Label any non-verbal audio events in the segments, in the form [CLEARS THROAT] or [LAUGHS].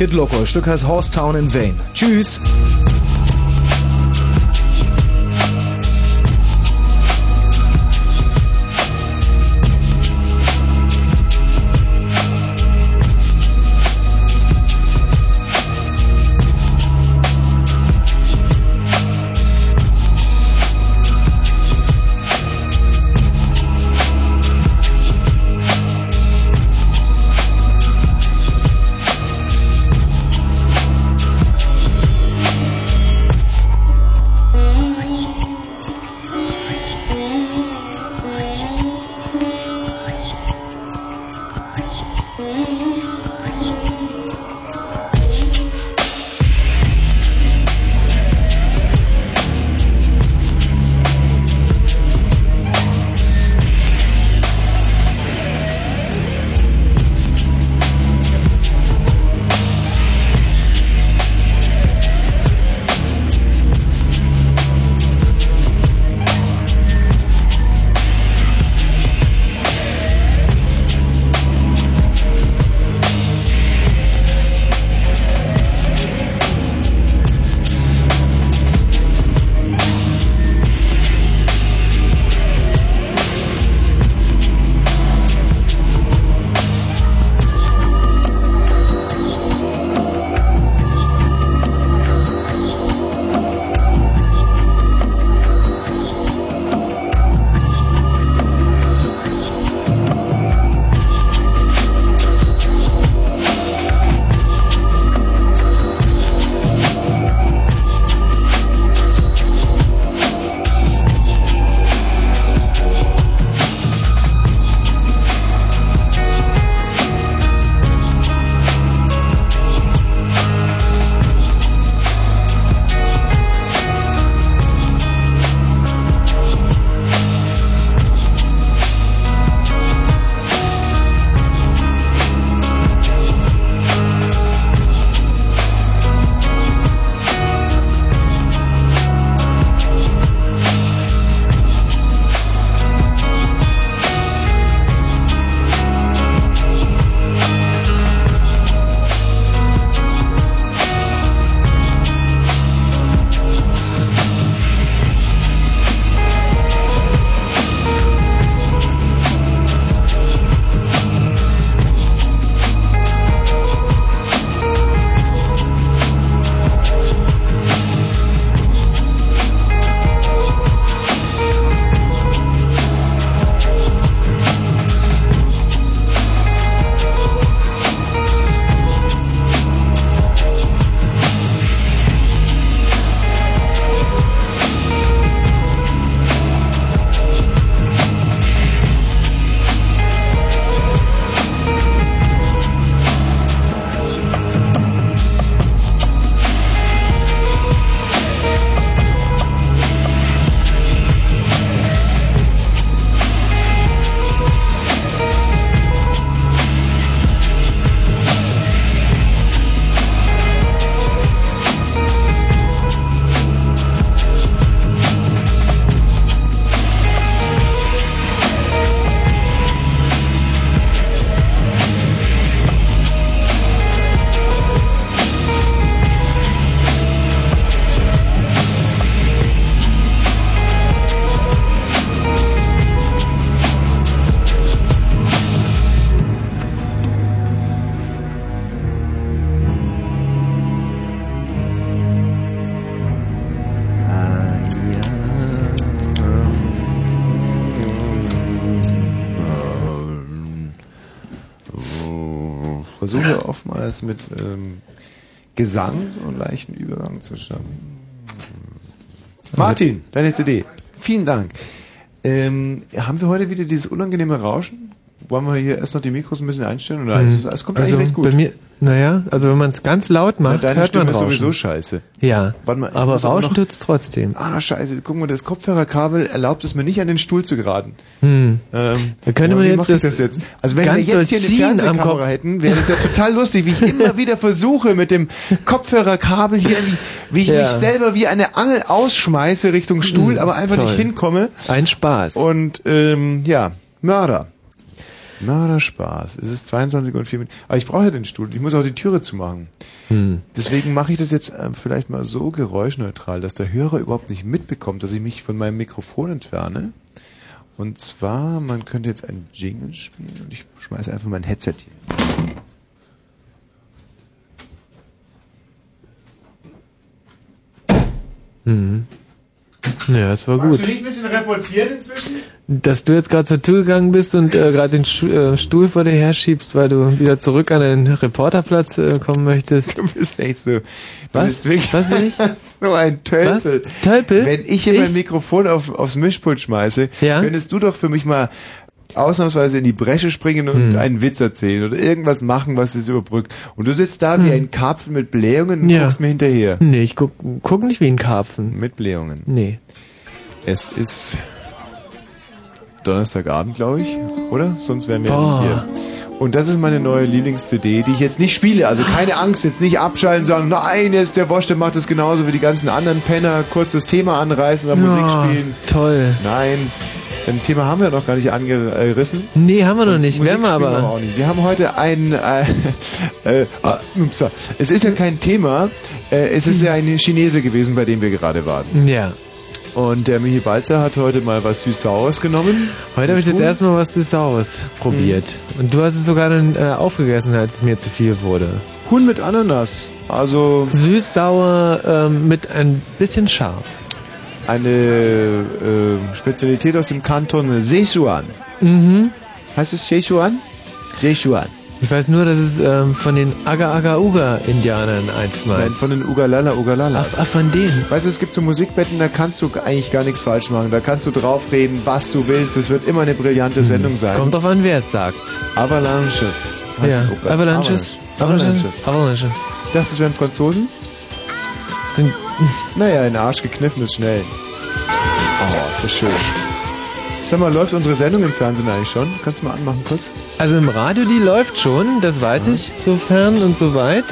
Kid Loco, Stück heißt Horsetown in Vain. Tschüss. Mit ähm, Gesang einen leichten Übergang zu schaffen. Martin, deine CD. Vielen Dank. Ähm, haben wir heute wieder dieses unangenehme Rauschen? Wollen wir hier erst noch die Mikros ein bisschen einstellen? Oder Mhm. es, es kommt also eigentlich recht gut. Bei mir, naja, also wenn man es ganz laut macht, deine hört Stimme man ist sowieso scheiße. Ja, mal, aber Rauschen tut's trotzdem. Ah, scheiße. Guck mal, das Kopfhörerkabel erlaubt es mir nicht, an den Stuhl zu geraten. Hm. Ähm, Da könnte man jetzt das das jetzt? Also wenn wir jetzt hier eine Fernsehkamera hätten, wäre das ja total lustig, wie ich immer [LAUGHS] wieder versuche mit dem Kopfhörerkabel hier, wie, wie ich Ja. mich selber wie eine Angel ausschmeiße Richtung Stuhl, Hm, aber einfach toll. nicht hinkomme. Ein Spaß. Und ähm, ja, Mörder. Na, der Spaß. Es ist 22 und 4 Minuten. Aber ich brauche ja den Stuhl. Ich muss auch die Türe zumachen. Hm. Deswegen mache ich das jetzt äh, vielleicht mal so geräuschneutral, dass der Hörer überhaupt nicht mitbekommt, dass ich mich von meinem Mikrofon entferne. Und zwar, man könnte jetzt ein Jingle spielen und ich schmeiße einfach mein Headset hier. Mhm. Ja, das war Magst gut. du nicht ein bisschen reportieren inzwischen? Dass du jetzt gerade zur Tür gegangen bist und äh, gerade den Stu äh, Stuhl vor dir herschiebst, weil du wieder zurück an den Reporterplatz äh, kommen möchtest. Du bist echt so. Du Was? Bist wirklich Was bin ich? [LAUGHS] so ein Tölpel. Was? Tölpel? Wenn ich hier Ich? mein Mikrofon auf, aufs Mischpult schmeiße, Ja? könntest du doch für mich mal ausnahmsweise in die Bresche springen und Hm. einen Witz erzählen oder irgendwas machen, was das überbrückt. Und du sitzt da wie ein Karpfen mit Blähungen und Hm. Ja. guckst mir hinterher. Nee, ich guck, guck nicht wie ein Karpfen. Mit Blähungen. Nee. Es ist Donnerstagabend, glaube ich, oder? Sonst wären wir ja nicht hier. Und das ist meine neue Lieblings-CD, die ich jetzt nicht spiele. Also keine Angst, jetzt nicht abschalten, sagen, nein, jetzt der Wosch, der macht das genauso wie die ganzen anderen Penner, kurz das Thema anreißen Musik Ja, spielen. Toll. Nein, ein Thema haben wir noch gar nicht angerissen. Nee, haben wir noch nicht. Musik Werden wir aber. auch nicht. Wir haben heute ein, äh, [LAUGHS] äh, ah, ups, es ist ja kein Thema, äh, es ist ja ein Chinese gewesen, bei dem wir gerade waren. Ja. Und der Michi Balzer hat heute mal was Süß-Saures genommen. Heute habe ich jetzt erstmal was Saures probiert. Und du hast es sogar dann äh, aufgegessen, als es mir zu viel wurde. Huhn mit Ananas. Also Süß-sauer ähm, mit ein bisschen scharf. eine äh, Spezialität aus dem Kanton Sichuan. Mhm. Heißt es Sichuan? Sichuan. Ich weiß nur, dass es ähm, von den Aga-Aga-Uga-Indianern einstmals. Nein, von den Ugalala Ugalala. Ach, ach, von denen. Weißt du, es gibt so Musikbetten, da kannst du eigentlich gar nichts falsch machen. Da kannst du draufreden, was du willst. Es wird immer eine brillante Sendung sein. Kommt drauf an, wer es sagt. Avalanches. heißt Ja, Gott, Avalanches. Avalanches. Avalanche. Ich dachte, es wären Franzosen. Sind, Naja, in den Arsch gekniffen ist schnell. Oh, ist das schön. Sag mal, läuft unsere Sendung im Fernsehen eigentlich schon? Kannst du mal anmachen kurz? also im Radio, die läuft schon, das weiß ich, sofern und so weit.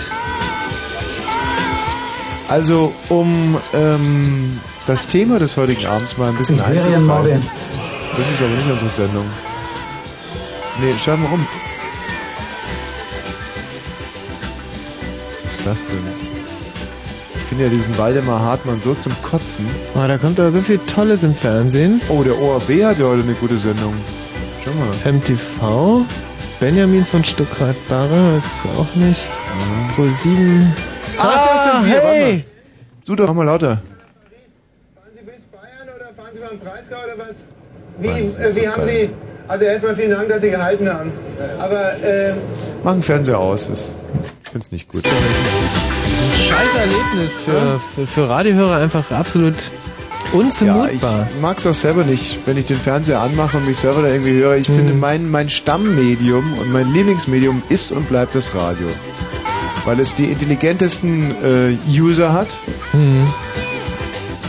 Also, um ähm, das Thema des heutigen Abends mal ein bisschen einzukreisen. Das ist aber nicht unsere Sendung. Nee, schau mal um. Was ist das denn? Finde ja diesen Waldemar Hartmann so zum Kotzen. Oh, da kommt aber so viel Tolles im Fernsehen. Oh, der ORB hat ja heute eine gute Sendung. Schau mal. MTV, Benjamin von Stuckrad-Barre, ist auch nicht. Pro 7. Ah, das sind wir, hey! Du doch mal lauter. Fahren Sie bis Bayern oder fahren Sie beim Breisgau oder was? Wie, Mann, äh, wie so haben geil. Sie. Also erstmal vielen Dank, dass Sie gehalten haben. Aber äh, Mach den Fernseher aus. Das, ich find's nicht gut. Scheiß Erlebnis für, für, für Radiohörer einfach absolut Ja, unzumutbar. ich mag's auch selber nicht, wenn ich den Fernseher anmache und mich selber da irgendwie höre. Ich finde, mein, mein Stammmedium und mein Lieblingsmedium ist und bleibt das Radio. Weil es die intelligentesten äh, User hat, Mhm.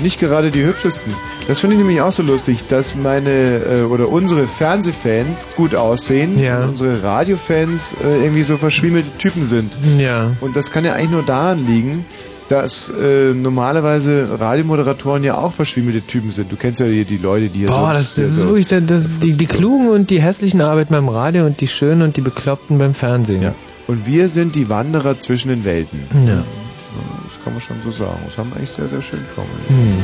Nicht gerade die hübschesten. Das finde ich nämlich auch so lustig, dass meine äh, oder unsere Fernsehfans gut aussehen Ja. und unsere Radiofans äh, irgendwie so verschwiemelte Typen sind. Ja. Und das kann ja eigentlich nur daran liegen, dass äh, normalerweise Radiomoderatoren ja auch verschwiemelte Typen sind. Du kennst ja die, die Leute, die hier Boah, so... das, das ist so wirklich der- das, die, die klugen und die hässlichen arbeiten beim Radio und die schönen und die bekloppten beim Fernsehen. ja. Und wir sind die Wanderer zwischen den Welten. Ja. Das kann man schon so sagen. Das haben wir eigentlich sehr, sehr schön formuliert. Hm.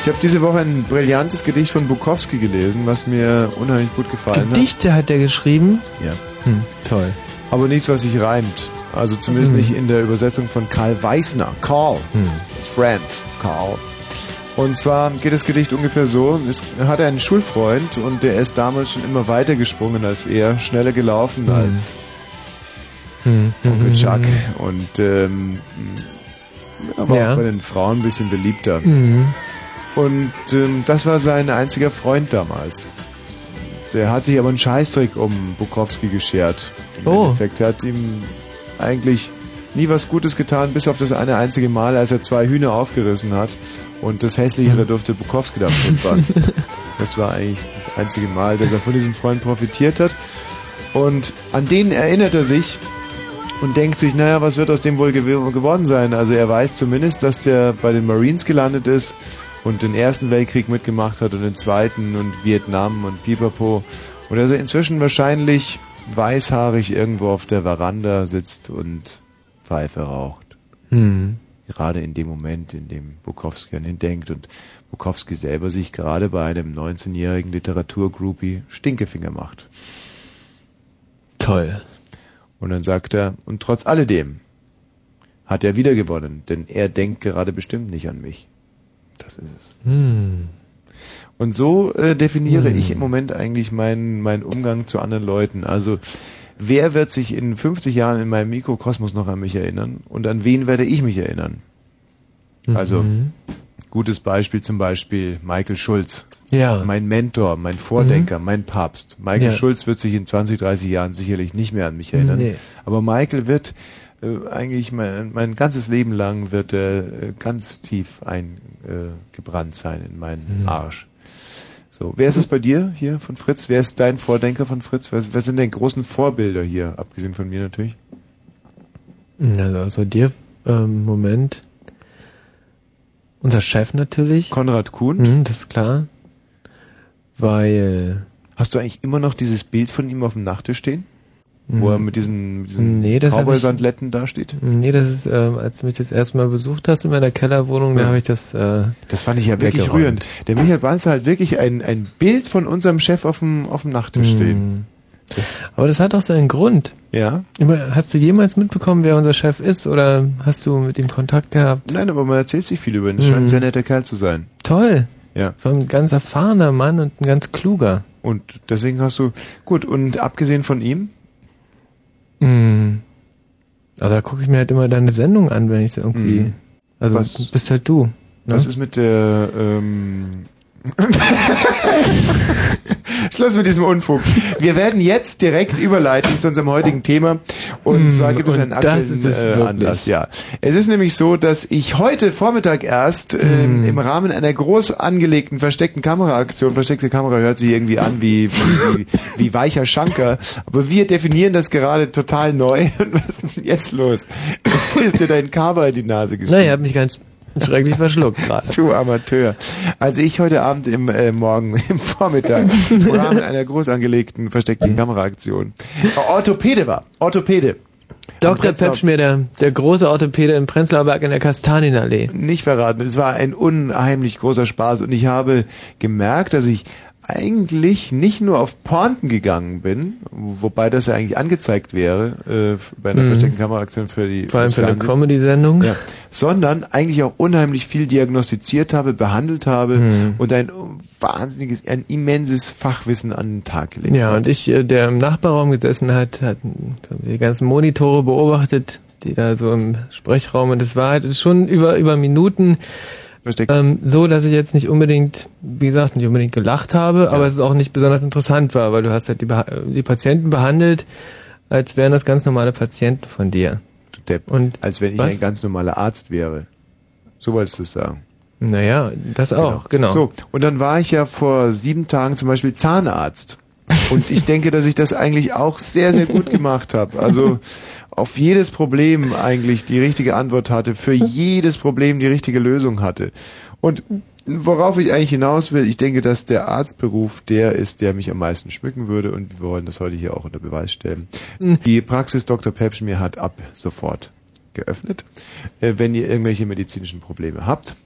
Ich habe diese Woche ein brillantes Gedicht von Bukowski gelesen, was mir unheimlich gut gefallen Gedichte hat er geschrieben. hat. Ja. Hm, toll. Aber nichts, was sich reimt. Also zumindest Hm. nicht in der Übersetzung von Karl Weißner. Karl. Hm. Friend. Karl. Und zwar geht das Gedicht ungefähr so, es hat einen Schulfreund und der ist damals schon immer weiter gesprungen als er, schneller gelaufen Hm. als Hm. Onkel hm, Chuck hm, und ähm, aber Ja. auch bei den Frauen ein bisschen beliebter. hm. Und ähm, das war sein einziger Freund damals. Der hat sich aber einen Scheißdreck um Bukowski geschert. Im Oh. Endeffekt er hat ihm eigentlich nie was Gutes getan, bis auf das eine einzige Mal, als er zwei Hühner aufgerissen hat. Und das Hässlichere durfte Bukowski dann mitfahren. [LAUGHS] das war eigentlich das einzige Mal, dass er von diesem Freund profitiert hat. Und an den erinnert er sich und denkt sich, naja, was wird aus dem wohl gew geworden sein? Also er weiß zumindest, dass der bei den Marines gelandet ist und den Ersten Weltkrieg mitgemacht hat und den Zweiten und Vietnam und Pipapo Und dass er inzwischen wahrscheinlich weißhaarig irgendwo auf der Veranda sitzt und Pfeife raucht. Hm. Gerade in dem Moment, in dem Bukowski an ihn denkt und Bukowski selber sich gerade bei einem 19-jährigen Literaturgroupie Stinkefinger macht. Toll. Und dann sagt er, und trotz alledem hat er wieder gewonnen, denn er denkt gerade bestimmt nicht an mich. Das ist es. Hm. Und so äh, definiere Hm. ich im Moment eigentlich meinen meinen Umgang zu anderen Leuten. Also wer wird sich in 50 Jahren in meinem Mikrokosmos noch an mich erinnern und an wen werde ich mich erinnern? Also Mhm. Gutes Beispiel zum Beispiel Michael Schulz. Ja. Mein Mentor, mein Vordenker, mein Papst. Michael Ja. Schulz wird sich in 20, 30 Jahren sicherlich nicht mehr an mich erinnern. Nee. Aber Michael wird äh, eigentlich mein, mein ganzes Leben lang wird er äh, ganz tief eingebrannt äh, sein in meinen Mhm. Arsch. So, wer ist es bei dir hier von Fritz? Wer ist dein Vordenker von Fritz? Wer, wer sind denn großen Vorbilder hier, abgesehen von mir natürlich? Also, also dir, ähm, Moment. Unser Chef natürlich. Konrad Kuhn. Mhm, das ist klar. Weil. Hast du eigentlich immer noch dieses Bild von ihm auf dem Nachttisch stehen? Wo er mit diesen, mit diesen Hm. Nee, Cowboy-Sandletten da steht? Nee, das ist, ähm, als du mich das erste Mal besucht hast in meiner Kellerwohnung, da Ja. habe ich das. Äh, Das fand ich ja wirklich rührend. Der Michael Balzer hat wirklich ein, ein Bild von unserem Chef auf dem, auf dem Nachttisch Hm. stehen. Aber das hat auch seinen Grund. Ja? Hast du jemals mitbekommen, wer unser Chef ist? Oder hast du mit ihm Kontakt gehabt? Nein, aber man erzählt sich viel über ihn. Das scheint ein Mhm. sehr netter Kerl zu sein. Toll. Ja. War ein ganz erfahrener Mann und ein ganz kluger. Und deswegen hast du, gut, und abgesehen von ihm, Mhm. Aber da gucke ich mir halt immer deine Sendung an, wenn ich so irgendwie. Mhm. Also Was- bist halt du. Ne? was ist mit der, ähm, [LAUGHS] [LAUGHS] Schluss mit diesem Unfug. Wir werden jetzt direkt überleiten zu unserem heutigen Thema. Und Mm, zwar gibt es und einen aktuellen äh. Anlass. Ja, es ist nämlich so, dass ich heute Vormittag erst ähm, Mm. im Rahmen einer groß angelegten versteckten Kameraaktion, versteckte Kamera hört sich irgendwie an wie, wie, wie, weicher Schanker, aber wir definieren das gerade total neu. [LAUGHS] Was ist denn jetzt los? Was ist dir dein Cover in die Nase geschrieben? Naja, hab mich ganz schrecklich verschluckt gerade. Du Amateur. Also ich heute Abend im äh, Morgen, [LAUGHS] im Vormittag, im Rahmen einer groß angelegten versteckten Kameraaktion. Orthopäde war. Orthopäde. Dr. Pepschmier, der, der große Orthopäde im Prenzlauer Berg in der Kastanienallee. Nicht verraten. Es war ein unheimlich großer Spaß und ich habe gemerkt, dass ich eigentlich nicht nur auf Pointen gegangen bin, wobei das ja eigentlich angezeigt wäre äh, bei einer Mhm. versteckten Kameraaktion für die Vor allem für eine Fernsehen. Comedy-Sendung. Ja. Sondern eigentlich auch unheimlich viel diagnostiziert habe, behandelt habe Mhm. und ein wahnsinniges, ein immenses Fachwissen an den Tag gelegt Ja, habe. und ich, äh, der im Nachbarraum gesessen hat, hat die ganzen Monitore beobachtet, die da so im Sprechraum und das war halt schon über, über Minuten Versteckt. ähm, so, dass ich jetzt nicht unbedingt, wie gesagt, nicht unbedingt gelacht habe, aber es ist auch nicht besonders interessant war, weil du hast halt die, Beha- die Patienten behandelt, als wären das ganz normale Patienten von dir. Du Depp. Und Als wenn ich was? ein ganz normaler Arzt wäre. So wolltest du es sagen. Naja, das auch, genau. So, und dann war ich ja vor sieben Tagen zum Beispiel Zahnarzt. Und ich denke, dass ich das eigentlich auch sehr, sehr gut gemacht habe. Also auf jedes Problem eigentlich die richtige Antwort hatte, für jedes Problem die richtige Lösung hatte. Und worauf ich eigentlich hinaus will, ich denke, dass der Arztberuf der ist, der mich am meisten schmücken würde und wir wollen das heute hier auch unter Beweis stellen. Die Praxis Dr. Pepschmir hat ab sofort geöffnet. Äh, Wenn ihr irgendwelche medizinischen Probleme habt,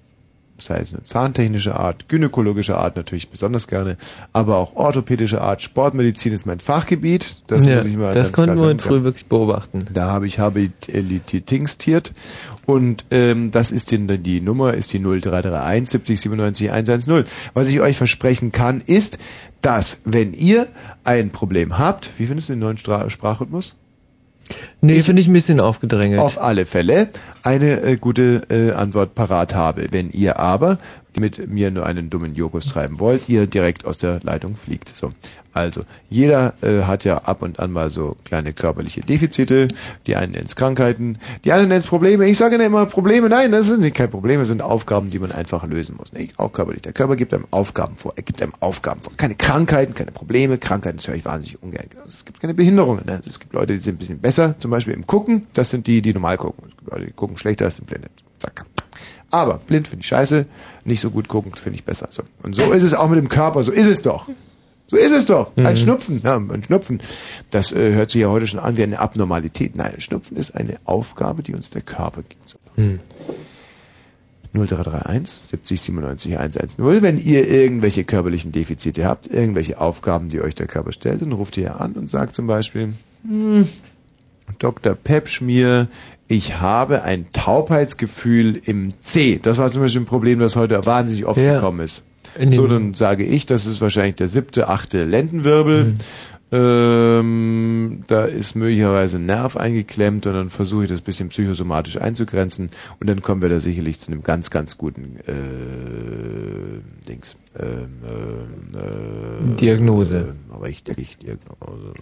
sei es eine zahntechnische Art, gynäkologische Art natürlich besonders gerne, aber auch orthopädische Art, Sportmedizin ist mein Fachgebiet. Das ja, muss ich mal das konnten wir sagen. früh wirklich beobachten. Da habe ich habilitiert und ähm, das ist die, die Nummer, ist die 0331 70 97 110. Was ich euch versprechen kann, ist, dass wenn ihr ein Problem habt, wie findest du den neuen Stra Sprachrhythmus? Nee, finde ich ein bisschen aufgedrängelt. auf alle Fälle eine äh, gute äh, Antwort parat habe. Wenn ihr aber mit mir nur einen dummen Jokus treiben wollt, ihr direkt aus der Leitung fliegt. So. Also, jeder äh, hat ja ab und an mal so kleine körperliche Defizite. Die einen nennen es Krankheiten, die anderen nennen es Probleme. Ich sage immer Probleme. Nein, das sind nicht keine Probleme, das sind Aufgaben, die man einfach lösen muss. Nicht? Auch körperlich. Der Körper gibt einem Aufgaben vor. Er gibt einem Aufgaben vor. Keine Krankheiten, keine Probleme. Krankheiten höre ich wahnsinnig ungern. Es gibt keine Behinderungen. Ne? Es gibt Leute, die sind ein bisschen besser, zum Beispiel im Gucken. Das sind die, die normal gucken. Es gibt Leute, die gucken schlechter als sind Blinde. Zack. Aber blind finde ich scheiße, nicht so gut gucken finde ich besser. So. Und so ist es auch mit dem Körper, so ist es doch. So ist es doch. Ein Mhm. Schnupfen. Ja, ein Schnupfen. Das äh, hört sich ja heute schon an wie eine Abnormalität. Nein, ein Schnupfen ist eine Aufgabe, die uns der Körper gibt. Hm. 0331 70 97 110. Wenn ihr irgendwelche körperlichen Defizite habt, irgendwelche Aufgaben, die euch der Körper stellt, dann ruft ihr an und sagt zum Beispiel, hm, Dr. Pepschmier, ich habe ein Taubheitsgefühl im C. Das war zum Beispiel ein Problem, das heute wahnsinnig oft Ja. gekommen ist. So, dann sage ich, das ist wahrscheinlich der siebte, achte Lendenwirbel. Ähm, da ist möglicherweise ein Nerv eingeklemmt und dann versuche ich das bisschen psychosomatisch einzugrenzen und dann kommen wir da sicherlich zu einem ganz, ganz guten äh, Dings. Ähm, ähm, äh, Diagnose. ähm, richtig Diagnose.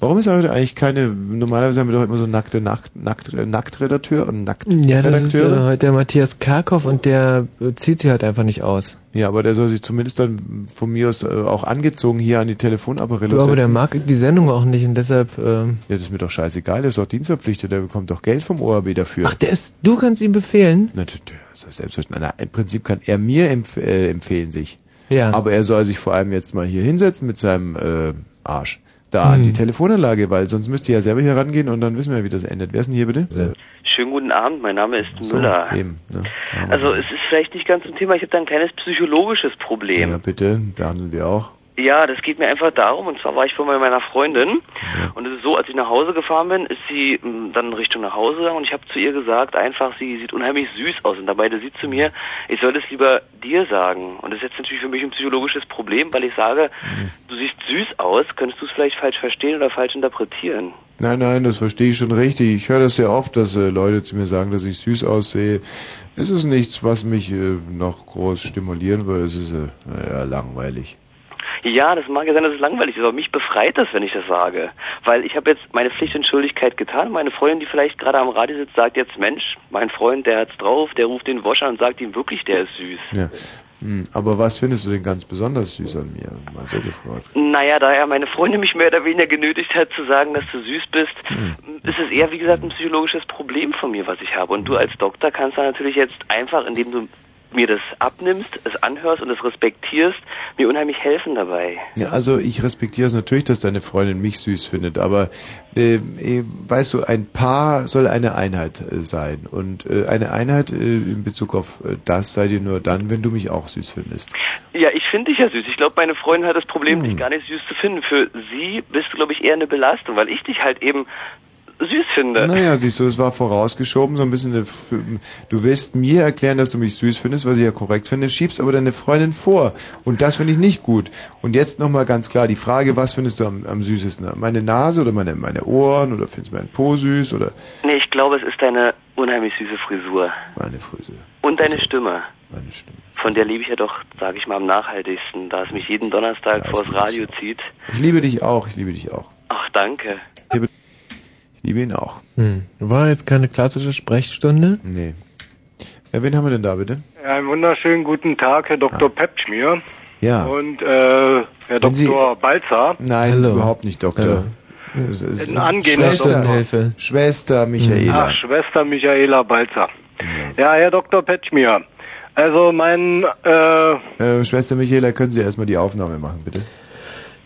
Warum ist heute eigentlich keine, normalerweise haben wir doch immer so nackte Nackt, Nackt, Nacktredakteur und Ja, das ist Nacktredakteure. äh, heute der Matthias Karkow und der äh, zieht sich halt einfach nicht aus. Ja, aber der soll sich zumindest dann von mir aus äh, auch angezogen hier an die Telefonapparelle Du, aber der setzen. mag die Sendung auch nicht und deshalb. ähm, Ja, das ist mir doch scheißegal, der ist doch dienstverpflichtet, der bekommt doch Geld vom ORB dafür. Ach, der ist. Du kannst ihm befehlen. Na, das das ist selbstverständlich. Na, Im Prinzip kann er mir empf äh, empfehlen sich. Ja. Aber er soll sich vor allem jetzt mal hier hinsetzen mit seinem äh, Arsch. Da an Hm. die Telefonanlage, weil sonst müsst ihr ja selber hier rangehen und dann wissen wir, wie das endet. Wer ist denn hier bitte? Schönen guten Abend, mein Name ist So, Müller. eben. Ne? Also es ist vielleicht nicht ganz zum Thema, ich habe da ein kleines psychologisches Problem. ja, bitte, behandeln wir auch. Ja, das geht mir einfach darum, und zwar war ich vorhin bei meiner Freundin und es ist so, als ich nach Hause gefahren bin, ist sie m, dann Richtung nach Hause und ich habe zu ihr gesagt, einfach, sie sieht unheimlich süß aus und dabei sie zu mir, ich soll das lieber dir sagen. Und das ist jetzt natürlich für mich ein psychologisches Problem, weil ich sage, du siehst süß aus, könntest du es vielleicht falsch verstehen oder falsch interpretieren. Nein, nein, das verstehe ich schon richtig. Ich höre das sehr oft, dass äh, Leute zu mir sagen, dass ich süß aussehe. Es ist nichts, was mich äh, noch groß stimulieren würde. Es ist äh, naja, langweilig. Ja, das mag ja sein, dass es langweilig ist, aber mich befreit das, wenn ich das sage. Weil ich habe jetzt meine Pflicht und Schuldigkeit getan. Meine Freundin, die vielleicht gerade am Radio sitzt, sagt jetzt, Mensch, mein Freund, der hat's drauf, der ruft den Wosch an und sagt ihm wirklich, der ist süß. Ja. Hm, aber was findest du denn ganz besonders süß an mir? Mal so gefragt. Naja, da ja meine Freundin mich mehr oder weniger genötigt hat zu sagen, dass du süß bist, ist es eher, wie gesagt, ein psychologisches Problem von mir, was ich habe. Und du als Doktor kannst da natürlich jetzt einfach, indem du mir das abnimmst, es anhörst und es respektierst, mir unheimlich helfen dabei. Ja, also ich respektiere es natürlich, dass deine Freundin mich süß findet, aber äh, äh, weißt du, ein Paar soll eine Einheit äh, sein und äh, eine Einheit äh, in Bezug auf das sei dir nur dann, wenn du mich auch süß findest. Ja, ich finde dich ja süß. Ich glaube, meine Freundin hat das Problem, dich gar nicht süß zu finden. Für sie bist du, glaube ich, eher eine Belastung, weil ich dich halt eben süß finde. Naja, siehst du, das war vorausgeschoben, so ein bisschen. Du willst mir erklären, dass du mich süß findest, was ich ja korrekt finde, schiebst aber deine Freundin vor. Und das finde ich nicht gut. Und jetzt nochmal ganz klar die Frage, was findest du am, am süßesten? Meine Nase oder meine, meine Ohren oder findest du meinen Po süß oder Nee, ich glaube, es ist deine unheimlich süße Frisur. meine Frisur? Und deine Stimme. Meine Stimme. Von der lebe ich ja doch, sage ich mal, am nachhaltigsten, da es mich jeden Donnerstag Ja, vors Radio zieht. Ich liebe dich auch, ich liebe dich auch. Ach, danke. Ich liebe ihn auch. Hm. War jetzt keine klassische Sprechstunde? Nee. Ja, wen haben wir denn da bitte? Einen wunderschönen guten Tag, Herr Dr. Pepschmier Ja. und äh, Herr Wenn Sie- Dr. Balzer. Nein, Hallo. überhaupt nicht, Doktor. Hallo. Es ist Ein angehender Schwester, Schwesterhilfe. Schwester Michaela. Ach, Schwester Michaela Balzer. Ja, Herr Dr. Petschmier. Also mein, äh, Äh, Schwester Michaela, können Sie erstmal die Aufnahme machen, bitte?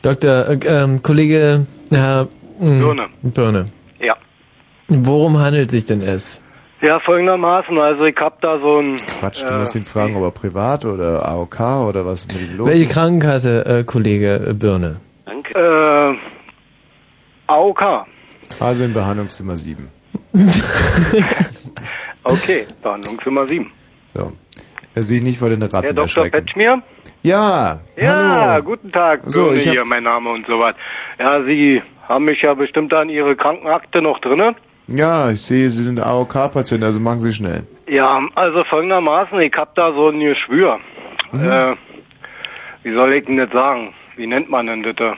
Dr. Äh, ähm, Kollege Herr mh, Birne. Birne. Worum handelt sich denn es? Ja, folgendermaßen, also ich hab da so ein... Quatsch, du äh, musst ihn fragen, ob er privat oder AOK oder was ist mit ihm los Welche ist. Krankenkasse, äh, Kollege äh, Birne? Danke. Äh, AOK. Also im Behandlungszimmer 7. [LAUGHS] Okay, Behandlungszimmer 7. So. Er sieht nicht vor den Ratten Herr Dr. Petschmier? Ja, Ja, hallo. guten Tag, So, ich hab- hier, mein Name und so was. Ja, Sie haben mich ja bestimmt an Ihre Krankenakte noch drinne. Ja, ich sehe, Sie sind AOK-Patient, also machen Sie schnell. Ja, also folgendermaßen, ich hab da so ein Geschwür. Mhm. Äh, wie soll ich denn das sagen? Wie nennt man denn das? da?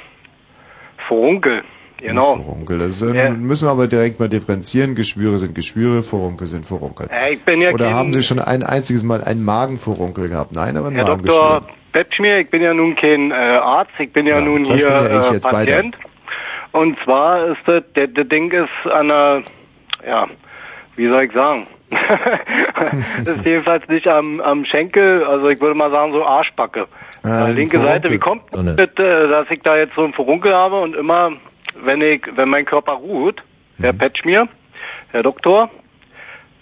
Furunkel. Genau. Furunkel. Das ist, Ja. müssen wir aber direkt mal differenzieren. Geschwüre sind Geschwüre, Furunkel sind Furunkel. Äh, ich bin ja Oder haben Sie schon ein einziges Mal einen Magenfurunkel gehabt? Nein, aber ein Herr Magengeschwür. Dr. Petschmier, ich bin ja nun kein äh, Arzt, ich bin ja, Ja, nun das hier bin ja äh, Patient. Und zwar ist das, der, der Ding ist an der, ja, wie soll ich sagen? [LAUGHS] ist jedenfalls nicht am, am Schenkel, also ich würde mal sagen so Arschbacke. Ah, äh, linke Furunkel. Seite, wie kommt Oh, ne. das, dass ich da jetzt so einen Furunkel habe und immer, wenn ich, wenn mein Körper ruht, Mhm. Herr Petschmier, Herr Doktor,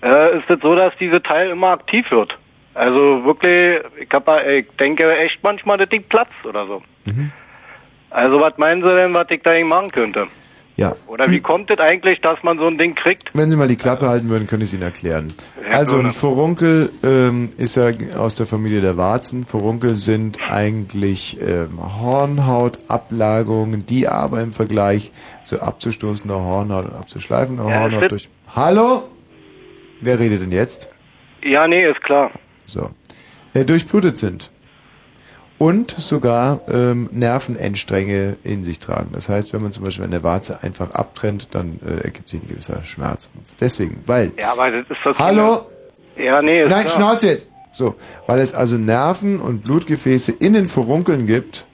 äh, ist es so, dass diese Teil immer aktiv wird. Also wirklich, ich, hab, ich denke echt manchmal, das Ding platzt oder so. Mhm. Also was meinen Sie denn, was ich da machen könnte? Ja. Oder wie kommt es eigentlich, dass man so ein Ding kriegt? Wenn Sie mal die Klappe halten würden, könnte ich es Ihnen erklären. Also ein. Furunkel ähm, ist ja aus der Familie der Warzen. Furunkel sind eigentlich ähm, Hornhautablagerungen, die aber im Vergleich zu abzustoßender Hornhaut und abzuschleifender Ja, Hornhaut durch... Hallo? Wer redet denn jetzt? Ja, nee, ist klar. So. Äh, durchblutet sind. Und sogar ähm, Nervenendstränge in sich tragen. Das heißt, wenn man zum Beispiel eine Warze einfach abtrennt, dann äh, ergibt sich ein gewisser Schmerz. Deswegen, weil... Ja, aber das ist das. Hallo? Ja, nee, ist Nein, klar. Schnauze jetzt! So, weil es also Nerven und Blutgefäße in den Furunkeln gibt,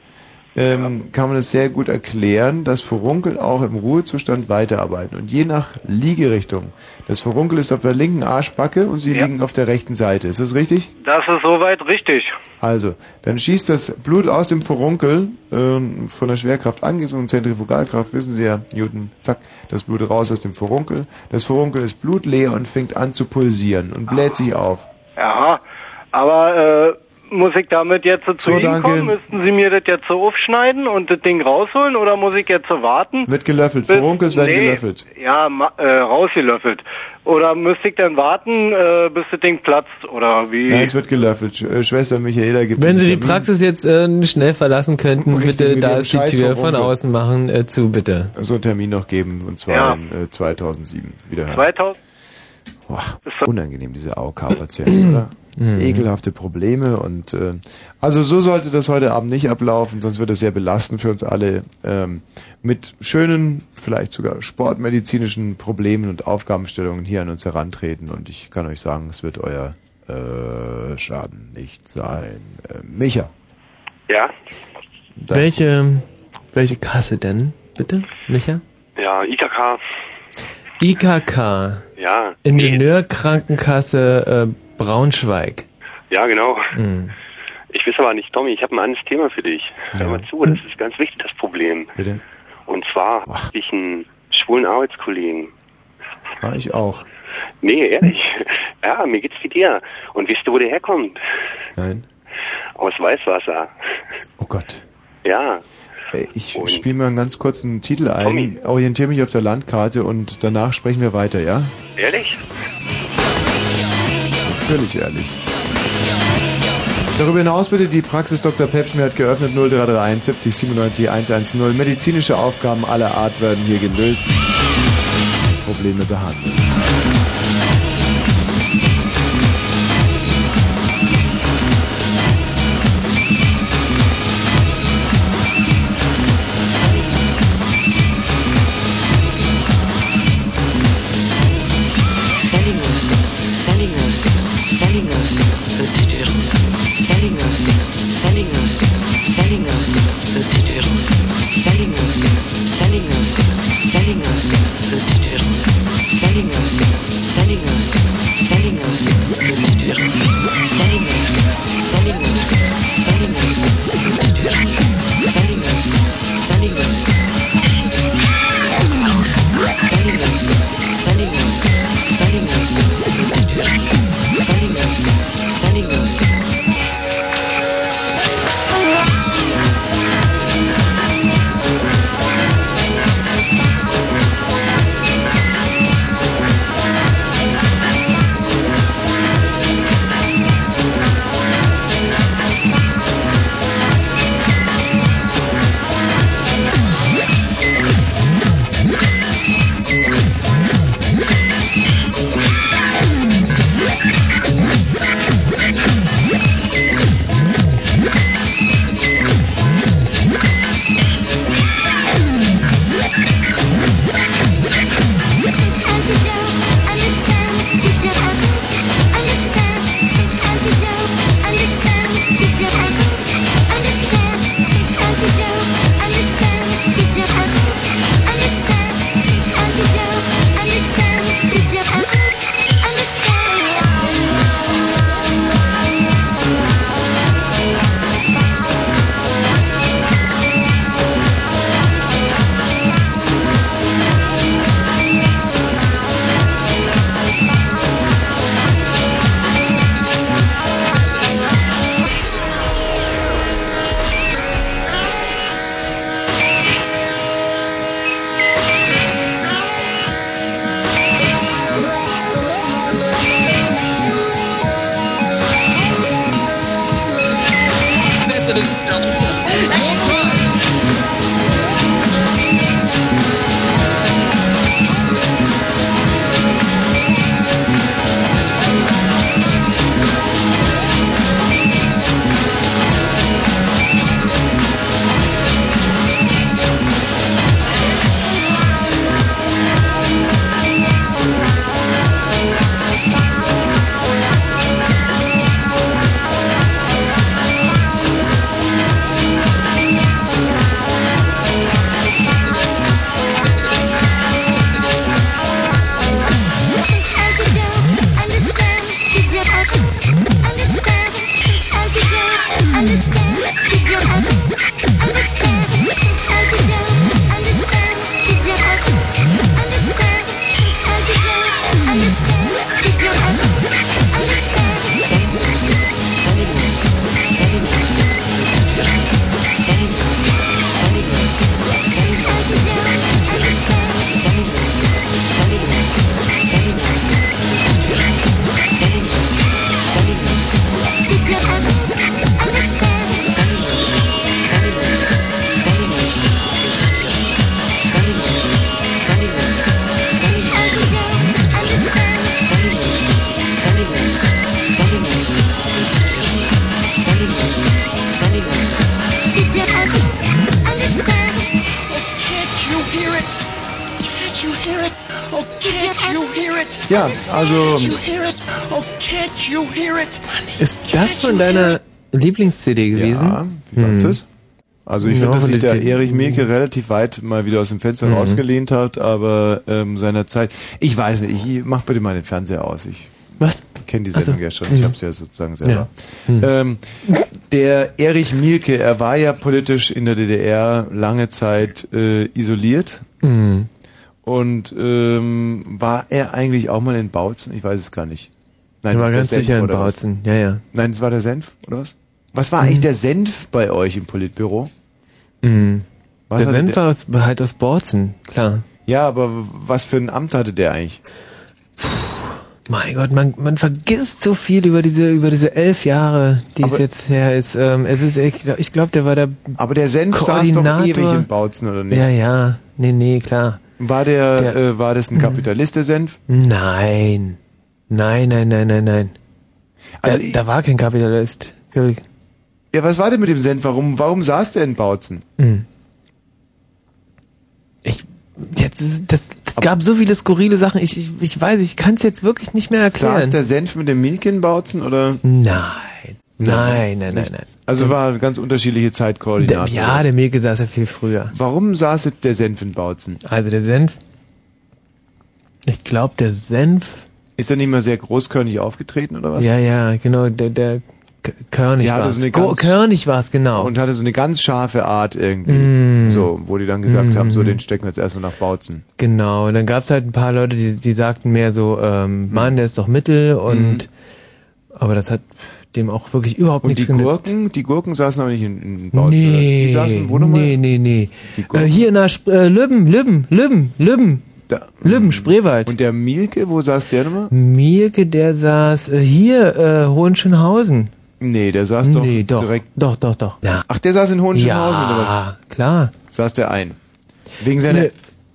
ähm, kann man es sehr gut erklären, dass Furunkel auch im Ruhezustand weiterarbeiten. Und je nach Liegerichtung, das Furunkel ist auf der linken Arschbacke und sie Ja. liegen auf der rechten Seite. Ist das richtig? Das ist soweit richtig. Also, dann schießt das Blut aus dem Furunkel ähm, von der Schwerkraft angezogen, Zentrifugalkraft, wissen Sie ja, Newton, zack, das Blut raus aus dem Furunkel. Das Furunkel ist blutleer und fängt an zu pulsieren und bläht sich auf. Ja, aber äh, muss ich damit jetzt so zu So, Ihnen danke. kommen? Müssten Sie mir das jetzt so aufschneiden und das Ding rausholen oder muss ich jetzt so warten? Wird gelöffelt, Furunkels werden nee, gelöffelt. Ja, ma- äh, rausgelöffelt. Oder müsste ich dann warten, äh, bis das Ding platzt oder wie? Nein, es wird gelöffelt. Sch äh, Schwester Michaela gibt Wenn Sie die. Praxis jetzt äh, schnell verlassen könnten, Richtig, bitte, da ist die Tür von außen machen, äh, zu, bitte. so einen Termin noch geben, und zwar Ja. in äh, 2007. Wiederhören. 2000? Boah, unangenehm, diese AOK-Patienten, oder? Ekelhafte Probleme und äh, also so sollte das heute Abend nicht ablaufen, sonst wird es sehr belastend für uns alle ähm, mit schönen, vielleicht sogar sportmedizinischen Problemen und Aufgabenstellungen hier an uns herantreten und ich kann euch sagen, es wird euer äh, Schaden nicht sein. Äh, Micha. Ja, Welche, welche Kasse denn, bitte, Micha? ja, IKK, IKK, ja. Ingenieurkrankenkasse äh, Braunschweig. Ja, genau. Hm. Ich weiß aber nicht, Tommy, ich habe ein anderes Thema für dich. Hör mal zu, das ist ganz wichtig, das Problem. Bitte? Und zwar hab ich einen schwulen Arbeitskollegen. Ah, ich auch. Nee, ehrlich. Ja, mir geht's wie dir. Und wisst du, wo der herkommt? Nein? Aus Weißwasser. Oh Gott. Ja. Ich spiele mal einen ganz kurzen Titel ein, orientiere mich auf der Landkarte und danach sprechen wir weiter, ja? Ehrlich? Natürlich ehrlich. Darüber hinaus bitte die Praxis Dr. Pepschmer hat geöffnet 0331 70 97 110. Medizinische Aufgaben aller Art werden hier gelöst. Probleme behandelt. Lieblings-CD gewesen? Ja, wie fandest Hm. es? Also ich Ja, finde, dass sich die- der Erich Mielke relativ weit mal wieder aus dem Fenster Mhm. rausgelehnt hat, aber ähm, seiner Zeit, ich weiß nicht, ich mach bitte mal den Fernseher aus. Ich Was? kenne die Ach so. Sendung ja schon, ich habe es ja sozusagen selber. Ja. Mhm. Ähm, der Erich Mielke, er war ja politisch in der DDR lange Zeit äh, isoliert Mhm. und ähm, war er eigentlich auch mal in Bautzen? Ich weiß es gar nicht. Ich das war ganz Senf, sicher in was? Bautzen. Ja, ja. Nein, das war der Senf, oder was? Was war eigentlich der Senf bei euch im Politbüro? Mhm. Der Senf der- war aus, halt aus Bautzen, klar. Ja, aber was für ein Amt hatte der eigentlich? Mein Gott, man, man vergisst so viel über diese über diese elf Jahre, die es Aber- jetzt her ist. Ähm, es ist, ich, ich glaube, der war der Aber der Senf saß doch ewig in Bautzen, oder nicht? Ja, ja, nee, nee, klar. War der, Der- äh, war das ein Kapitalist, der Senf? Nein, nein, nein, nein, nein, nein. Also da, da war kein Kapitalist. Ja, was war denn mit dem Senf? Warum, warum saß der in Bautzen? Hm. Ich jetzt ist, das, das gab so viele skurrile Sachen. Ich ich, ich weiß, ich kann es jetzt wirklich nicht mehr erklären. Saß der Senf mit dem Mielke in Bautzen, oder? Nein, nein, nein, nein, nein. Also war ganz unterschiedliche Zeitkoordinaten. ja, der Milke saß ja viel früher. Warum saß jetzt der Senf in Bautzen? Also der Senf. Ich glaube, der Senf. Ist er nicht mal sehr großkörnig aufgetreten, oder was? Ja, ja, genau, der, der Körnig Ja, war so Go- ganz- Körnig war es, genau. Und hatte so eine ganz scharfe Art irgendwie. Mm. So, wo die dann gesagt Mm. haben, so, den stecken wir jetzt erstmal nach Bautzen. Genau, und dann gab es halt ein paar Leute, die, die sagten mehr so, ähm, Mann, der ist doch Mittel und aber das hat dem auch wirklich überhaupt Und nichts die genützt. Gurken, die Gurken saßen aber nicht in, in Bautzen. Nee, Die saßen wo nochmal? nee, nee, nee. Äh, hier in der Sp äh, Lübben, Lübben, Lübben, Lübben, Da, Lübben, Spreewald. und der Mielke, wo saß der nochmal? Mirke, der saß äh, hier, äh, Hohenschönhausen. Nee, der saß doch nee, doch, direkt. doch, doch, doch. Ja, Ach, der saß in Hohenschönhausen oder was? ja klar. Saß der ein. Wegen seiner.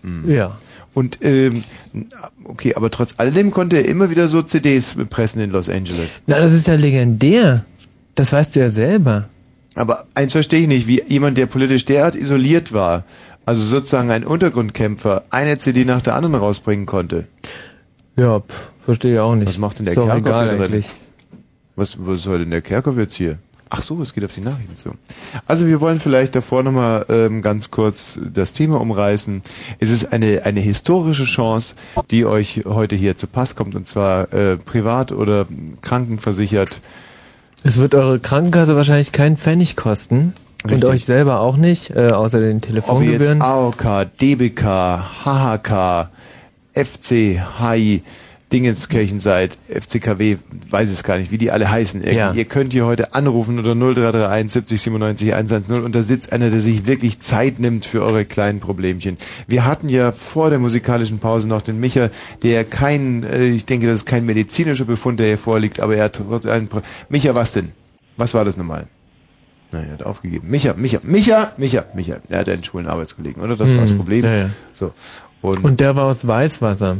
Nee. Ja. Und ähm, okay, aber trotz alledem konnte er immer wieder so CDs pressen in Los Angeles. Na, das ist ja legendär. Das weißt du ja selber. Aber eins verstehe ich nicht, wie jemand, der politisch derart isoliert war, also sozusagen ein Untergrundkämpfer, eine CD nach der anderen rausbringen konnte. Ja, pff, verstehe ich auch nicht. Was macht denn der drin? eigentlich. Was, was soll denn der Kerkhoff jetzt hier? Ach so, es geht auf die Nachrichten zu. Also wir wollen vielleicht davor nochmal ähm, ganz kurz das Thema umreißen. Es ist eine, eine historische Chance, die euch heute hier zu Pass kommt, und zwar äh, privat oder krankenversichert. Es wird eure Krankenkasse wahrscheinlich keinen Pfennig kosten. Richtig. Und euch selber auch nicht, äh, außer den Ob ihr jetzt Telefongebühren. AOK, DBK, HHK, FC, HI, Dingenskirchen seid, FCKW, weiß es gar nicht, wie die alle heißen. Ja. Ihr könnt hier heute anrufen unter 0331 70 97 110 und da sitzt einer, der sich wirklich Zeit nimmt für eure kleinen Problemchen. Wir hatten ja vor der musikalischen Pause noch den Micha, der kein, äh, ich denke, das ist kein medizinischer Befund, der hier vorliegt, aber er hat einen... Pro Micha, was denn? Was war das nochmal? Na, er hat aufgegeben. Micha, Micha, Micha, Micha, Micha. Er hat einen schwulen Arbeitskollegen, oder? Das war das Hm, Problem. ja, ja. So. Und, Und der war aus Weißwasser.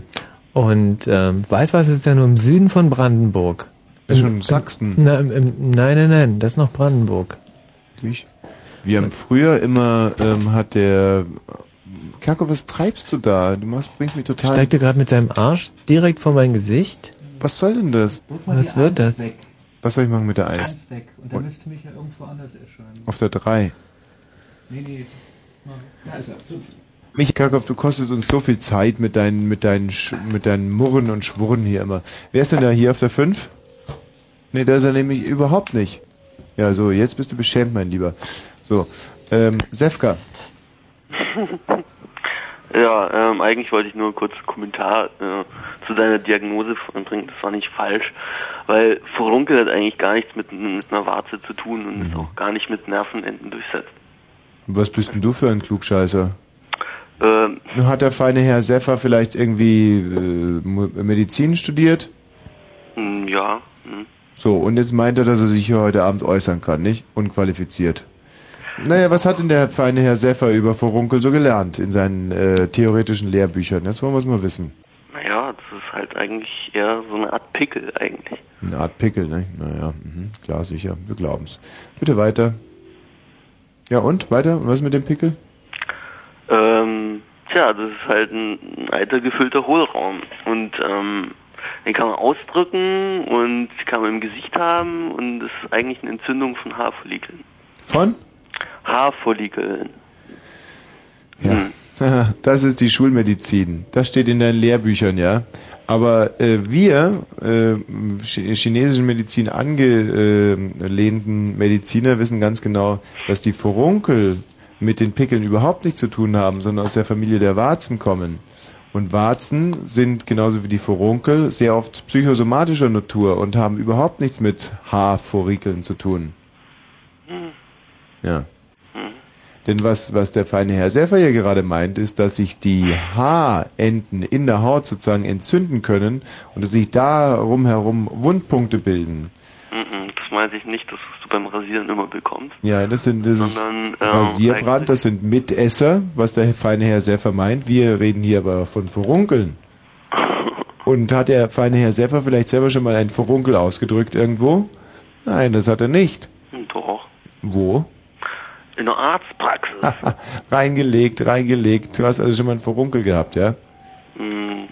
Und ähm, Weißwasser ist ja nur im Süden von Brandenburg. ist Im- schon Sachsen. Na, im, im, nein, nein, nein, das ist noch Brandenburg. Natürlich. Wir haben früher immer, ähm, hat der Kerko, was treibst du da? Du machst, bringst mich total. Steigt er gerade mit seinem Arsch direkt vor mein Gesicht? Was soll denn das? Was wird das? Was soll ich machen mit der Eins? Eins weg. Und dann müsste mich ja irgendwo anders erscheinen. Auf der drei. Nee, nee. Da ist er. Michael Kerkhoff, du kostest uns so viel Zeit mit deinen, mit deinen, Sch- mit deinen Murren und Schwurren hier immer. Wer ist denn da hier auf der 5? Nee, da ist er nämlich überhaupt nicht. Ja, so, jetzt bist du beschämt, mein Lieber. So, ähm, Sefka. [LAUGHS] Ja, ähm, eigentlich wollte ich nur kurz einen Kommentar äh, zu deiner Diagnose bringen. Das war nicht falsch, weil Furunkel hat eigentlich gar nichts mit, mit einer Warze zu tun und ist auch gar nicht mit Nervenenden durchsetzt. Was bist denn du für ein Klugscheißer? Ähm, Hat der feine Herr Seffer vielleicht irgendwie äh, Medizin studiert? mh, ja, mh. So, und jetzt meint er, dass er sich hier heute Abend äußern kann, nicht? Unqualifiziert. Naja, was hat denn der feine Herr Seffer über Furunkel so gelernt in seinen äh, theoretischen Lehrbüchern? Jetzt wollen wir es mal wissen. naja, das ist halt eigentlich eher so eine Art Pickel eigentlich. Eine Art Pickel, ne? Naja, mhm, klar, sicher. Wir glauben's. Bitte weiter. Ja, und? Weiter? Und was mit dem Pickel? Ähm, tja, das ist halt ein, alter gefüllter Hohlraum. Und ähm, den kann man ausdrücken und kann man im Gesicht haben und das ist eigentlich eine Entzündung von Haarfollikeln. Von? Haarfollikeln. Ja. [LAUGHS] Das ist die Schulmedizin. Das steht in deinen Lehrbüchern, ja. Aber äh, wir, äh, chi- chinesischen Medizin angelehnten Mediziner, wissen ganz genau, dass die Furunkel mit den Pickeln überhaupt nichts zu tun haben, sondern aus der Familie der Warzen kommen. Und Warzen sind genauso wie die Furunkel sehr oft psychosomatischer Natur und haben überhaupt nichts mit Haarforikeln zu tun. Ja. Denn was, was der feine Herr Seffer hier gerade meint, ist, dass sich die Haarenden in der Haut sozusagen entzünden können und dass sich darum herum Wundpunkte bilden. Mhm, Das meinte ich nicht, dass du beim Rasieren immer bekommst. Ja, das sind das ist Sondern, ähm, Rasierbrand, das sind Mitesser, was der feine Herr Seffer meint. Wir reden hier aber von Furunkeln. [LAUGHS] Und hat der feine Herr Seffer vielleicht selber schon mal ein Furunkel ausgedrückt irgendwo? Nein, das hat er nicht. Doch. Wo? In der Arztpraxis. [LAUGHS] reingelegt, reingelegt. Du hast also schon mal einen Furunkel gehabt, ja? Hm,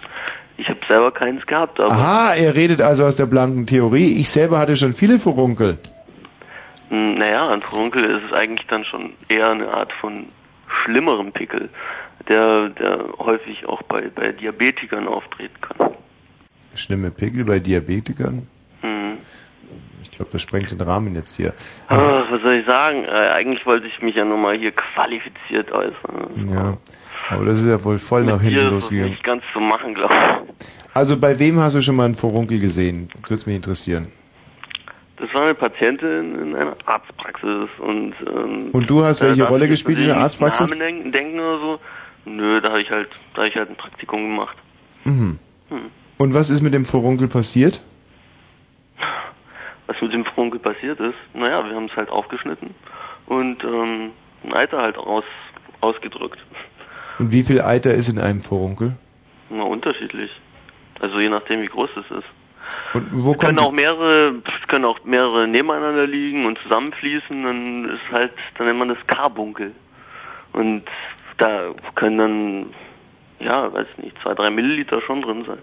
Ich habe selber keins gehabt, aber Aha, er redet also aus der blanken Theorie. Ich selber hatte schon viele Furunkel. Hm, naja, ein Furunkel ist es eigentlich dann schon eher eine Art von schlimmerem Pickel, der, der häufig auch bei, bei Diabetikern auftreten kann. Schlimme Pickel bei Diabetikern. Hm. Ich glaube, das sprengt den Rahmen jetzt hier. Ah, was soll ich sagen? Äh, eigentlich wollte ich mich ja nur mal hier qualifiziert äußern. Ja, aber das ist ja wohl voll nach hinten ist das losgegangen. nicht ganz zu machen, glaube ich. Also bei wem hast du schon mal einen Furunkel gesehen? Das würde mich interessieren. Das war eine Patientin in einer Arztpraxis und ähm, Und du hast welche Rolle gespielt in der Arztpraxis? Namen denken, denken oder so. Nö, da habe ich halt, da habe ich halt ein Praktikum gemacht. Mhm. Hm. Und was ist mit dem Furunkel passiert? Was mit dem Furunkel passiert ist, naja, wir haben es halt aufgeschnitten und ähm, ein Alter halt aus, ausgedrückt. Und wie viel Eiter ist in einem Furunkel? Na, unterschiedlich. Also je nachdem, wie groß es ist. Und wo Es können auch mehrere, können auch mehrere nebeneinander liegen und zusammenfließen, dann ist halt, dann nennt man das Karbunkel. Und da können dann, ja, weiß nicht, zwei, drei Milliliter schon drin sein.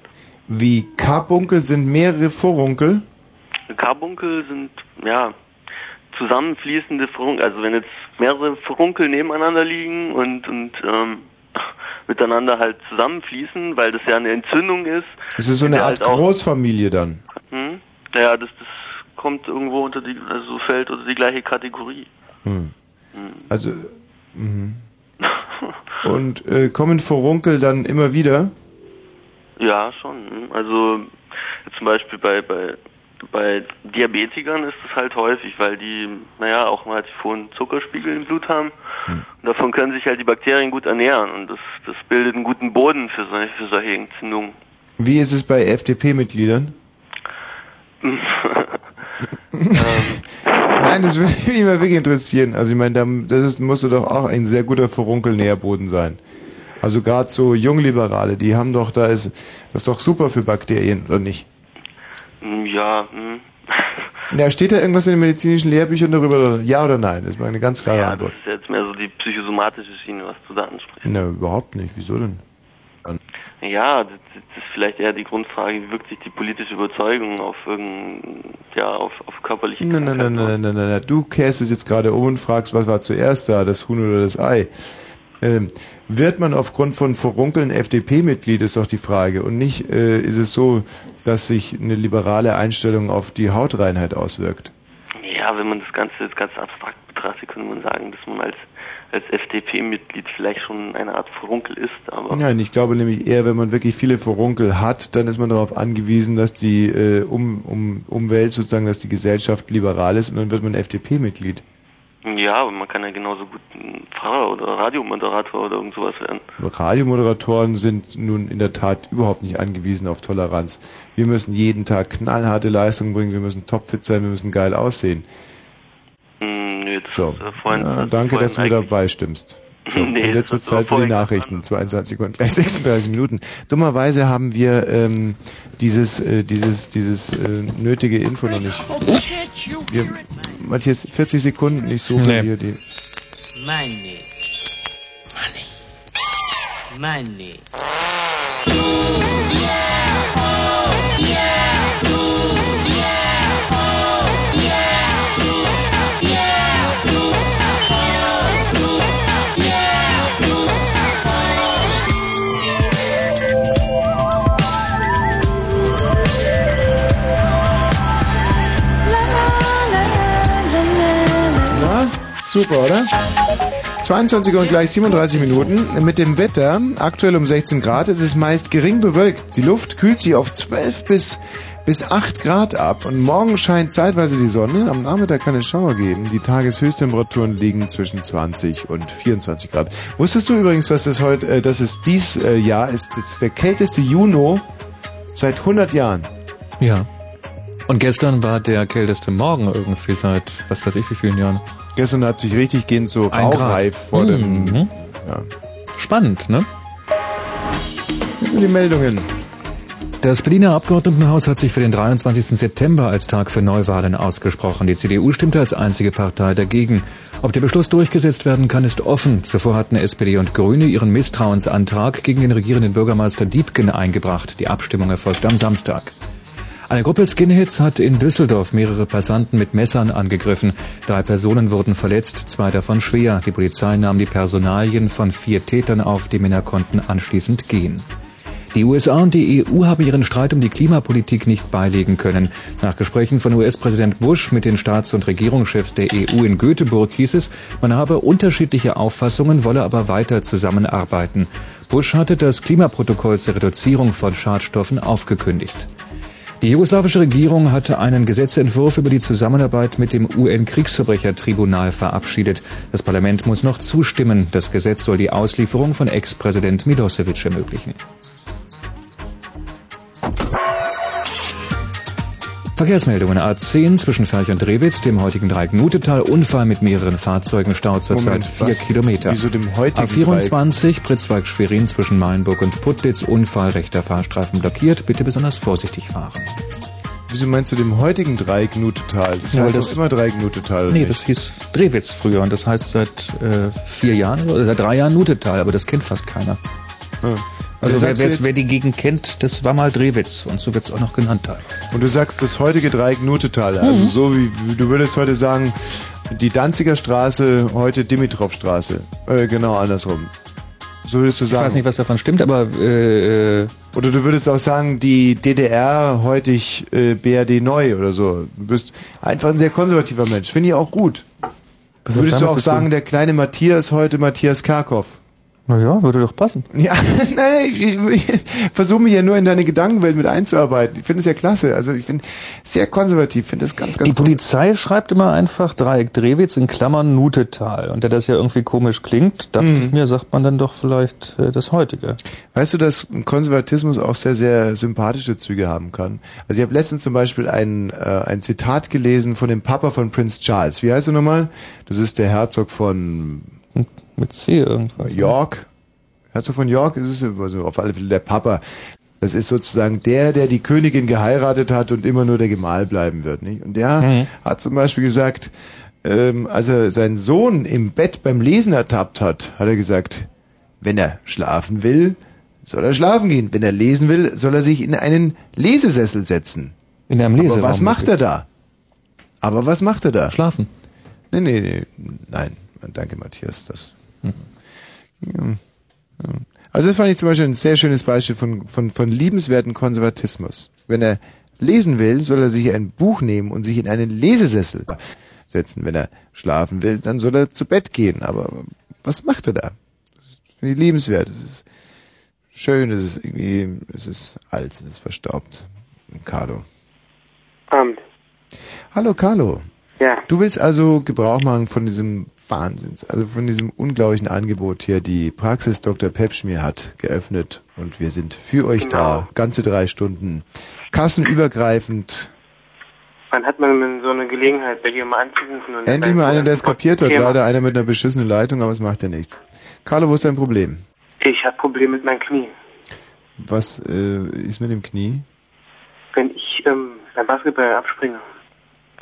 wie Karbunkel sind mehrere Furunkel? Karbunkel sind, ja, zusammenfließende Furunkel. Also wenn jetzt mehrere Furunkel nebeneinander liegen und, und ähm, miteinander halt zusammenfließen, weil das ja eine Entzündung ist. Es ist so eine Art halt Großfamilie dann. Hm? Ja, das, das kommt irgendwo unter die, also fällt unter die gleiche Kategorie. Hm. Also, mhm. [LAUGHS] Und äh, kommen Furunkel dann immer wieder? Ja, schon. hm. Also zum Beispiel bei, bei, bei Diabetikern ist es halt häufig, weil die, naja, auch mal relativ hohen Zuckerspiegel im Blut haben. Und davon können sich halt die Bakterien gut ernähren und das, das bildet einen guten Boden für solche, für solche Entzündungen. Wie ist es bei FDP-Mitgliedern? [LAUGHS] [LAUGHS] Nein, das würde mich mal wirklich interessieren. Also ich meine, da- das ist, musste doch auch ein sehr guter Furunkel-Nährboden sein. Also gerade so Jungliberale, die haben doch, da ist das ist doch super für Bakterien, oder nicht? Hm, ja, hm. Ja, steht da irgendwas in den medizinischen Lehrbüchern darüber? Ja oder nein? Das ist mal eine ganz klare ja, das Antwort. ist jetzt mehr so die psychosomatische Schiene, was du da ansprichst. Na, überhaupt nicht. Wieso denn? Ja, das, das ist vielleicht eher die Grundfrage, wie wirkt sich die politische Überzeugung auf irgendein, ja, auf, auf körperliche Nein, nein, nein, nein, nein, nein, nein. Du kehrst es jetzt gerade um und fragst, was war zuerst da, das Huhn oder das Ei. Ähm, wird man aufgrund von Furunkeln FDP-Mitglied, ist doch die Frage. Und nicht äh, ist es so, dass sich eine liberale Einstellung auf die Hautreinheit auswirkt. Ja, wenn man das Ganze jetzt ganz abstrakt betrachtet, könnte man sagen, dass man als, als FDP-Mitglied vielleicht schon eine Art Furunkel ist, aber Nein, ich glaube nämlich eher, wenn man wirklich viele Furunkel hat, dann ist man darauf angewiesen, dass die äh, um, um, Umwelt sozusagen, dass die Gesellschaft liberal ist und dann wird man FDP-Mitglied. Ja, aber man kann ja genauso gut ein Pfarrer oder Radiomoderator oder irgend sowas werden. Radiomoderatoren sind nun in der Tat überhaupt nicht angewiesen auf Toleranz. Wir müssen jeden Tag knallharte Leistung bringen, wir müssen topfit sein, wir müssen geil aussehen. Hm, nee, das So, ist, äh, vorhin, ja, danke, dass du mir dabei stimmst. [LAUGHS] So, Nee, und jetzt wird Zeit für die Nachrichten. 22 Sekunden, gleich 36 Minuten. Dummerweise haben wir ähm, dieses, äh, dieses, dieses äh, nötige Info noch nicht. Wir, Matthias, 40 Sekunden, ich suche Nee. hier die. Money. money. Na, super, oder? 22 Uhr und gleich 37 Minuten. Mit dem Wetter, aktuell um 16 Grad, es ist meist gering bewölkt. Die Luft kühlt sich auf 12 bis, bis 8 Grad ab. Und morgen scheint zeitweise die Sonne. Am Nachmittag kann es Schauer geben. Die Tageshöchsttemperaturen liegen zwischen 20 und 24 Grad. Wusstest du übrigens, dass es heute, äh, dass es dies äh, Jahr ist, das ist der kälteste Juni seit 100 Jahren? Ja. Und gestern war der kälteste Morgen irgendwie seit, was weiß ich, wie vielen Jahren. Gestern hat sich richtig gehend so rauchreif vor dem... Mhm. Ja. Spannend, ne? Das sind die Meldungen. Das Berliner Abgeordnetenhaus hat sich für den 23. September als Tag für Neuwahlen ausgesprochen. Die CDU stimmte als einzige Partei dagegen. Ob der Beschluss durchgesetzt werden kann, ist offen. Zuvor hatten SPD und Grüne ihren Misstrauensantrag gegen den regierenden Bürgermeister Diebken eingebracht. Die Abstimmung erfolgt am Samstag. Eine Gruppe Skinheads hat in Düsseldorf mehrere Passanten mit Messern angegriffen. Drei Personen wurden verletzt, zwei davon schwer. Die Polizei nahm die Personalien von vier Tätern auf, die Männer konnten anschließend gehen. Die USA und die EU haben ihren Streit um die Klimapolitik nicht beilegen können. Nach Gesprächen von US-Präsident Bush mit den Staats- und Regierungschefs der EU in Göteborg hieß es, man habe unterschiedliche Auffassungen, wolle aber weiter zusammenarbeiten. Bush hatte das Klimaprotokoll zur Reduzierung von Schadstoffen aufgekündigt. Die jugoslawische Regierung hatte einen Gesetzentwurf über die Zusammenarbeit mit dem UN-Kriegsverbrechertribunal verabschiedet. Das Parlament muss noch zustimmen. Das Gesetz soll die Auslieferung von Ex-Präsident Milosevic ermöglichen. Verkehrsmeldungen A10 zwischen Ferch und Rewitz, dem heutigen Dreieck Nutetal, Unfall mit mehreren Fahrzeugen, Stau zurzeit Moment, 4 was? Kilometer. Wieso dem heutigen A24 Pritzwalk-Schwerin zwischen Mainburg und Putlitz, Unfall, rechter Fahrstreifen blockiert, bitte besonders vorsichtig fahren. Wieso meinst du dem heutigen Dreieck-Nutetal? Das Ja, heißt das- immer Dreieck-Nutetal. oder Nee, nicht? das hieß Drewitz früher und das heißt seit äh, vier Jahren oder seit drei Jahren Nutetal, aber das kennt fast keiner. Also wer, jetzt- wer die Gegend kennt, das war mal Drewitz und so wird's auch noch genannt. Teil. Und du sagst das heutige Dreieck-Nutetal. Also Mhm. so wie, du würdest heute sagen, die Danziger Straße, heute Dimitrovstraße. Äh, genau andersrum. So würdest du Ich sagen. weiß nicht, was davon stimmt, aber äh, äh, Oder du würdest auch sagen, die DDR heutig äh, BRD neu oder so. Du bist einfach ein sehr konservativer Mensch. Finde ich auch gut. Was würdest du auch sagen, der kleine Matthias heute Matthias Karkow? Naja, würde doch passen. [LAUGHS] Ja, nein, ich, ich versuche mich ja nur in deine Gedankenwelt mit einzuarbeiten. Ich finde es ja klasse. Also ich bin sehr konservativ, finde es ganz, ganz Die Polizei schreibt immer einfach Dreieck Drewitz in Klammern Nutetal. Und da das ja irgendwie komisch klingt, dachte Mhm. ich mir, sagt man dann doch vielleicht äh, das heutige. Weißt du, dass Konservatismus auch sehr, sehr sympathische Züge haben kann? Also ich habe letztens zum Beispiel ein, äh, ein Zitat gelesen von dem Papa von Prince Charles. Wie heißt er nochmal? Das ist der Herzog von Mit C irgendwas. York. Herzog von York ist es also auf alle Fälle der Papa. Das ist sozusagen der, der die Königin geheiratet hat und immer nur der Gemahl bleiben wird. Nicht? Und der Mhm. hat zum Beispiel gesagt, ähm, als er seinen Sohn im Bett beim Lesen ertappt hat, hat er gesagt, wenn er schlafen will, soll er schlafen gehen. Wenn er lesen will, soll er sich in einen Lesesessel setzen. In einem Leseraum. Aber was macht er da? Aber was macht er da? Schlafen. Nee, nee, nee. Nein. Danke, Matthias. Das. Also das fand ich zum Beispiel ein sehr schönes Beispiel von, von, von liebenswerten Konservatismus. Wenn er lesen will, soll er sich ein Buch nehmen und sich in einen Lesesessel setzen. Wenn er schlafen will, dann soll er zu Bett gehen. Aber was macht er da? Das finde ich liebenswert. Es ist schön, es ist irgendwie, es ist alt, es ist verstaubt. Carlo. Abend. Hallo Carlo. Ja. Du willst also Gebrauch machen von diesem Wahnsinns, also von diesem unglaublichen Angebot hier. Die Praxis Dr. Pepschmier hat geöffnet und wir sind für euch da. Ganze drei Stunden. Kassenübergreifend. Wann hat man so eine Gelegenheit, bei dir mal anzurufen? Und Endlich mal einer, der es kapiert hat. Leider einer mit einer beschissenen Leitung, aber es macht ja nichts. Carlo, wo ist dein Problem? Ich habe Probleme mit meinem Knie. Was äh, ist mit dem Knie? Wenn ich ähm, beim Basketball abspringe,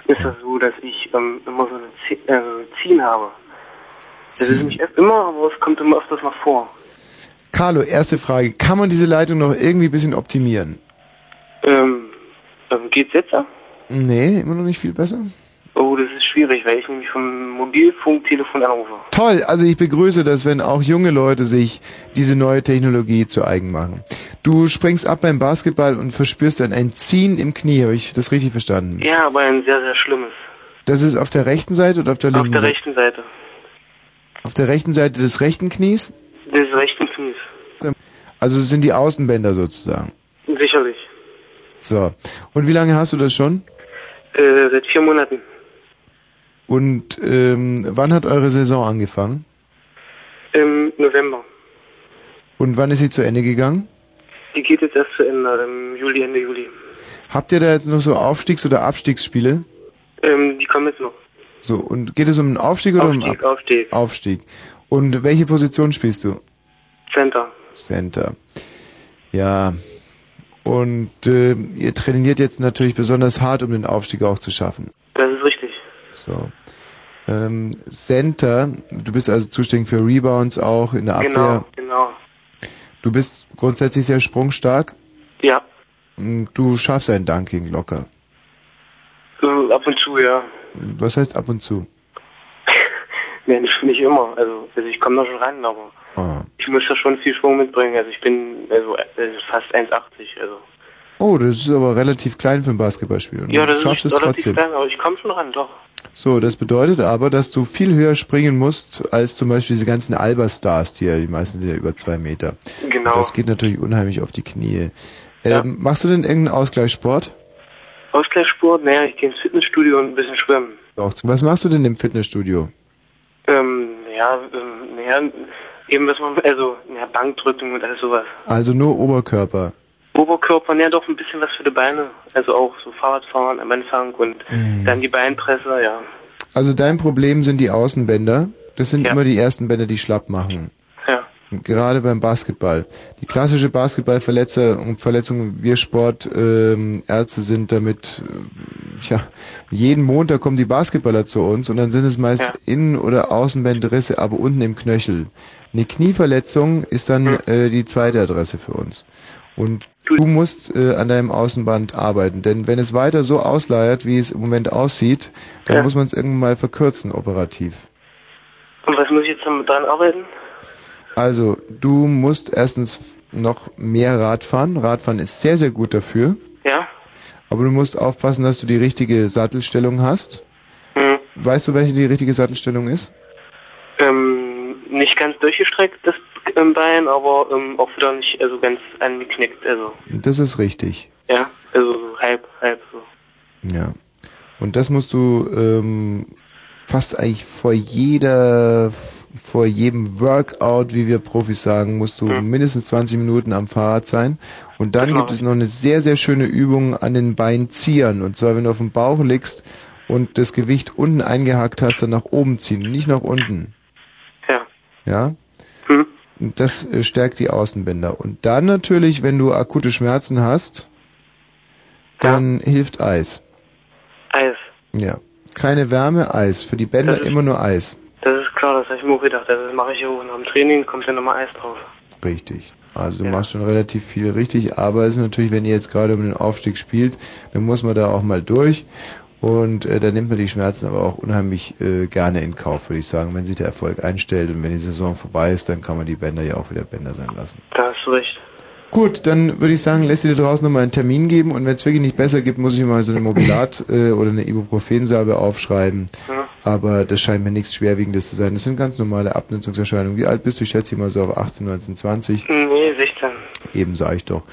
ist das so, dass ich ähm, immer so äh, ein Ziehen habe. Das ist Ziehen. nicht immer, aber es kommt immer öfters mal vor. Carlo, erste Frage. Kann man diese Leitung noch irgendwie ein bisschen optimieren? Ähm, ähm, geht's jetzt? ja? Nee, immer noch nicht viel besser. Oh, das ist schwierig, weil ich nämlich vom Mobilfunktelefon anrufe. Toll, also ich begrüße das, wenn auch junge Leute sich diese neue Technologie zu eigen machen. Du springst ab beim Basketball und verspürst dann ein Ziehen im Knie, habe ich das richtig verstanden? Ja, aber ein sehr, sehr schlimmes. Das ist auf der rechten Seite oder auf der Auf linken der Seite? rechten Seite. Auf der rechten Seite des rechten Knies? Des rechten Knies. Also es sind die Außenbänder sozusagen. Sicherlich. So. Und wie lange hast du das schon? Äh, seit vier Monaten. Und ähm, wann hat eure Saison angefangen? Im November. Und wann ist sie zu Ende gegangen? Die geht jetzt erst zu Ende, im Juli, Ende Juli. Habt ihr da jetzt noch so Aufstiegs- oder Abstiegsspiele? Ähm, die kommen jetzt noch. So, und geht es um einen Aufstieg oder um einen Aufstieg, Aufstieg. Ab Aufstieg? Und welche Position spielst du? Center. Center. Ja. Und äh, ihr trainiert jetzt natürlich besonders hart, um den Aufstieg auch zu schaffen. Das ist richtig. So. Ähm, Center, du bist also zuständig für Rebounds auch in der Abwehr. Genau, genau. Du bist grundsätzlich sehr sprungstark. Ja. Und Du schaffst ein Dunking locker. Äh, ab und zu, ja. Was heißt ab und zu? [LAUGHS] Nee, nicht, nicht immer. Also, also ich komme da schon ran, aber Ah. ich muss da schon viel Schwung mitbringen. Also ich bin also äh, fast 1,80. Also. Oh, das ist aber relativ klein für ein Basketballspiel. Ja, du das schaffst ist es relativ trotzdem. klein, aber ich komme schon ran, doch. So, das bedeutet aber, dass du viel höher springen musst als zum Beispiel diese ganzen Alba-Stars, die ja, die meisten sind ja über zwei Meter. Genau. Das geht natürlich unheimlich auf die Knie. Ähm, Machst du denn irgendeinen Ausgleichssport? Ausgleichssport, naja, ich gehe ins Fitnessstudio und ein bisschen schwimmen. Auch. Was machst du denn im Fitnessstudio? Ähm, ja, ähm, naja, eben was man, also, ja, Bankdrücken und alles sowas. Also nur Oberkörper. Oberkörper, ja doch ein bisschen was für die Beine. Also auch so Fahrradfahren am Anfang und Mhm. dann die Beinpresse, ja. Also dein Problem sind die Außenbänder. Das sind immer die ersten Bänder, die schlapp machen. Ja. Und Gerade beim Basketball. Die klassische Basketballverletzung, Verletzung, wir Sportärzte ähm, sind damit, äh, ja, jeden Montag kommen die Basketballer zu uns und dann sind es meist Innen- oder Außenbändrisse, aber unten im Knöchel. Eine Knieverletzung ist dann äh, die zweite Adresse für uns. Und du musst äh, an deinem Außenband arbeiten, denn wenn es weiter so ausleiert, wie es im Moment aussieht, dann Ja. muss man es irgendwann mal verkürzen operativ. Und was muss ich jetzt damit dran arbeiten? Also, du musst erstens noch mehr Radfahren. Radfahren ist sehr, sehr gut dafür. Ja. Aber du musst aufpassen, dass du die richtige Sattelstellung hast. Hm. Weißt du, welche die richtige Sattelstellung ist? Ähm, nicht ganz durchgestreckt, das ähm, Bein, aber ähm, auch wieder nicht, also ganz angeknickt, also, Das ist richtig. ja, also so halb, halb so. Ja. Und das musst du ähm, fast eigentlich vor jeder, vor jedem Workout, wie wir Profis sagen, musst du mindestens 20 Minuten am Fahrrad sein. Und dann gibt es noch eine sehr, sehr schöne Übung an den Beinziehern. Und zwar, wenn du auf dem Bauch liegst und das Gewicht unten eingehakt hast, dann nach oben ziehen, nicht nach unten. Ja. Ja? Das äh, stärkt die Außenbänder. Und dann natürlich, wenn du akute Schmerzen hast, dann hilft Eis. Eis. Ja. Keine Wärme, Eis. Für die Bänder immer nur Eis. Das ist klar, das habe ich mir auch gedacht. Das mache ich ja auch nach dem Training, kommt dann nochmal Eis drauf. Richtig. Also du machst schon relativ viel richtig, aber es ist natürlich, wenn ihr jetzt gerade um den Aufstieg spielt, dann muss man da auch mal durch. Und äh, da nimmt man die Schmerzen aber auch unheimlich äh, gerne in Kauf, würde ich sagen, wenn sich der Erfolg einstellt und wenn die Saison vorbei ist, dann kann man die Bänder ja auch wieder Bänder sein lassen. Da hast du recht. Gut, dann würde ich sagen, lässt dir draußen nochmal einen Termin geben und wenn es wirklich nicht besser gibt, muss ich mal so eine Mobilat [LAUGHS] äh, oder eine Ibuprofensalbe aufschreiben. Aber das scheint mir nichts Schwerwiegendes zu sein. Das sind ganz normale Abnutzungserscheinungen. Wie alt bist du? Ich schätze mal so auf 18, 19, 20. Nee, 16. Eben sage ich doch.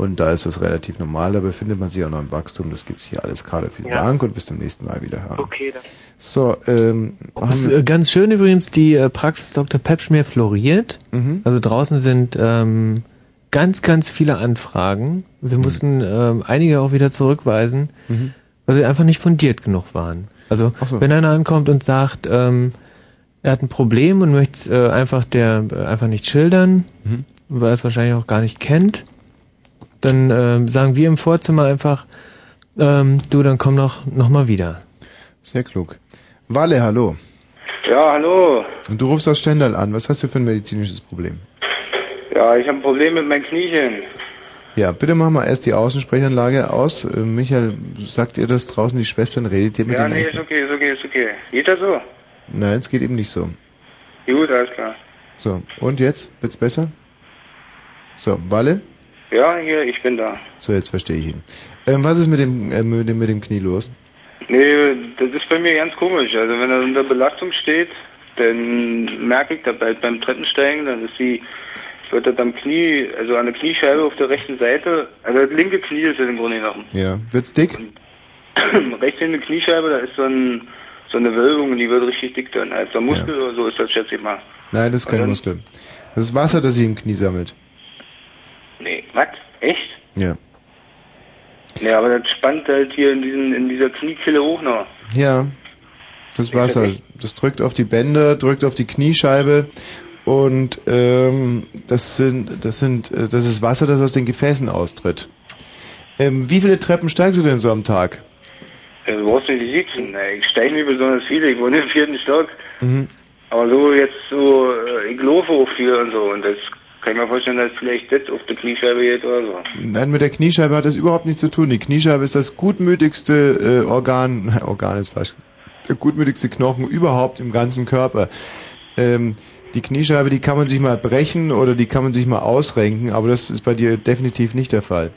Und da ist das relativ normal, da befindet man sich auch noch im Wachstum. Das gibt's hier alles gerade. Vielen Ja. Dank und bis zum nächsten Mal wieder. Okay, dann. So, ähm, Das ist äh, ganz schön übrigens, die äh, Praxis Dr. Pepschmier floriert. Mhm. Also draußen sind ähm, ganz, ganz viele Anfragen. Wir mussten ähm, einige auch wieder zurückweisen, Mhm. weil sie einfach nicht fundiert genug waren. Also wenn einer ankommt und sagt, ähm, er hat ein Problem und möchte es äh, einfach der äh, einfach nicht schildern, Mhm. weil er es wahrscheinlich auch gar nicht kennt, dann ähm, sagen wir im Vorzimmer einfach, ähm, du, dann komm noch noch mal wieder. sehr klug. Walle, hallo. Ja, hallo. Und du rufst aus Stendal an. Was hast du für ein medizinisches Problem? Ja, ich habe ein Problem mit meinen Kniechen. Ja, bitte mach mal erst die Außensprechanlage aus. Äh, Michael, sagt ihr das draußen, die Schwestern, redet ihr mit Ja, den nee, echten? ist okay, ist okay, ist okay. Geht das so? Nein, es geht eben nicht so. Gut, alles klar. So, und jetzt? Wird's besser? So, Walle? Ja, hier, ich bin da. So, jetzt verstehe ich ihn. Ähm, was ist mit dem, äh, mit dem, mit dem Knie los? Nee, das ist bei mir ganz komisch. Also wenn er unter Belastung steht, dann merke ich das halt beim Treppensteigen, dann ist die, wird das am Knie, also an der Kniescheibe auf der rechten Seite, also das linke Knie ist es im Grunde genommen. Ja, wird's dick? [CLEARS THROAT] Rechts in der Kniescheibe, da ist so, ein, so eine Wölbung und die wird richtig dick dann. Als der Muskel oder so ist das, schätze ich mal. Nein, das ist kein dann- Muskel. Das ist Wasser, das sich im Knie sammelt. Echt? Ja. Nee, aber das spannt halt hier in, diesen, in dieser Kniekille hoch noch. Ja, das Wasser. Das drückt auf die Bänder, drückt auf die Kniescheibe und ähm, das sind, das sind, äh, das ist Wasser, das aus den Gefäßen austritt. Ähm, wie viele Treppen steigst du denn so am Tag? Ja, du brauchst nicht sitzen. Ich steige nicht besonders viele, ich wohne im vierten Stock. Mhm. Aber so jetzt so, ich laufe auch viel und so. Und das kann ich mir vorstellen, dass vielleicht das auf die Kniescheibe geht oder so. Nein, mit der Kniescheibe hat das überhaupt nichts zu tun. Die Kniescheibe ist das gutmütigste äh, Organ, nein, [LAUGHS] Organ ist falsch, der gutmütigste Knochen überhaupt im ganzen Körper. Ähm, die Kniescheibe, die kann man sich mal brechen oder die kann man sich mal ausrenken, aber das ist bei dir definitiv nicht der Fall.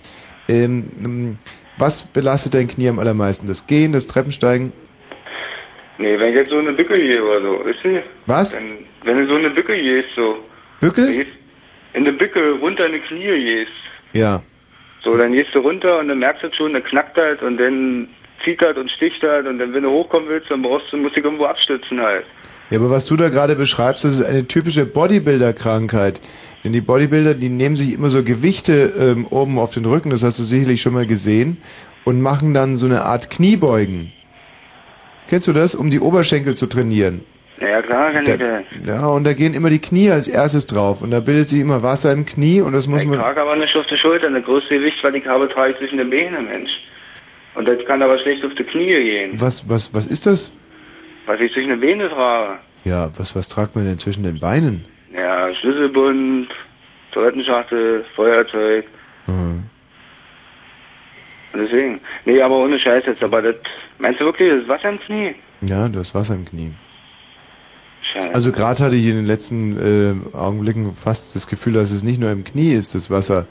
Ähm, ähm, was belastet dein Knie am allermeisten? Das Gehen, das Treppensteigen? Nee, wenn ich jetzt so eine Bücke gehe oder so, weißt du? Was? Wenn, wenn du so eine Bücke gehst, so. Bückel? Gehst, in eine Bücke runter in die Knie gehst. Ja. So, dann gehst du runter und dann merkst du schon, dann knackt halt und dann zieht halt und sticht halt und dann, wenn du hochkommen willst, dann brauchst du, musst du dich irgendwo abstützen halt. Ja, aber was du da gerade beschreibst, das ist eine typische Bodybuilder-Krankheit. Denn die Bodybuilder, die nehmen sich immer so Gewichte ähm, oben auf den Rücken, das hast du sicherlich schon mal gesehen, und machen dann so eine Art Kniebeugen. Kennst du das? Um die Oberschenkel zu trainieren. Ja, klar, kann ich ja. Ja, und da gehen immer die Knie als erstes drauf. Und da bildet sich immer Wasser im Knie und das muss Ich man... trage aber nicht auf die Schultern. Das größte Gewicht, was ich habe, trage ich zwischen den Beinen, Mensch. Und das kann aber schlecht auf die Knie gehen. Was, was, was ist das? Was ich zwischen den Beinen trage. Ja, was, was tragt man denn zwischen den Beinen? Ja, Schlüsselbund, Toilettenschachtel, Feuerzeug. Mhm. Und deswegen. Nee, aber ohne Scheiß jetzt. Aber das, meinst du wirklich, das ist Wasser im Knie? Ja, du hast Wasser im Knie. Scheiße. Also gerade hatte ich in den letzten äh, Augenblicken fast das Gefühl, dass es nicht nur im Knie ist, das Wasser.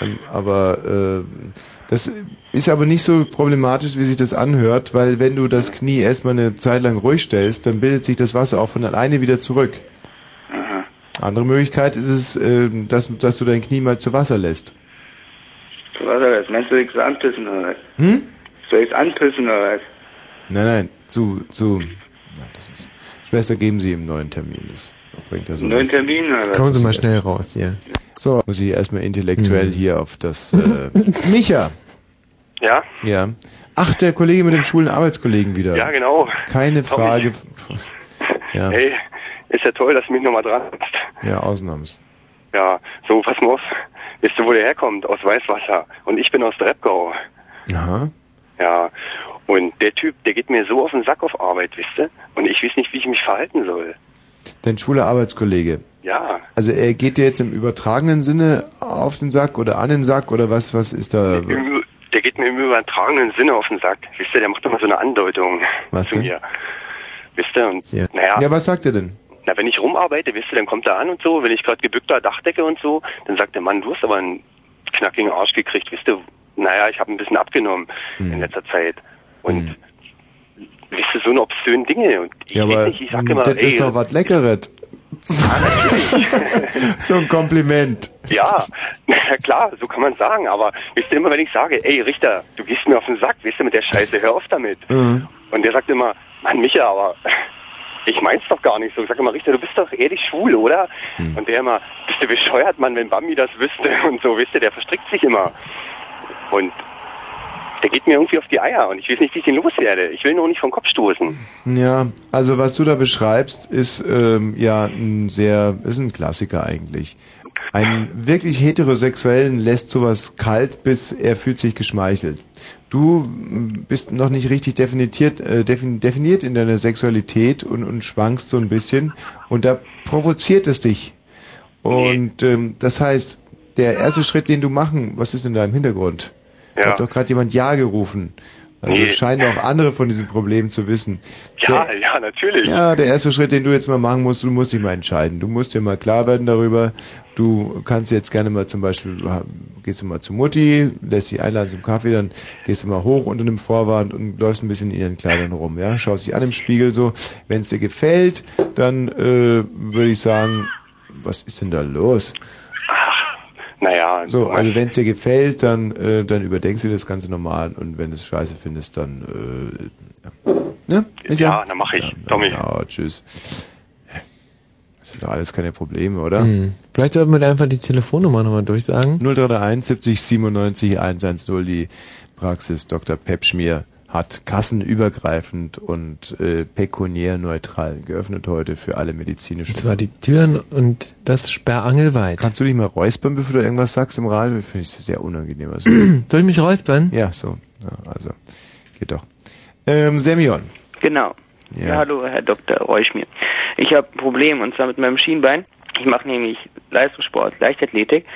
Ähm, aber äh, das ist aber nicht so problematisch, wie sich das anhört, weil wenn du das Knie erstmal eine Zeit lang ruhig stellst, dann bildet sich das Wasser auch von alleine wieder zurück. Aha. Andere Möglichkeit ist es, äh, dass, dass du dein Knie mal zu Wasser lässt. So was das? Meinst du, ich soll anpissen oder was? Hm? Soll ich anpissen oder was? Nein, nein, zu, zu. Schwester, geben Sie ihm einen neuen Termin. Das bringt ja so Neuen. Termin oder? Kommen Sie mal schnell raus hier. So, muss ich erstmal intellektuell Hm. hier auf das. Äh, [LAUGHS] Micha! Ja? Ja. Ach, der Kollege mit dem schwulen Arbeitskollegen wieder. Ja, genau. Keine Tommy. Frage. [LAUGHS] Ja, Hey, ist ja toll, dass du mich nochmal dran hast. ja, Ausnahms. Ja, so, pass mal auf. Wisst ihr, wo der herkommt? Aus Weißwasser. Und ich bin aus Dreppgau. Aha. Ja. Und der Typ, der geht mir so auf den Sack auf Arbeit, wisst ihr? Und ich weiß nicht, wie ich mich verhalten soll. Dein schwuler Arbeitskollege. Ja. Also er geht dir jetzt im übertragenen Sinne auf den Sack oder an den Sack oder was, was ist da? Im, der geht mir im übertragenen Sinne auf den Sack. Wisst ihr, der macht immer so eine Andeutung Was zu denn? mir. Wisst ihr? Und, Ja. naja, ja, was sagt er denn? na, wenn ich rumarbeite, wisst ihr, dann kommt er an und so. Wenn ich gerade gebückter Dachdecke und so, dann sagt der Mann, du hast aber einen knackigen Arsch gekriegt. Wisst ihr, naja, ich habe ein bisschen abgenommen Hm. in letzter Zeit. Und wisst ihr, so eine obszönen Dinge. Und ich ja, aber nicht, ich sag mm, immer, das ey, ist doch was Leckeres. [LAUGHS] so ein Kompliment. Ja, na klar, so kann man sagen, aber wisst ihr immer, wenn ich sage, ey Richter, du gehst mir auf den Sack, wisst ihr mit der Scheiße, hör auf damit. Mhm. Und der sagt immer, Mann Micha, aber ich mein's doch gar nicht so. Ich sag immer, Richter, du bist doch ehrlich schwul, oder? Mhm. Und der immer, bist du bescheuert, Mann, wenn Bambi das wüsste und so, wisst ihr, der verstrickt sich immer. Und der geht mir irgendwie auf die Eier und ich weiß nicht, wie ich den loswerde. Ich will ihn auch nicht vom Kopf stoßen. Ja, also was du da beschreibst, ist ähm, ja ein sehr, ist ein Klassiker eigentlich. Einen wirklich heterosexuellen lässt sowas kalt, bis er fühlt sich geschmeichelt. Du bist noch nicht richtig definiert, äh, defin, definiert in deiner Sexualität und, und schwankst so ein bisschen und da provoziert es dich. Und ähm, das heißt, der erste Schritt, den du machen, was ist da im Hintergrund? Ja. Hat doch gerade jemand Ja gerufen. Also Nee. scheinen auch andere von diesem Problem zu wissen. Ja, ja, natürlich. Ja, der erste Schritt, den du jetzt mal machen musst, du musst dich mal entscheiden. Du musst dir mal klar werden darüber. Du kannst jetzt gerne mal zum Beispiel, gehst du mal zu Mutti, lässt dich einladen zum Kaffee, dann gehst du mal hoch unter dem Vorwand und läufst ein bisschen in ihren Kleidern rum, ja. Schaust dich an im Spiegel so. Wenn es dir gefällt, dann äh, würde ich sagen, was ist denn da los? Naja, So, also wenn es dir gefällt, dann, äh, dann überdenkst du das Ganze normal und wenn du es scheiße findest, dann äh, ja. Ne? Ja, dann mache ich. Tommy. Ja, tschüss. Das sind doch alles keine Probleme, oder? Hm. Vielleicht sollten wir einfach die Telefonnummer nochmal durchsagen. 0331 70 97 110, die Praxis Dr. Pepschmier hat kassenübergreifend und äh, pekuniär neutral geöffnet heute für alle medizinischen. Und zwar die Türen und das sperrangelweit. Kannst du dich mal räuspern, bevor du irgendwas sagst im Radio? Finde ich sehr unangenehm. Also, [CLEARS THROAT] Soll ich mich räuspern? Ja, so. Ja, also, geht doch. Ähm, Semyon. Genau. Ja. Ja. hallo, Herr Dr. Reuschmier. Ich habe ein Problem und zwar mit meinem Schienbein. Ich mache nämlich Leistungssport, Leichtathletik.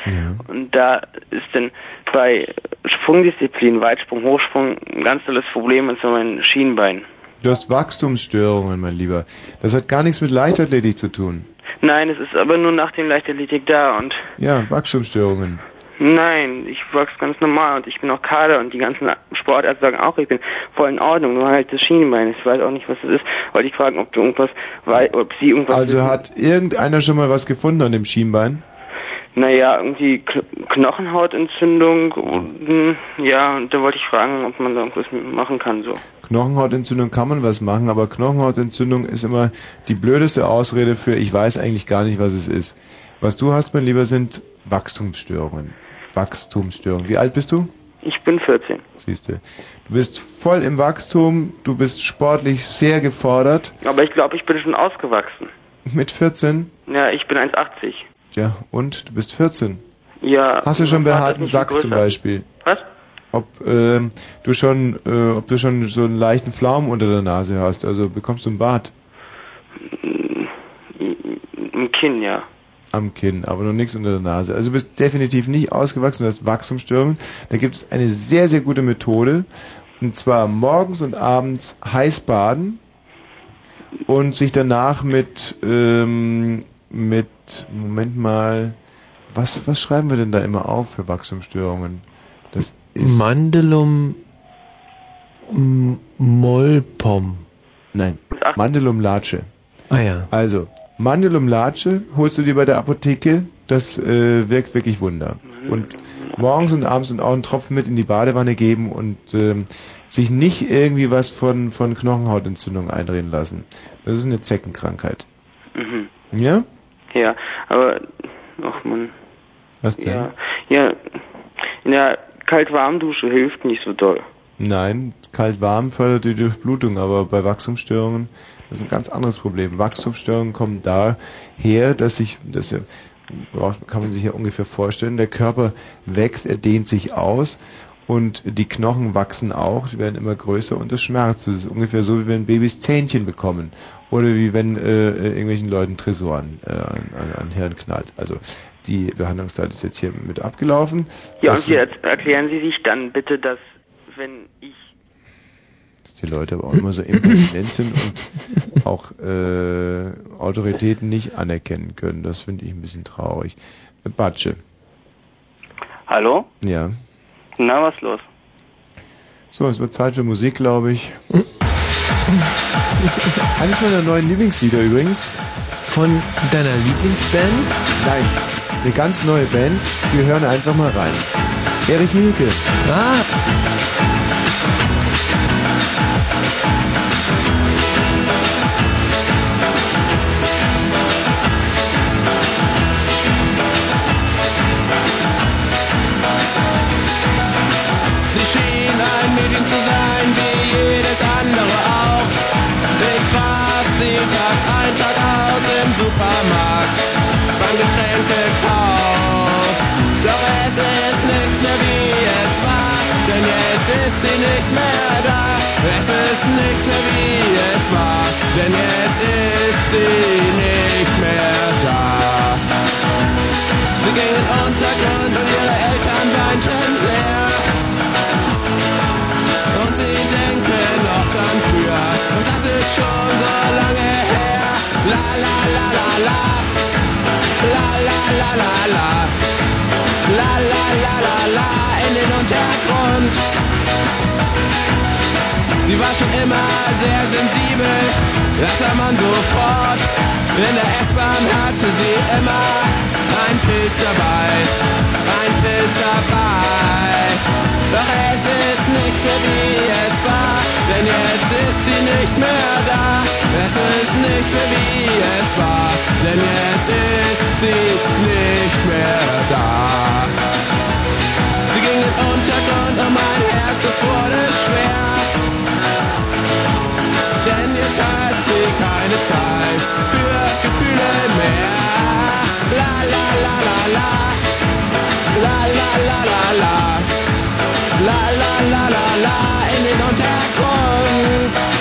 Und da ist dann bei Sprungdisziplin, Weitsprung, Hochsprung ein ganz tolles Problem und zwar mein Schienbein. Du hast Wachstumsstörungen, mein Lieber. Das hat gar nichts mit Leichtathletik zu tun. Nein, es ist aber nur nach dem Leichtathletik da und Ja, Wachstumsstörungen. Nein, ich wachse ganz normal und ich bin auch Kader und die ganzen Sportärzte sagen auch, ich bin voll in Ordnung, nur halt das Schienbein. Ich weiß auch nicht, was das ist. Wollte ich fragen, ob du irgendwas, wei- ob sie irgendwas Also wissen. hat irgendeiner schon mal was gefunden an dem Schienbein? Naja, irgendwie Kn Knochenhautentzündung und, hm, ja, und da wollte ich fragen, ob man da irgendwas machen kann, so. Knochenhautentzündung kann man was machen, aber Knochenhautentzündung ist immer die blödeste Ausrede für ich weiß eigentlich gar nicht, was es ist. Was du hast, mein Lieber, sind Wachstumsstörungen. Wachstumsstörungen. Wie alt bist du? Ich bin 14. Siehst du. Du bist voll im Wachstum, du bist sportlich sehr gefordert. Aber ich glaube, ich bin schon ausgewachsen. Mit 14? Ja, ich bin 1,80. Ja, und? Du bist 14. Ja. Hast du schon behaarten Sack viel zum größer. Beispiel? Was? Ob ähm, du schon, äh, ob du schon so einen leichten Pflaumen unter der Nase hast? Also bekommst du einen Bart Ein Kinn, ja. Am Kinn, aber noch nichts unter der Nase. Also du bist definitiv nicht ausgewachsen, du hast Wachstumsstörungen. Da gibt es eine sehr, sehr gute Methode. Und zwar morgens und abends heiß baden und sich danach mit, ähm, mit, Moment mal, was, was schreiben wir denn da immer auf für Wachstumsstörungen? Das ist Mandelum Molpom. Nein, Mandelum Latsche. Ah ja. Also, Mandelum Latsche holst du dir bei der Apotheke, das äh, wirkt wirklich Wunder. Und morgens und abends und auch einen Tropfen mit in die Badewanne geben und ähm, sich nicht irgendwie was von, von Knochenhautentzündung einreden lassen. Das ist eine Zeckenkrankheit. Mhm. Ja? Ja, aber, ach man. Was denn? Ja, ja, in der Kalt-Warm-Dusche hilft nicht so doll. Nein, kalt-warm fördert die Durchblutung, aber bei Wachstumsstörungen, das ist ein ganz anderes Problem. Wachstumsstörungen kommen daher, dass sich, das braucht- kann man sich ja ungefähr vorstellen, der Körper wächst, er dehnt sich aus und die Knochen wachsen auch, die werden immer größer und das schmerzt. Das ist ungefähr so, wie wenn Babys Zähnchen bekommen oder wie wenn äh, äh, irgendwelchen Leuten Tresoren äh, an, an, an Hirn knallt. Also die Behandlungszeit ist jetzt hier mit abgelaufen. Ja, und jetzt erklären Sie sich dann bitte, dass, wenn ich die Leute aber auch immer so impertinent sind und auch äh, Autoritäten nicht anerkennen können. Das finde ich ein bisschen traurig. Batsche. Hallo? Ja. Na, was los? So, es wird Zeit für Musik, glaube ich. [LAUGHS] Eines meiner neuen Lieblingslieder übrigens. Von deiner Lieblingsband? Nein, eine ganz neue Band. Wir hören einfach mal rein. Erich Mielke. Ah. Andere auch. Ich traf sie Tag ein, Tag aus im Supermarkt beim Getränkekauf. Doch es ist nichts mehr wie es war, denn jetzt ist sie nicht mehr da. Es ist nichts mehr wie es war, denn jetzt ist sie nicht mehr da. ging in Untergrund und ihre Eltern weinten schon so lange her. La la la la la, la la la la la, la la la la la in den Untergrund. Sie war schon immer sehr sensibel, das sah man sofort. In der S-Bahn hatte sie immer ein Pilz dabei, ein Pilz dabei. Doch es ist nichts mehr wie es war, denn jetzt ist sie nicht mehr da. Es ist nichts mehr wie es war, denn jetzt ist sie nicht mehr da. Mein Herz, es wurde schwer. Denn jetzt hat sie keine Zeit für Gefühle mehr. La la la la la, la la la la la, la la la la la in den Untergrund.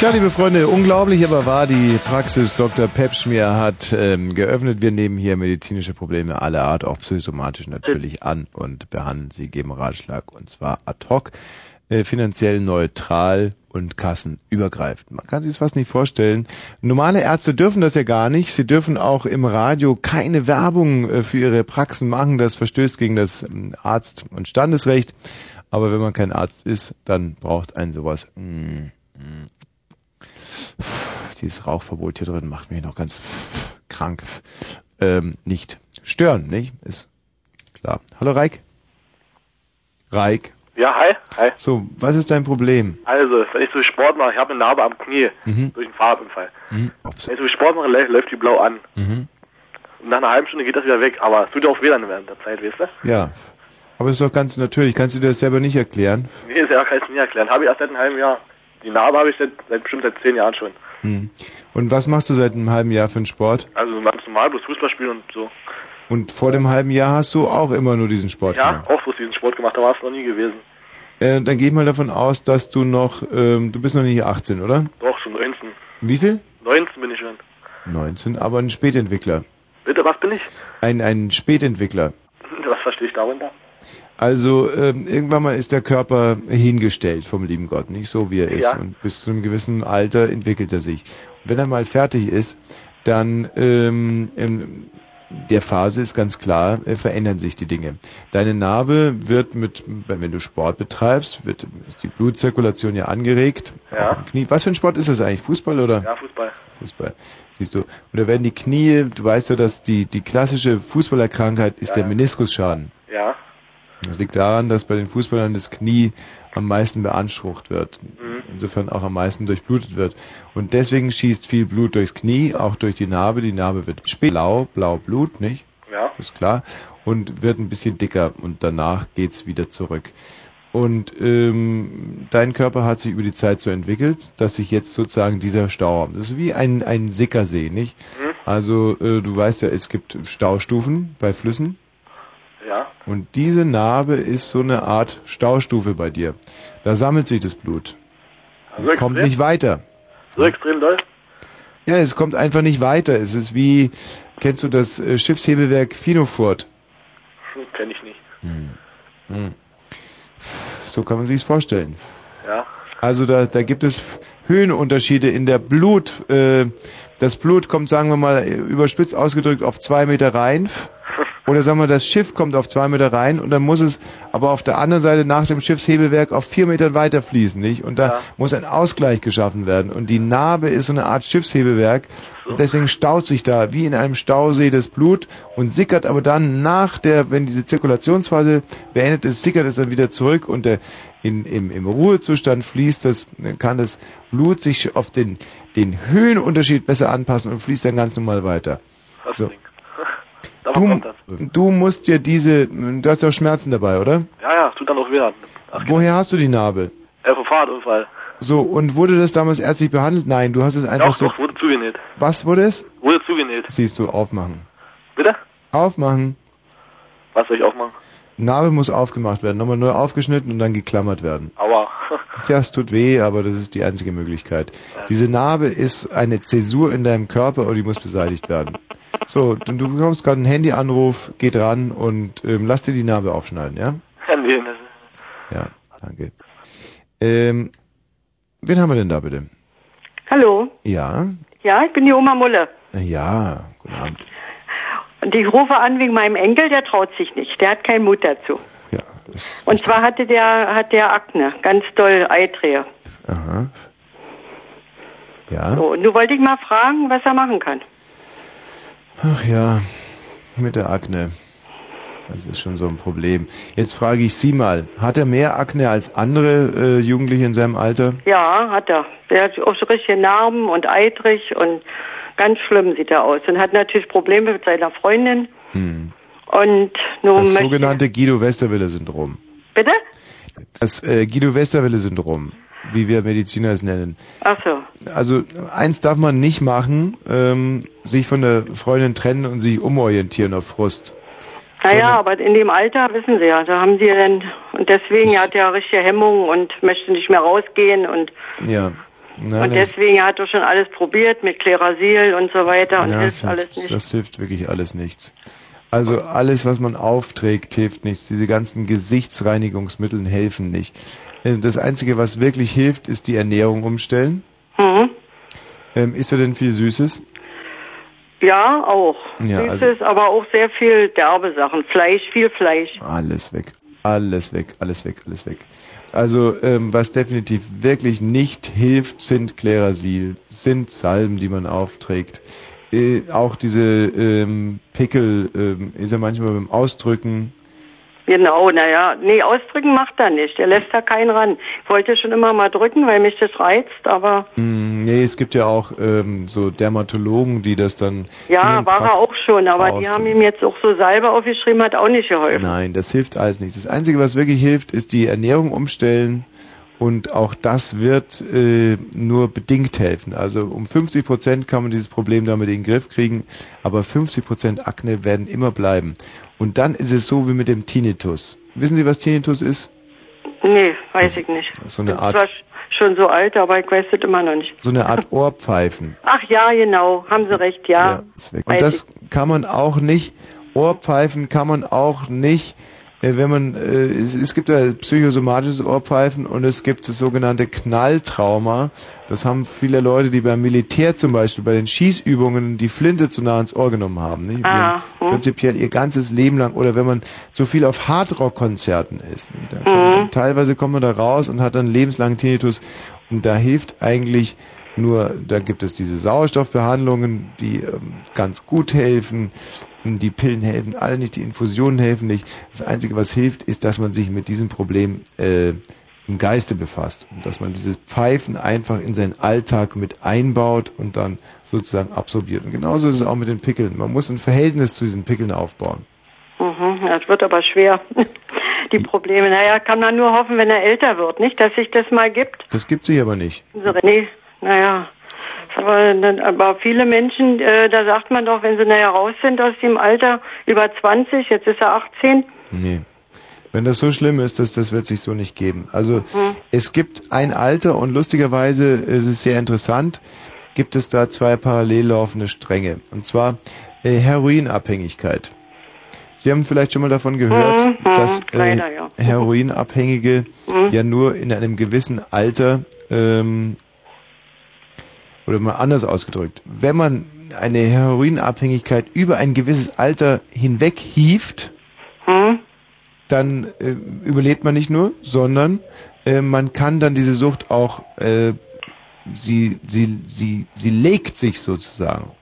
Tja, liebe Freunde, unglaublich, aber wahr, die Praxis Dr. Pepschmier hat ähm, geöffnet. Wir nehmen hier medizinische Probleme aller Art, auch psychosomatisch natürlich an und behandeln sie, geben Ratschlag und zwar ad hoc, äh, finanziell neutral und kassenübergreifend. Man kann sich das fast nicht vorstellen. Normale Ärzte dürfen das ja gar nicht. Sie dürfen auch im Radio keine Werbung äh, für ihre Praxen machen. Das verstößt gegen das ähm, Arzt- und Standesrecht. Aber wenn man kein Arzt ist, dann braucht einen sowas. Mm, mm. Dieses Rauchverbot hier drin macht mich noch ganz krank. Ähm, nicht stören, nicht? Ist klar. Hallo Reik. Reik. Ja, hi. Hi. So, was ist dein Problem? Also, wenn ich so Sport mache, ich habe eine Narbe am Knie Mhm. durch einen Fahrradunfall. Mhm. Wenn ich so Sport mache, lä- läuft die blau an. Mhm. Und nach einer halben Stunde geht das wieder weg, aber es tut auch weh dann während der Zeit, weißt du? Ja. Aber es ist doch ganz natürlich. Kannst du dir das selber nicht erklären? Nee, ja kann ich nie erklären. Habe ich erst seit einem halben Jahr. Die Narbe habe ich seit, seit bestimmt seit zehn Jahren schon. Hm. Und was machst du seit einem halben Jahr für einen Sport? Also ganz normal, bloß Fußball spielen und so. Und vor dem halben Jahr hast du auch immer nur diesen Sport ja, gemacht. auch bloß diesen Sport gemacht, da war es noch nie gewesen. Äh, dann geh ich mal davon aus, dass du noch, ähm, du bist noch nicht 18, oder? Doch, schon 19. Wie viel? 19 bin ich schon. 19, aber ein Spätentwickler. Bitte, was bin ich? Ein, ein Spätentwickler. [LAUGHS] Was verstehe ich darunter? Also ähm, irgendwann mal ist der Körper hingestellt vom lieben Gott, nicht so wie er ist. Ja. Und bis zu einem gewissen Alter entwickelt er sich. Und wenn er mal fertig ist, dann ähm, in der Phase ist ganz klar, äh, verändern sich die Dinge. Deine Narbe wird mit, wenn du Sport betreibst, wird ist die Blutzirkulation ja angeregt. Ja. Knie. Was für ein Sport ist das eigentlich? Fußball oder? Ja, Fußball. Fußball. Siehst du. Und da werden die Knie, du weißt ja, dass die, die klassische Fußballerkrankheit ist der Meniskusschaden. Ja. Das liegt daran, dass bei den Fußballern das Knie am meisten beansprucht wird. Mhm. Insofern auch am meisten durchblutet wird. Und deswegen schießt viel Blut durchs Knie, auch durch die Narbe. Die Narbe wird spät blau, blau Blut, nicht? Ja. Ist klar. Und wird ein bisschen dicker und danach geht's wieder zurück. Und ähm, dein Körper hat sich über die Zeit so entwickelt, dass sich jetzt sozusagen dieser Stauraum, das ist wie ein, ein Sickersee, nicht? Mhm. Also äh, du weißt ja, es gibt Staustufen bei Flüssen. Ja. Und diese Narbe ist so eine Art Staustufe bei dir. Da sammelt sich das Blut. Also kommt extrem? nicht weiter. So extrem doll? Ja, es kommt einfach nicht weiter. Es ist wie, kennst du das äh, Schiffshebewerk Finofurt? Hm, kenn ich nicht. Hm. So kann man sich's vorstellen. Ja. Also da, da gibt es Höhenunterschiede in der Blut. Äh, das Blut kommt, sagen wir mal, überspitzt ausgedrückt auf zwei Meter rein. [LAUGHS] Oder sagen wir, das Schiff kommt auf zwei Meter rein und dann muss es aber auf der anderen Seite nach dem Schiffshebewerk auf vier Metern weiter fließen, nicht? Und da muss ein Ausgleich geschaffen werden. Und die Narbe ist so eine Art Schiffshebewerk. Und deswegen staut sich da wie in einem Stausee das Blut und sickert aber dann nach der, wenn diese Zirkulationsphase beendet ist, sickert es dann wieder zurück und der, in, im, im Ruhezustand fließt das, kann das Blut sich auf den, den Höhenunterschied besser anpassen und fließt dann ganz normal weiter. So. Du, du musst dir diese, du hast ja auch Schmerzen dabei, oder? Ja, ja, tut dann auch wieder. Woher hast du die Narbe? Äh, vom Fahrradunfall. So, und wurde das damals ärztlich behandelt? Nein, du hast es einfach Doch, so... doch, wurde zugenäht. Was wurde es? Wurde zugenäht. Siehst du, aufmachen. Bitte? Aufmachen. Was soll ich aufmachen? Narbe muss aufgemacht werden, nochmal neu aufgeschnitten und dann geklammert werden. Aua. [LAUGHS] Tja, es tut weh, aber das ist die einzige Möglichkeit. Diese Narbe ist eine Zäsur in deinem Körper und die muss beseitigt werden. So, du, du bekommst gerade einen Handyanruf, geh dran und ähm, lass dir die Narbe aufschneiden, ja? Ja, Ja, danke. Ähm, wen haben wir denn da bitte? Hallo. Ja, Ja, ich bin die Oma Mulle. ja, guten Abend. Und ich rufe an wegen meinem Enkel, der traut sich nicht. Der hat keinen Mut dazu. Und zwar hatte der, hat der Akne, ganz doll Eiträge. Aha. Ja. So, und nun wollte ich mal fragen, was er machen kann. Ach ja, mit der Akne. Das ist schon so ein Problem. Jetzt frage ich Sie mal, hat er mehr Akne als andere äh, Jugendliche in seinem Alter? Ja, hat er. Der hat auch so richtige Narben und eitrig und ganz schlimm sieht er aus. Und hat natürlich Probleme mit seiner Freundin. Hm. Und nun Das sogenannte Guido-Westerwelle-Syndrom. Bitte? Das äh, Guido-Westerwelle-Syndrom, wie wir Mediziner es nennen. Ach so. Also eins darf man nicht machen, ähm, sich von der Freundin trennen und sich umorientieren auf Frust. Naja, aber in dem Alter wissen Sie ja, da haben Sie dann, und deswegen hat er richtige Hemmungen und möchte nicht mehr rausgehen und, Ja. Nein, und deswegen hat er schon alles probiert mit Klerasil und so weiter und ja, hilft das, alles hilft, nicht. das hilft wirklich alles nichts. Also alles, was man aufträgt, hilft nichts. Diese ganzen Gesichtsreinigungsmittel helfen nicht. Äh, Das Einzige, was wirklich hilft, ist die Ernährung umstellen. Mhm. Ähm, isst er denn viel Süßes? Ja, auch. Ja, also- Süßes, aber auch sehr viel derbe Sachen. Fleisch, viel Fleisch. Alles weg. Alles weg, alles weg, alles weg. Also, ähm, was definitiv wirklich nicht hilft, sind Klerasil, sind Salben, die man aufträgt. Äh, auch diese ähm, Pickel ähm, ist ja manchmal beim Ausdrücken. Genau, naja, nee, ausdrücken macht er nicht. Er lässt da keinen ran. Ich wollte schon immer mal drücken, weil mich das reizt, aber Mm, nee, es gibt ja auch ähm, so Dermatologen, die das dann. ja, war er Prax- auch schon, aber die ausdrücken. haben ihm jetzt auch so Salbe aufgeschrieben, hat auch nicht geholfen. Nein, das hilft alles nicht. Das Einzige, was wirklich hilft, ist die Ernährung umstellen. Und auch das wird äh, nur bedingt helfen. Also um 50 Prozent kann man dieses Problem damit in den Griff kriegen, aber 50 Prozent Akne werden immer bleiben. Und dann ist es so wie mit dem Tinnitus. Wissen Sie, was Tinnitus ist? Nee, weiß ich nicht. So eine Ich Art, war sch- schon so alt, aber ich weiß das immer noch nicht. so eine Art [LAUGHS] Ohrpfeifen. Ach ja, genau, haben Sie recht, ja. ist weg. Und das kann man auch nicht, Ohrpfeifen kann man auch nicht, wenn man, äh, es, es gibt ja psychosomatisches Ohrpfeifen und es gibt das sogenannte Knalltrauma. Das haben viele Leute, die beim Militär zum Beispiel bei den Schießübungen die Flinte zu nah ans Ohr genommen haben. Nicht? Ah, Die haben Prinzipiell ihr ganzes Leben lang oder wenn man zu viel auf Hardrock-Konzerten ist. Man, teilweise kommt man da raus und hat dann lebenslangen Tinnitus und da hilft eigentlich nur, da gibt es diese Sauerstoffbehandlungen, die ähm, ganz gut helfen. Die Pillen helfen alle nicht, die Infusionen helfen nicht. Das Einzige, was hilft, ist, dass man sich mit diesem Problem äh, im Geiste befasst. Und dass man dieses Pfeifen einfach in seinen Alltag mit einbaut und dann sozusagen absorbiert. Und genauso ist es auch mit den Pickeln. Man muss ein Verhältnis zu diesen Pickeln aufbauen. Mhm, das wird aber schwer. [LAUGHS] Die Probleme, naja, kann man nur hoffen, wenn er älter wird, nicht, dass sich das mal gibt. Das gibt sich aber nicht. So, nee, naja. Aber, viele Menschen, äh, da sagt man doch, wenn sie nachher raus sind aus dem Alter, über 20, jetzt ist er 18, Nee. Wenn das so schlimm ist, das, das wird sich so nicht geben. Also Hm. es gibt ein Alter und lustigerweise ist es sehr interessant, gibt es da zwei parallel laufende Stränge. Und zwar äh, Heroinabhängigkeit. Sie haben vielleicht schon mal davon gehört, Mhm, dass äh. Heroinabhängige Mhm. ja nur in einem gewissen Alter ähm, oder mal anders ausgedrückt, wenn man eine Heroinabhängigkeit über ein gewisses Alter hinweg hieft, Hm? dann äh, überlebt man nicht nur, sondern äh, man kann dann diese Sucht auch, äh, sie, sie, sie, sie legt sich sozusagen.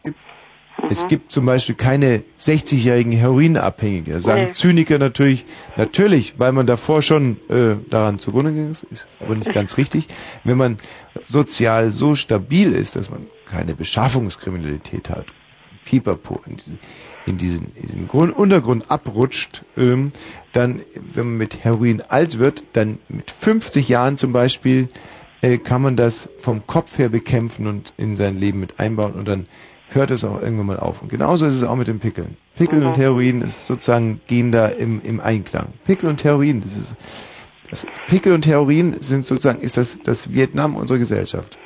Es gibt zum Beispiel keine 60-jährigen Heroinabhängige. Das Sagen Nee. Zyniker natürlich, natürlich, weil man davor schon äh, daran zugrunde gegangen ist, aber nicht ganz richtig. Wenn man sozial so stabil ist, dass man keine Beschaffungskriminalität hat, Pipapo, in, diese, in diesen, in diesen Grund, Untergrund abrutscht, ähm, dann, wenn man mit Heroin alt wird, dann mit 50 Jahren zum Beispiel, äh, kann man das vom Kopf her bekämpfen und in sein Leben mit einbauen und dann hört es auch irgendwann mal auf. Und genauso ist es auch mit den Pickeln. Pickeln und Heroin ist sozusagen, gehen da im, im Einklang. Pickel und Heroin, das ist, das Pickel und Heroin sind sozusagen, ist das, das Vietnam unserer Gesellschaft.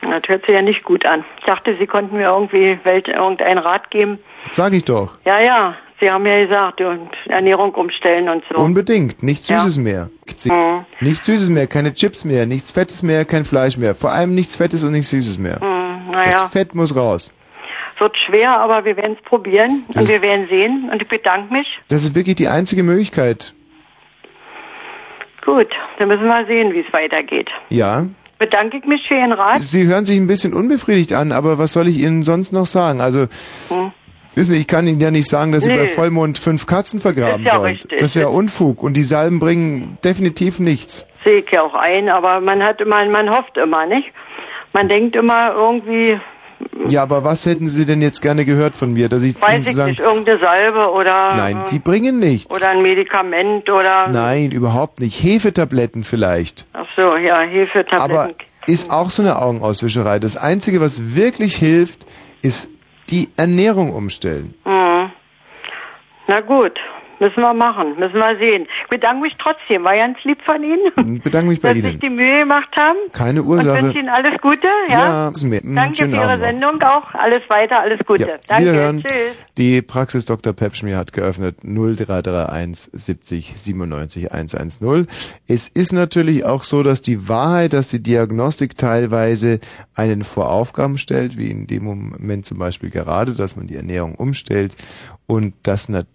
Das hört sich ja nicht gut an. Ich dachte, Sie konnten mir irgendwie Welt, irgendeinen Rat geben. Sag ich doch. Ja, ja. Sie haben ja gesagt, und Ernährung umstellen und so. Unbedingt. Nichts Ja. Süßes mehr. Mhm. Nichts Süßes mehr, keine Chips mehr, nichts Fettes mehr, kein Fleisch mehr. Vor allem nichts Fettes und nichts Süßes mehr. Hm, naja, Das Fett muss raus. Wird schwer, aber wir werden es probieren Das- und wir werden sehen. Und ich bedanke mich. Das ist wirklich die einzige Möglichkeit. Gut, dann müssen wir sehen, wie es weitergeht. Ja. Bedanke ich mich für Ihren Rat. Sie hören sich ein bisschen unbefriedigt an, aber was soll ich Ihnen sonst noch sagen? Also, Hm. wissen Sie, ich kann Ihnen ja nicht sagen, dass Sie Nee. bei Vollmond fünf Katzen vergraben Ist ja sollen. richtig. Das wäre Unfug und die Salben bringen definitiv nichts. Sehe ich ja auch ein, aber man hat immer, man hofft immer, nicht? Man denkt immer irgendwie, Ja, aber was hätten Sie denn jetzt gerne gehört von mir, dass ich Ihnen weiß ich sagen, nicht, irgendeine Salbe oder nein, die bringen nichts. oder ein Medikament oder Nein, überhaupt nicht. Hefetabletten vielleicht. ach so, ja, Aber Hefetabletten. ist auch so eine Augenauswischerei. Das Einzige, was wirklich hilft, ist die Ernährung umstellen. Hm. Na gut, müssen wir machen, müssen wir sehen. Ich bedanke mich trotzdem, war ganz lieb von Ihnen, Ich bedanke mich bei [LAUGHS] dass Sie sich Ihnen. die Mühe gemacht haben. Keine Und Ursache. wünsche Ihnen alles Gute, ja? Ja, ist mir- Danke für Ihre Abend. Sendung auch. Alles weiter, alles Gute. Ja, Danke, wiederhören. tschüss. Die Praxis Dr. Pepschmier hat geöffnet 0331 70 97 110. Es ist natürlich auch so, dass die Wahrheit, dass die Diagnostik teilweise einen vor Aufgaben stellt, wie in dem Moment zum Beispiel gerade, dass man die Ernährung umstellt und dass natürlich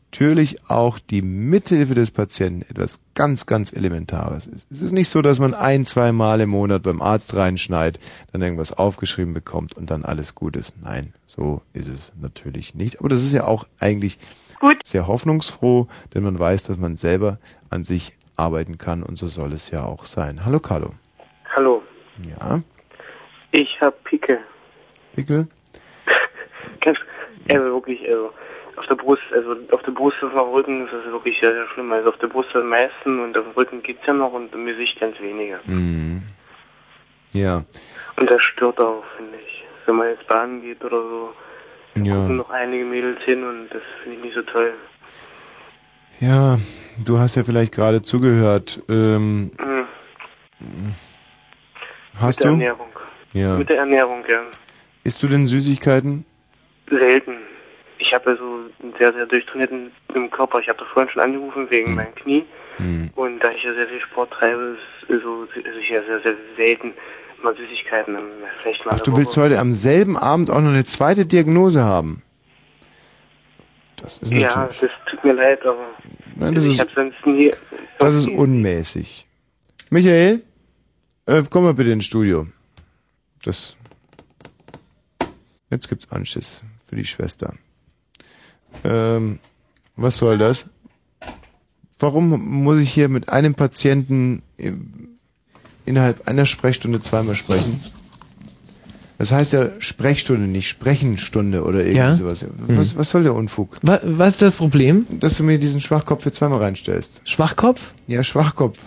auch die Mithilfe des Patienten etwas ganz, ganz Elementares ist. Es ist nicht so, dass man ein, zwei Mal im Monat beim Arzt reinschneit, dann irgendwas aufgeschrieben bekommt und dann alles gut ist. Nein, so ist es natürlich nicht. Aber das ist ja auch eigentlich sehr hoffnungsfroh, denn man weiß, dass man selber an sich arbeiten kann und so soll es ja auch sein. Hallo Carlo. Hallo, Ja, ich hab Pickel. Pickel? [LAUGHS] Also wirklich, also auf der Brust, also auf der Brust und auf dem Rücken ist das wirklich sehr, sehr schlimm. Also auf der Brust am meisten und auf dem Rücken geht's ja noch und im Gesicht ganz weniger. Mhm. Ja, Und das stört auch, finde ich. Wenn man jetzt Bahn geht oder so, ja. gucken noch einige Mädels hin und das finde ich nicht so toll. Ja, du hast ja vielleicht gerade zugehört. Ähm, Mhm. hast Mit der du? Ernährung. Ja. Mit der Ernährung, ja. Isst du denn Süßigkeiten? Selten. Ich habe also einen sehr, sehr durchtrainierten Körper. Ich habe da vorhin schon angerufen wegen Hm. meinem Knie. Hm. Und da ich ja sehr viel Sport treibe, ist also, also ich ja sehr, sehr selten mal Süßigkeiten. Vielleicht mal Ach, du Woche. willst heute am selben Abend auch noch eine zweite Diagnose haben? Das ist Ja, natürlich. das tut mir leid, aber Nein, das ich ist, habe sonst nie... das ist unmäßig. Michael, äh, komm mal bitte ins Studio. Das. Jetzt gibt's Anschiss für die Schwester. Ähm, was soll das? Warum muss ich hier mit einem Patienten innerhalb einer Sprechstunde zweimal sprechen? Das heißt ja Sprechstunde, nicht Sprechenstunde oder irgendwie Ja. sowas. Was, was soll der Unfug? Was, was ist das Problem? Dass du mir diesen Schwachkopf hier zweimal reinstellst. Schwachkopf? Ja, Schwachkopf.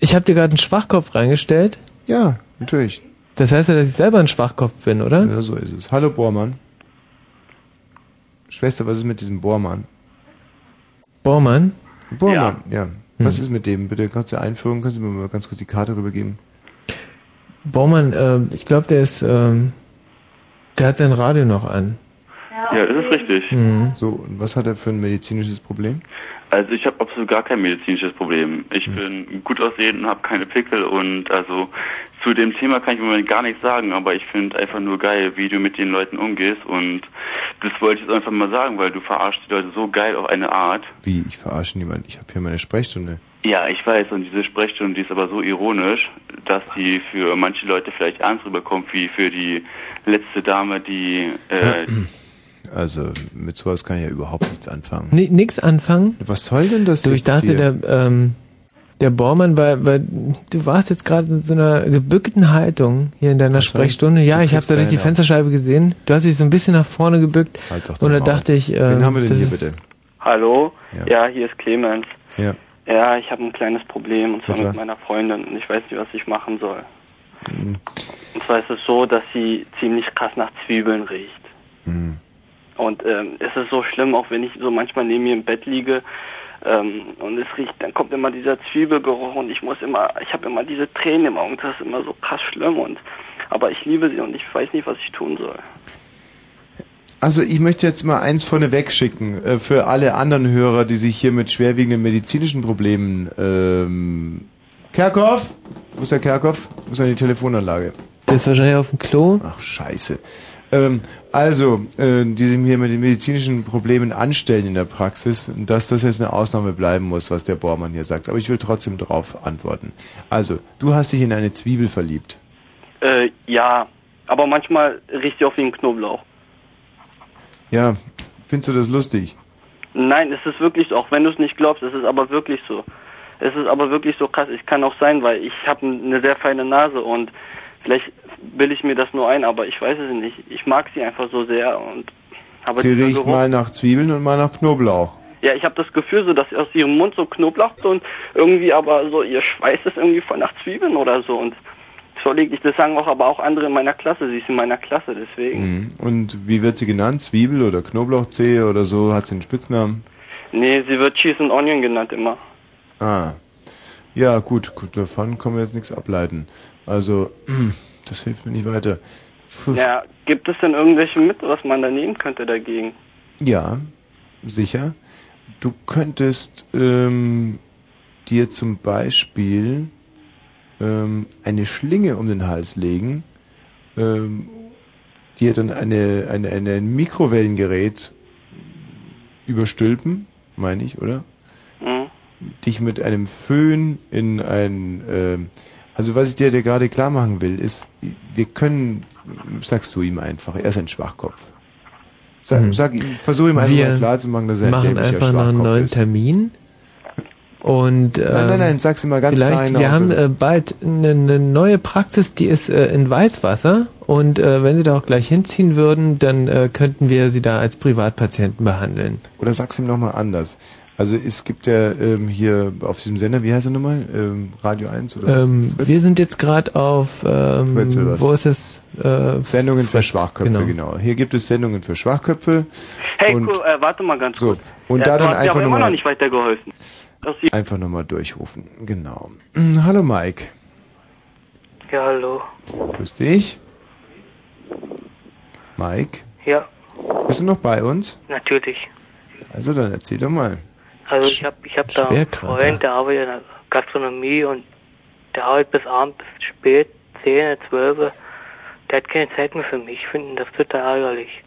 Ich habe dir gerade einen Schwachkopf reingestellt. Ja, natürlich. Das heißt ja, dass ich selber ein Schwachkopf bin, oder? Ja, so ist es. Hallo Bormann. Schwester, was ist mit diesem Bormann? Bormann? Bormann, ja. Was Hm. ist mit dem? Bitte kannst du Einführung, kannst du mir mal ganz kurz die Karte rübergeben? Bormann, äh, ich glaube, der ist, ähm, der hat sein Radio noch an. Ja, das ist richtig. Mhm. So, und was hat er für ein medizinisches Problem? Also ich habe absolut gar kein medizinisches Problem. Ich bin gut aussehend und habe keine Pickel und also zu dem Thema kann ich im Moment gar nichts sagen, aber ich finde einfach nur geil, wie du mit den Leuten umgehst und das wollte ich jetzt einfach mal sagen, weil du verarschst die Leute so geil auf eine Art. Wie, ich verarsche niemanden. Ich habe hier meine Sprechstunde. Ja, ich weiß und diese Sprechstunde, die ist aber so ironisch, dass die für manche Leute vielleicht ernst rüberkommt, wie für die letzte Dame, die äh, [CLEARS THROAT] Also, mit sowas kann ich ja überhaupt nichts anfangen. Ni nix anfangen? Was soll denn das Du, ich dachte, hier? der, ähm, Der Bormann, weil, weil du warst jetzt gerade in so einer gebückten Haltung hier in deiner Sprechstunde. Ja, ich habe da durch die Fensterscheibe gesehen. Du hast dich so ein bisschen nach vorne gebückt. Halt doch und da dachte ich, äh, Wen haben wir denn hier bitte? Hallo? Ja. Ja, hier ist Clemens. Ja. Ja, ich habe ein kleines Problem und zwar Bitte. mit meiner Freundin und ich weiß nicht, was ich machen soll. Hm. Und zwar ist es so, dass sie ziemlich krass nach Zwiebeln riecht. Hm. Und ähm, es ist so schlimm, auch wenn ich so manchmal neben ihr im Bett liege ähm, und es riecht, dann kommt immer dieser Zwiebelgeruch und ich muss immer, ich habe immer diese Tränen im Augen. Das ist immer so krass schlimm und aber ich liebe sie und ich weiß nicht, was ich tun soll. Also ich möchte jetzt mal eins vorneweg schicken äh, für alle anderen Hörer, die sich hier mit schwerwiegenden medizinischen Problemen. Ähm, Kerkhoff? Wo ist der Kerkhoff? Wo ist denn die Telefonanlage? Der ist wahrscheinlich auf dem Klo. Ach scheiße. Ähm, also, äh, die sich hier mit den medizinischen Problemen anstellen in der Praxis, dass das jetzt eine Ausnahme bleiben muss, was der Bormann hier sagt. Aber ich will trotzdem darauf antworten. Also, du hast dich in eine Zwiebel verliebt. Äh, ja, aber manchmal riecht sie auch wie ein Knoblauch. Ja, findest du das lustig? Nein, es ist wirklich so, auch wenn du es nicht glaubst, es ist aber wirklich so. Es ist aber wirklich so krass. Ich kann auch sein, weil ich habe eine sehr feine Nase und vielleicht bilde ich mir das nur ein, aber ich weiß es nicht. Ich mag sie einfach so sehr und aber Sie riecht Geruch- mal nach Zwiebeln und mal nach Knoblauch. Ja, ich habe das Gefühl so, dass aus ihrem Mund so Knoblauch und irgendwie aber so ihr Schweiß ist irgendwie voll nach Zwiebeln oder so und ich. Das sagen auch aber auch andere in meiner Klasse. Sie ist in meiner Klasse, deswegen. Mhm. Und wie wird sie genannt? Zwiebel oder Knoblauchzehe oder so? Hat sie einen Spitznamen? Nee, sie wird Cheese and Onion genannt immer. Ah. Ja, gut, gut, davon können wir jetzt nichts ableiten. Also, [CLEARS THROAT] das hilft mir nicht weiter. Pff, Ja, gibt es denn irgendwelche Mittel, was man da nehmen könnte dagegen? Ja, sicher. Du könntest ähm, dir zum Beispiel ähm, eine Schlinge um den Hals legen, ähm, dir dann eine, eine, eine, ein Mikrowellengerät überstülpen, meine ich, oder? Mhm. Dich mit einem Föhn in ein, ähm, also was ich dir, dir gerade klar machen will, ist, wir können, sagst du ihm einfach, er ist ein Schwachkopf. Sag, Mhm. sag ihm, versuch ihm einfach mal klar zu machen, dass er ein machen dämlicher einfach noch einen Schwachkopf neuen ist. Termin. Und ähm, Nein, nein, nein, sag's ihm mal ganz vielleicht, klar Wir haben also- äh, bald eine, eine neue Praxis, die ist äh, in Weißwasser. Und äh, wenn Sie da auch gleich hinziehen würden, dann äh, könnten wir Sie da als Privatpatienten behandeln. Oder sag's ihm nochmal anders. Also es gibt ja ähm, hier auf diesem Sender, wie heißt er nochmal? Ähm, Radio 1 oder? Ähm, wir sind jetzt gerade auf, ähm, wo ist es? Äh, Sendungen für Fritz, Schwachköpfe, genau. Hier gibt es Sendungen für Schwachköpfe. Hey, und cool, äh, warte mal ganz so, kurz. und ja, da du dann einfach immer noch nochmal nicht weitergeholfen. Einfach nochmal durchrufen. Genau. [CLEARS THROAT] Hallo Mike. Ja, hallo. Grüß dich. Mike, Ja, bist du noch bei uns? natürlich. Also dann erzähl doch mal. Also ich habe ich hab da einen. Freund, der arbeitet in der Gastronomie und der arbeitet bis abends bis spät, 10, 12. Der hat keine Zeit mehr für mich. Ich finde das total ärgerlich.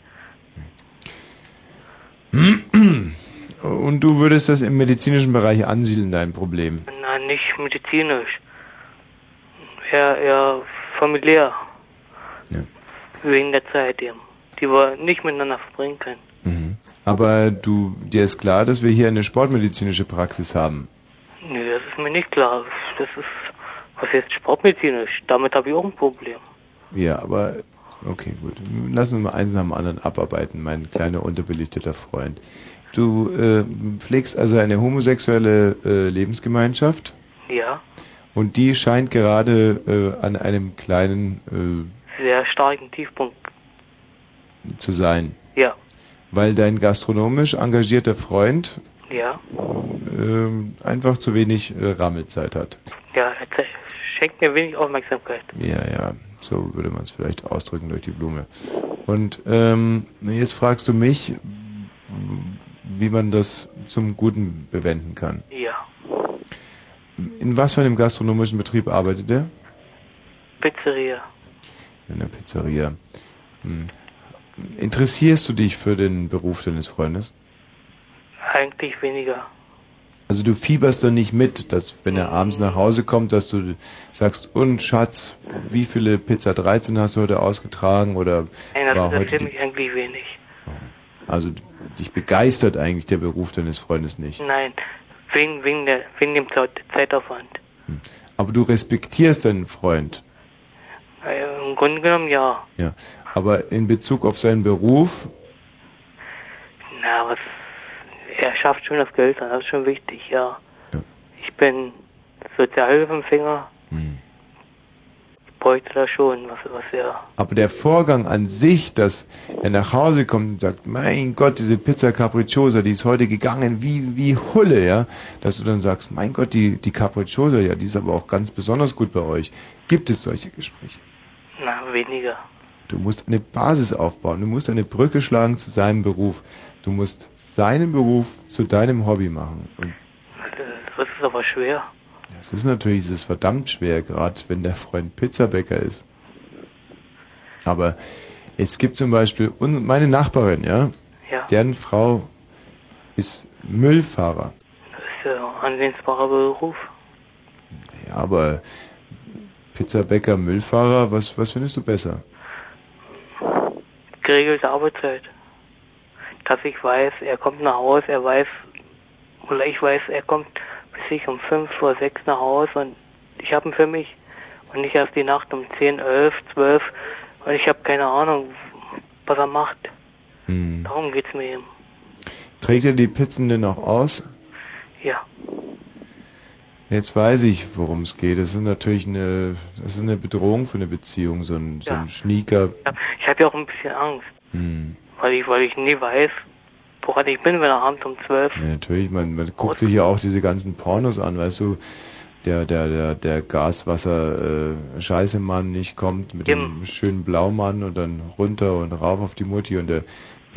Und du würdest das im medizinischen Bereich ansiedeln, dein Problem. Na, nicht medizinisch. Eher, eher familiär. Wegen der Zeit eben. Die wir nicht miteinander verbringen können. Aber du, dir ist klar, dass wir hier eine sportmedizinische Praxis haben. Nee, das ist mir nicht klar. Das ist, was jetzt sportmedizinisch? Damit habe ich auch ein Problem. Ja, aber okay, gut. Lass uns mal eins nach dem anderen abarbeiten, mein kleiner unterbelichteter Freund. Du äh, pflegst also eine homosexuelle äh, Lebensgemeinschaft Ja, und die scheint gerade äh, an einem kleinen sehr starken Tiefpunkt. äh, zu sein, Ja, weil dein gastronomisch engagierter Freund ja, ähm, einfach zu wenig äh, Rammelzeit hat. ja, er ze- schenkt mir wenig Aufmerksamkeit. Ja, ja, so würde man es vielleicht ausdrücken durch die Blume. Und ähm, jetzt fragst du mich, wie man das zum Guten bewenden kann. Ja, In was für einem gastronomischen Betrieb arbeitet er? Pizzeria. In der Pizzeria. Hm. Interessierst du dich für den Beruf deines Freundes? Eigentlich weniger. Also du fieberst doch nicht mit, dass wenn er abends nach Hause kommt, dass du sagst, und Schatz, wie viele Pizza 13 hast du heute ausgetragen oder Nein, das war heute interessiert mich eigentlich wenig. also dich begeistert eigentlich der Beruf deines Freundes nicht. Nein, wegen, wegen, der, wegen dem Zeit- Zeitaufwand. Aber du respektierst deinen Freund. Äh, Im Grunde genommen ja. Ja. Aber in Bezug auf seinen Beruf, Na, was, er schafft schon das Geld an, das ist schon wichtig, ja. Ich bin Sozialhilfeempfänger. Hm. Ich bräuchte da schon, was, was er, aber der Vorgang an sich, dass er nach Hause kommt und sagt, mein Gott, diese Pizza Capricciosa, die ist heute gegangen wie, wie Hulle, ja, dass du dann sagst, mein Gott, die, die Capricciosa, ja, die ist aber auch ganz besonders gut bei euch. Gibt es solche Gespräche? na, weniger. Du musst eine Basis aufbauen. Du musst eine Brücke schlagen zu seinem Beruf. Du musst seinen Beruf zu deinem Hobby machen. Und Das ist aber schwer. das ist natürlich das ist verdammt schwer, gerade wenn der Freund Pizzabäcker ist. Aber es gibt zum Beispiel meine Nachbarin, ja, Ja. deren Frau ist Müllfahrer. Das ist ja ein ansehensbarer Beruf. Ja, aber Pizzabäcker, Müllfahrer, was, was findest du besser? Geregelte Arbeitszeit. Dass ich weiß, er kommt nach Hause, er weiß, oder ich weiß, er kommt bis ich um fünf oder sechs nach Hause und ich habe ihn für mich. Und nicht erst die Nacht um zehn, elf, zwölf und ich habe keine Ahnung, was er macht. Hm. Darum geht's mir eben. Trägt er die Pizzen denn auch aus? Ja. Jetzt weiß ich, worum es geht. Das ist natürlich eine, das ist eine Bedrohung für eine Beziehung, so ein, so Ja. ein Schnieker. Ich habe ja auch ein bisschen Angst, Hm. weil ich, weil ich nie weiß, woran ich bin, wenn er abends um zwölf. Ja, natürlich, man, man guckt sich ja auch diese ganzen Pornos an, weißt du, der, der, der, der Gaswasser, äh, Scheißemann nicht kommt mit dem schönen Blaumann und dann runter und rauf auf die Mutti und der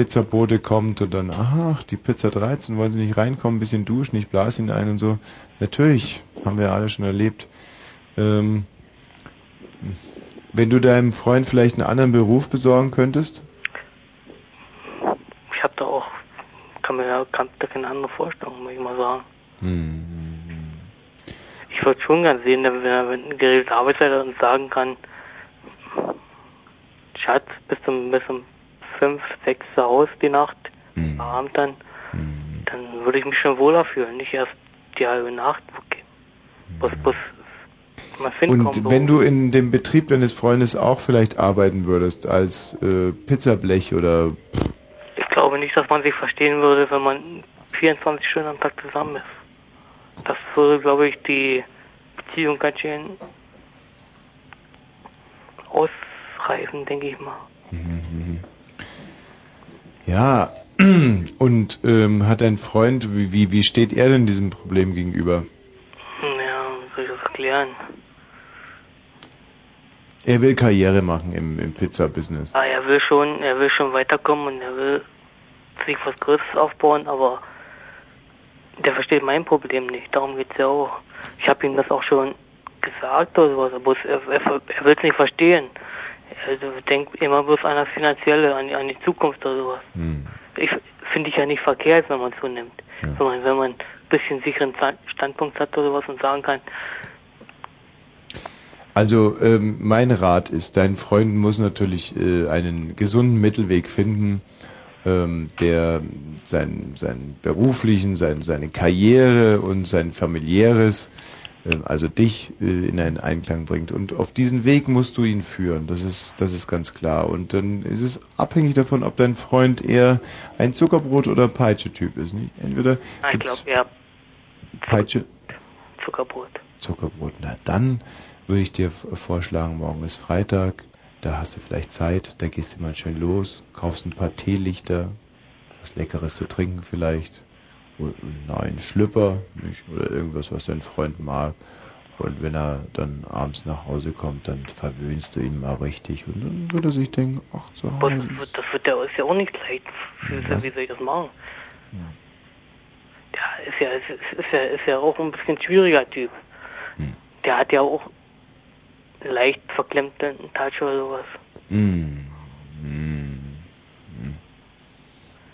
Pizzabote kommt und dann, ach, die Pizza 13, wollen sie nicht reinkommen, ein bisschen duschen, ich blase ihn ein und so. Natürlich, haben wir alle schon erlebt. Ähm, wenn du deinem Freund vielleicht einen anderen Beruf besorgen könntest, Ich habe da auch, kann mir da keine andere Vorstellung, muss ich mal sagen. hm, Ich würde schon gern sehen, wenn er mit Arbeitszeit hat und sagen kann, Schatz, bis um, bis um fünf, sechs zu Hause die Nacht, Abend dann, dann würde ich mich schon wohler fühlen, nicht erst die halbe Nacht. Okay. Bus, Bus, mal finden Und wenn du in dem Betrieb deines Freundes auch vielleicht arbeiten würdest, als äh, Pizzablech oder Ich glaube nicht, dass man sich verstehen würde, wenn man 24 Stunden am Tag zusammen ist. Das würde, glaube ich, die Beziehung ganz schön ausreißen, denke ich mal. Ja, [CLEARS THROAT] und ähm, hat dein Freund, wie, wie, wie steht er denn diesem Problem gegenüber? Hm, Ja, wie soll ich das erklären? Er will Karriere machen im, im Pizza-Business. Ah, er will schon, er will schon weiterkommen und er will sich was Größeres aufbauen, aber der versteht mein Problem nicht. Darum geht's ja auch. Ich habe ihm das auch schon gesagt oder sowas, aber er, er, er will es nicht verstehen. Er denkt immer bloß an das Finanzielle, an, die- an die Zukunft oder sowas. Ich finde ich ja nicht verkehrt, wenn man es so nimmt. Wenn man, wenn man ein bisschen sicheren Sta- Standpunkt hat oder sowas und sagen kann, Also ähm, mein Rat ist, dein Freund muss natürlich äh, einen gesunden Mittelweg finden, ähm, der sein, sein beruflichen, sein, seine Karriere und sein familiäres, also dich äh, in einen Einklang bringt. Und auf diesen Weg musst du ihn führen. Das ist, das ist ganz klar. Und dann ist es abhängig davon, ob dein Freund eher ein Zuckerbrot oder Peitsche-Typ ist. Nicht? Entweder ich glaube, ja, Peitsche, Zuckerbrot. Zuckerbrot. Na dann würde ich dir vorschlagen, morgen ist Freitag, da hast du vielleicht Zeit, da gehst du mal schön los, kaufst ein paar Teelichter, was Leckeres zu trinken vielleicht, neuen Schlüpper nicht? oder irgendwas, was dein Freund mag. Und wenn er dann abends nach Hause kommt, dann verwöhnst du ihn mal richtig und dann wird er sich denken, ach zu das Hause. wird, das wird ja, ist ja auch nicht leicht. Wie, wie soll ich das machen? Der ist ja, ist, ist, ja, ist ja auch ein bisschen schwieriger Typ. Der hat ja auch leicht verklemmten Touch oder sowas. Mm, mm,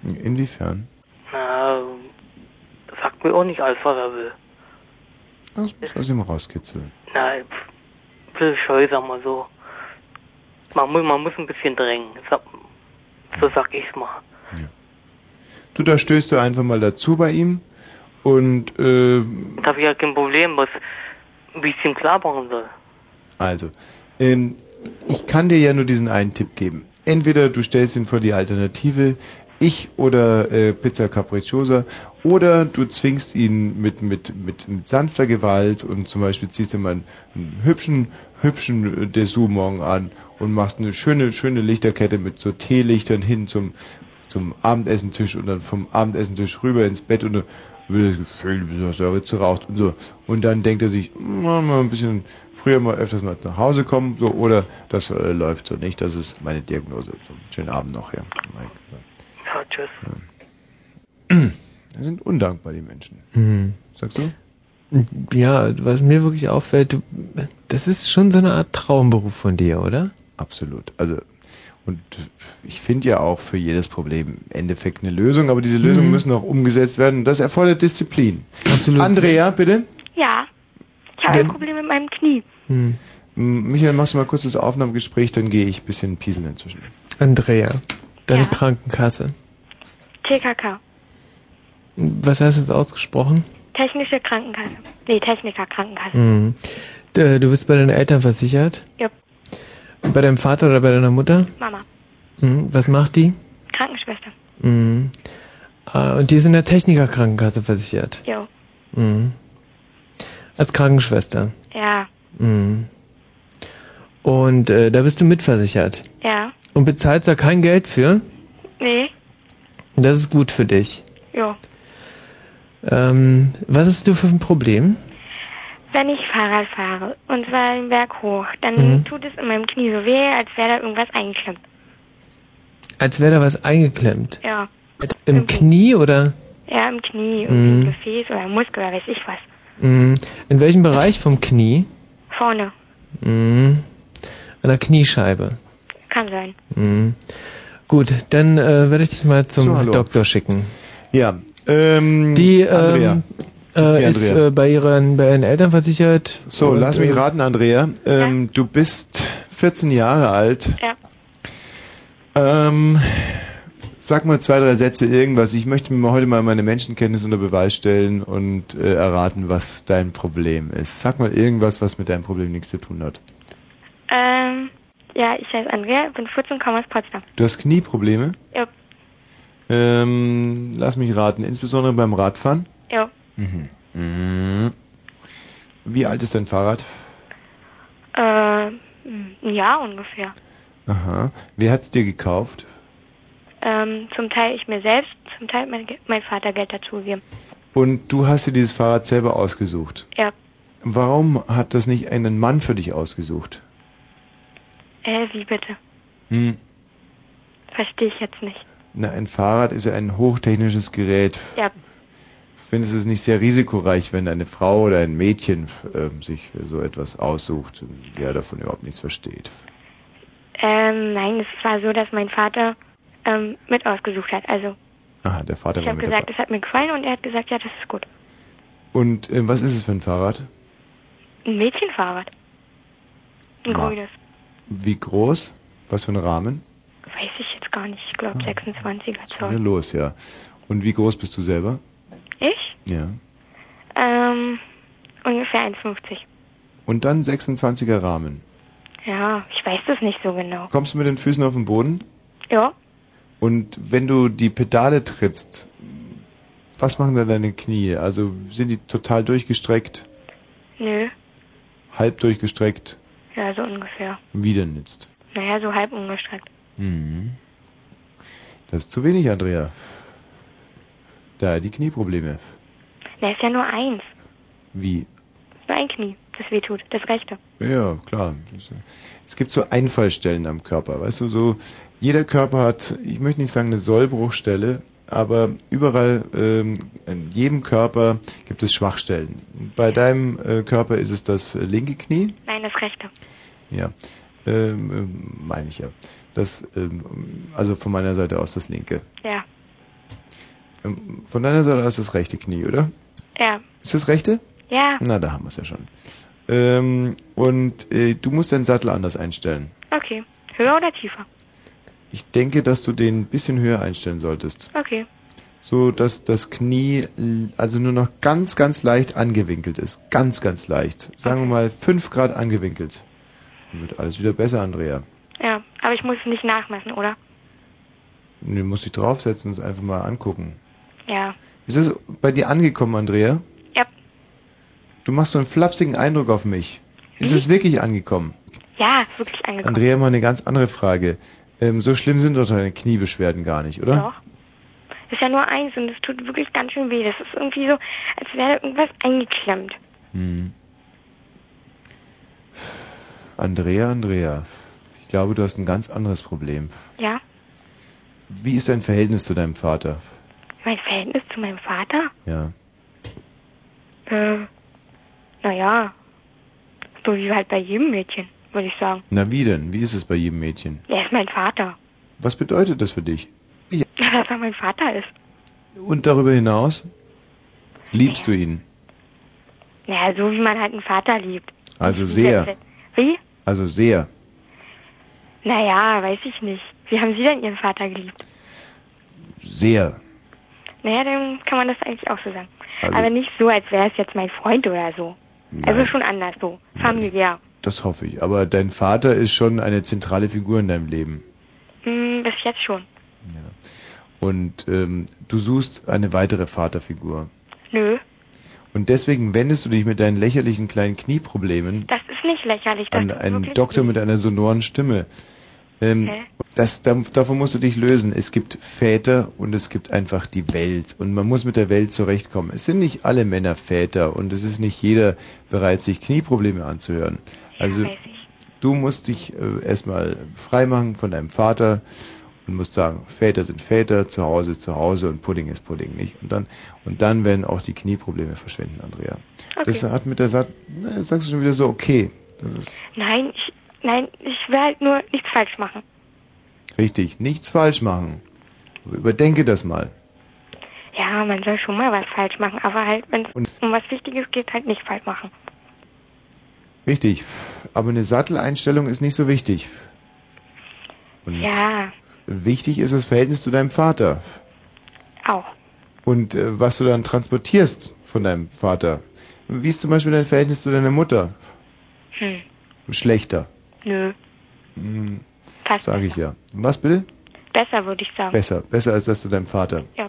mm. Inwiefern? Na, das sagt mir auch nicht alles, was er will. Das muss aus ihm rauskitzeln. Na, bisschen scheu, sag mal so. Man muss, man muss ein bisschen drängen. So sag ich's mal. Du, da stößt du einfach mal dazu bei ihm Und äh, Da habe ich ja kein Problem, was, wie ich es ihm klar machen soll. Also, ähm, ich kann dir ja nur diesen einen Tipp geben. Entweder du stellst ihn vor die Alternative, ich oder äh, Pizza Capricciosa, oder du zwingst ihn mit, mit, mit, mit sanfter Gewalt und zum Beispiel ziehst du mal einen, einen hübschen, hübschen äh, Dessous morgen an und machst eine schöne, schöne Lichterkette mit so Teelichtern hin zum, zum Abendessentisch und dann vom Abendessentisch rüber ins Bett und will das Gefühl, dass der Ritze raucht und so. Und dann denkt er sich, mal ein bisschen früher mal öfters mal nach Hause kommen, so, oder das äh, läuft so nicht, das ist meine Diagnose. So, schönen Abend noch, ja. Ja, tschüss. Das sind undankbar, die Menschen. Mhm. Sagst du? Ja, was mir wirklich auffällt, du, das ist schon so eine Art Traumberuf von dir, oder? Absolut. Also, und ich finde ja auch für jedes Problem im Endeffekt eine Lösung, aber diese Lösungen Mhm. müssen auch umgesetzt werden. und Das erfordert Disziplin. Absolut. Andrea, bitte? Ja, ich habe ein Problem mit meinem Knie. M- Michael, machst du mal kurz das Aufnahmegespräch, dann gehe ich ein bisschen pieseln inzwischen. Andrea, deine Ja. Krankenkasse. TKK, Was du jetzt ausgesprochen? Technische Krankenkasse. Nee, Techniker Krankenkasse. Mhm. Du bist bei deinen Eltern versichert? Jupp. Bei deinem Vater oder bei deiner Mutter? Mama, Mhm. Was macht die? Krankenschwester. Mhm. Ah, Und die ist in der Technikerkrankenkasse versichert. Jo. Mhm. Als Krankenschwester. Ja, Mhm. Und äh, da bist du mitversichert. ja. Und bezahlst da kein Geld für? Nee, Das ist gut für dich. jo. Ähm, was ist du für ein Problem? Wenn ich Fahrrad fahre und zwar den Berg hoch, dann Mhm. tut es in meinem Knie so weh, als wäre da irgendwas eingeklemmt. Als wäre da was eingeklemmt. Ja. Im Knie oder? Ja, im Knie, irgendwie Mhm. im Gefäß oder im Muskel oder weiß ich was. Mhm. In welchem Bereich vom Knie? Vorne. Mhm. An der Kniescheibe. Kann sein. Mhm. Gut, dann äh, werde ich dich mal zum So. Doktor schicken. Ja, ähm, Die Andrea. ähm, Das ist die äh, ist Andrea. äh, bei, ihren, bei ihren Eltern versichert. So, Und, lass mich äh, raten, Andrea. Ähm, Du bist 14 Jahre alt. Ja. Ähm, sag mal zwei, drei Sätze, irgendwas. Ich möchte mir heute mal meine Menschenkenntnis unter Beweis stellen und äh, erraten, was dein Problem ist. Sag mal irgendwas, was mit deinem Problem nichts zu tun hat. Ähm, ja, ich heiße Andrea, bin 14, komme aus Potsdam. Du hast Knieprobleme? Jo, Ähm, lass mich raten, insbesondere beim Radfahren? jo. Mhm. Mhm. Wie alt ist dein Fahrrad? Äh, ein Jahr ungefähr. Aha. Wer hat's dir gekauft? Ähm, zum Teil ich mir selbst, zum Teil mein, mein Vater Geld dazugegeben. Und du hast dir dieses Fahrrad selber ausgesucht. Ja. Warum hat das nicht einen Mann für dich ausgesucht? Äh, wie bitte? Hm. Verstehe ich jetzt nicht. Na, ein Fahrrad ist ja ein hochtechnisches Gerät. Ja, Findest du es nicht sehr risikoreich, wenn eine Frau oder ein Mädchen ähm, sich so etwas aussucht, der davon überhaupt nichts versteht? ähm, nein, es war so, dass mein Vater ähm, mit ausgesucht hat. Also, Aha, der Vater ich war habe mit gesagt, es hat mir gefallen und er hat gesagt, ja, das ist gut. Und äh, was ist es für ein Fahrrad? Ein Mädchenfahrrad. Ein Ja. grünes. Wie groß? Was für ein Rahmen? Weiß ich jetzt gar nicht. Ich glaube 26er Na Zoll. los, ja. Und wie groß bist du selber? Ich? Ja. Ähm, ungefähr 1,50. Und dann 26er Rahmen. Ja, ich weiß das nicht so genau. Kommst du mit den Füßen auf den Boden? Ja, Und wenn du die Pedale trittst, was machen dann deine Knie? Also sind die total durchgestreckt, nö. halb durchgestreckt, Ja, so ungefähr. wieder nützt? Naja, so halb umgestreckt. Mhm. Das ist zu wenig, Andrea. Da die Knieprobleme. Na, ist ja nur eins. Wie? Nur ein Knie, das weh tut. Das rechte. Ja, klar. Es gibt so Einfallstellen am Körper, weißt du, so jeder Körper hat, ich möchte nicht sagen eine Sollbruchstelle, aber überall, ähm, in jedem Körper gibt es Schwachstellen. Bei deinem äh, Körper ist es das äh, linke Knie, Nein, das rechte. ja, ähm, ähm, meine ich ja. Das, ähm, also von meiner Seite aus das linke. Ja, Ähm, von deiner Seite aus das rechte Knie, oder? ja, Ist das rechte? ja. Na, da haben wir es ja schon. Ähm, und äh, du musst deinen Sattel anders einstellen. Okay. Höher oder tiefer? Ich denke, dass du den ein bisschen höher einstellen solltest. Okay. so dass das Knie also nur noch ganz, ganz leicht angewinkelt ist. Ganz, ganz leicht. Sagen wir mal fünf Grad angewinkelt. Dann wird alles wieder besser, Andrea. Ja, aber ich muss es nicht nachmessen, oder? Du musst dich draufsetzen und es einfach mal angucken. Ja. Ist es bei dir angekommen, Andrea? Ja. Du machst so einen flapsigen Eindruck auf mich. Ist es wirklich angekommen? Ja, wirklich angekommen. Andrea, mal eine ganz andere Frage. Ähm, so schlimm sind doch deine Kniebeschwerden gar nicht, oder? Doch. Ist ja nur eins und es tut wirklich ganz schön weh. Das ist irgendwie so, als wäre irgendwas eingeklemmt. Hm. Andrea, Andrea, ich glaube, du hast ein ganz anderes Problem. Ja? Wie ist dein Verhältnis zu deinem Vater? Mein Verhältnis zu meinem Vater? Ja. Äh, naja, so wie halt bei jedem Mädchen, würde ich sagen. Na wie denn? Wie ist es bei jedem Mädchen? Er ist mein Vater. Was bedeutet das für dich? [LAUGHS] Dass er mein Vater ist. Und darüber hinaus? Liebst du ihn? Naja, so wie man halt einen Vater liebt. Also sehr. Wie? Also sehr. Naja, weiß ich nicht. Wie haben Sie denn Ihren Vater geliebt? Sehr. Naja, dann kann man das eigentlich auch so sagen. Also- Aber nicht so, als wäre es jetzt mein Freund oder so. Also Nein. schon anders so. Familiär. Das hoffe ich. Aber dein Vater ist schon eine zentrale Figur in deinem Leben. Hm, bis jetzt schon. Und ähm, du suchst eine weitere Vaterfigur. Nö, Und deswegen wendest du dich mit deinen lächerlichen kleinen Knieproblemen das ist nicht lächerlich. Das an ist einen wirklich Doktor mit einer sonoren Stimme. Ähm, Hä? das, da, davon musst du dich lösen. Es gibt Väter und es gibt einfach die Welt. Und man muss mit der Welt zurechtkommen. Es sind nicht alle Männer Väter und es ist nicht jeder bereit, sich Knieprobleme anzuhören. Also du musst dich äh, erstmal freimachen von deinem Vater und musst sagen, Väter sind Väter, zu Hause ist zu Hause und Pudding ist Pudding nicht. Und dann und dann werden auch die Knieprobleme verschwinden, Andrea. Das Okay. hat mit der Saat, na, sagst du schon wieder so, okay. Das ist Nein, ich, nein, ich will halt nur nichts falsch machen. richtig. Nichts falsch machen. Überdenke das mal. Ja, man soll schon mal was falsch machen, aber halt, wenn es um was Wichtiges geht, halt nicht falsch machen. Richtig. Aber eine Satteleinstellung ist nicht so wichtig. Und Ja, wichtig ist das Verhältnis zu deinem Vater. auch. Und äh, was du dann transportierst von deinem Vater. Wie ist zum Beispiel dein Verhältnis zu deiner Mutter? Hm, Schlechter. nö. Hm, Passt sag ich ja. Was bitte? Besser, würde ich sagen. Besser. Besser als das zu deinem Vater. Ja.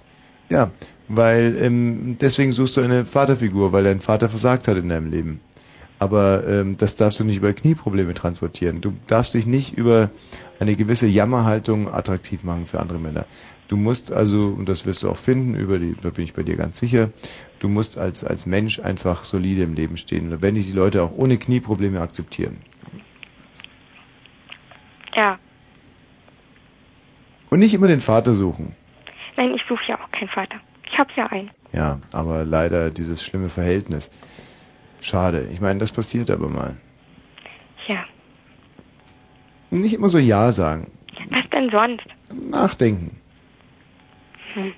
Ja, weil ähm, deswegen suchst du eine Vaterfigur, weil dein Vater versagt hat in deinem Leben. Aber ähm, das darfst du nicht über Knieprobleme transportieren. Du darfst dich nicht über eine gewisse Jammerhaltung attraktiv machen für andere Männer. Du musst also, und das wirst du auch finden, über die, da bin ich bei dir ganz sicher, du musst als, als Mensch einfach solide im Leben stehen. Und wenn dich die Leute auch ohne Knieprobleme akzeptieren. Ja. Und nicht immer den Vater suchen. Nein, ich suche ja auch keinen Vater. Ich habe ja einen. Ja, aber leider dieses schlimme Verhältnis. Schade. Ich meine, das passiert aber mal. Ja. Nicht immer so Ja sagen. Was denn sonst? Nachdenken. Hm.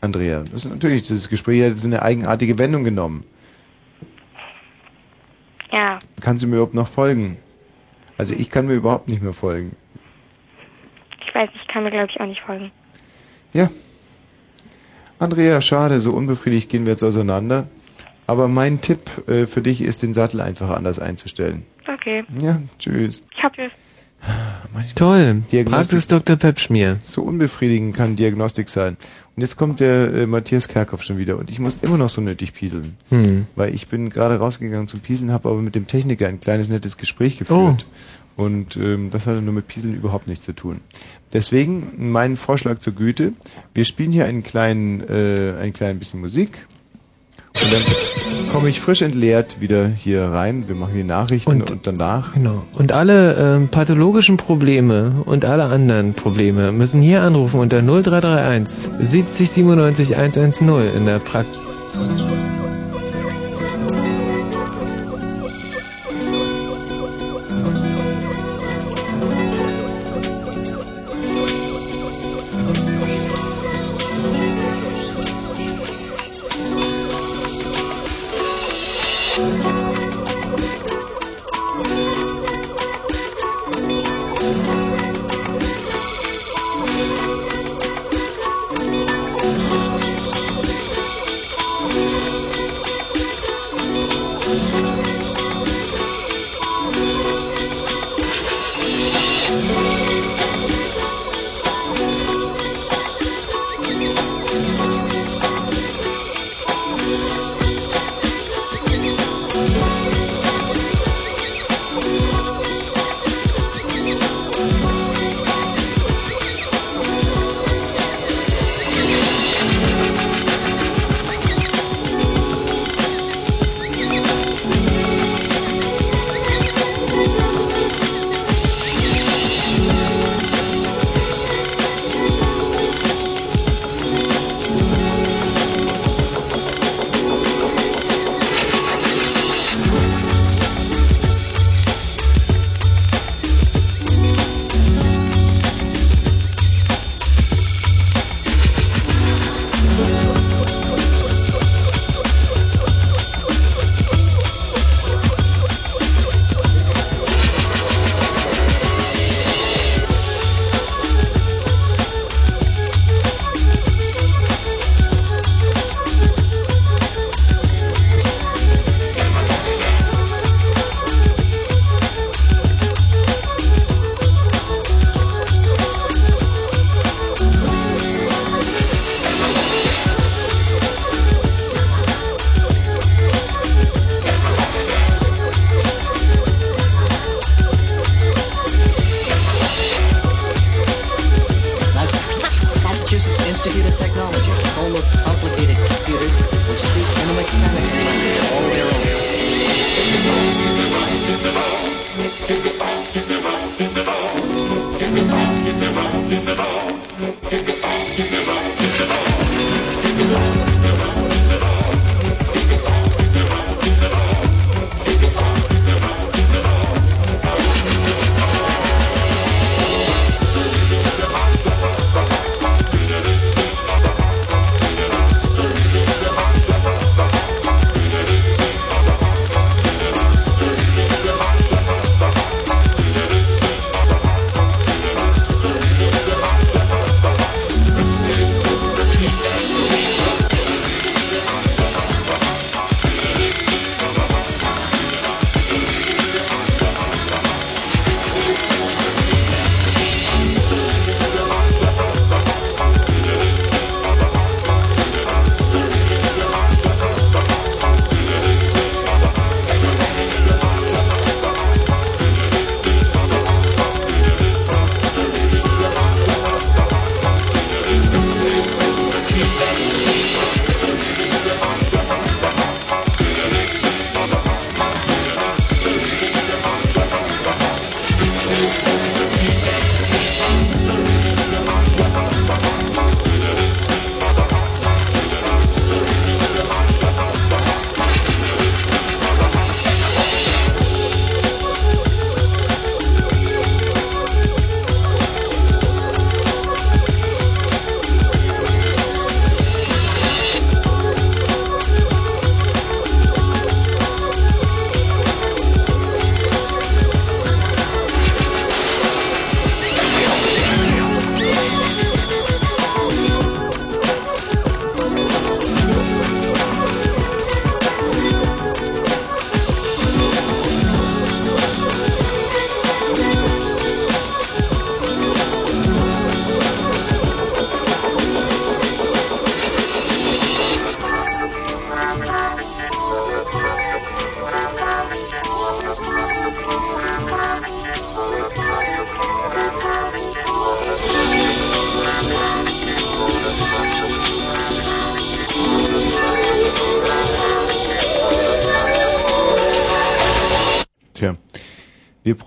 Andrea, das ist natürlich, dieses Gespräch hat so eine eigenartige Wendung genommen. Ja, Kannst du mir überhaupt noch folgen? Also ich kann mir überhaupt nicht mehr folgen. ich weiß, ich kann mir, glaube ich, auch nicht folgen. Ja. Andrea, schade, so unbefriedigt gehen wir jetzt auseinander. Aber mein Tipp äh, für dich ist, den Sattel einfach anders einzustellen. Okay. Ja, tschüss. Ich hab es. Toll. Diagnostik- Praxis Dr. Pepschmier. So unbefriedigend kann Diagnostik sein. Und jetzt kommt der äh, Matthias Kerkhoff schon wieder und ich muss immer noch so nötig pieseln. Hm. Weil ich bin gerade rausgegangen zum Pieseln, habe aber mit dem Techniker ein kleines nettes Gespräch geführt. Und ähm, das hatte nur mit Pieseln überhaupt nichts zu tun. Deswegen mein Vorschlag zur Güte. Wir spielen hier einen kleinen, äh, ein klein bisschen Musik. Und dann komme ich frisch entleert wieder hier rein. Wir machen die Nachrichten und, danach. Genau. Und alle ähm, pathologischen Probleme und alle anderen Probleme müssen hier anrufen unter 0331 70 97 110 in der Praxis.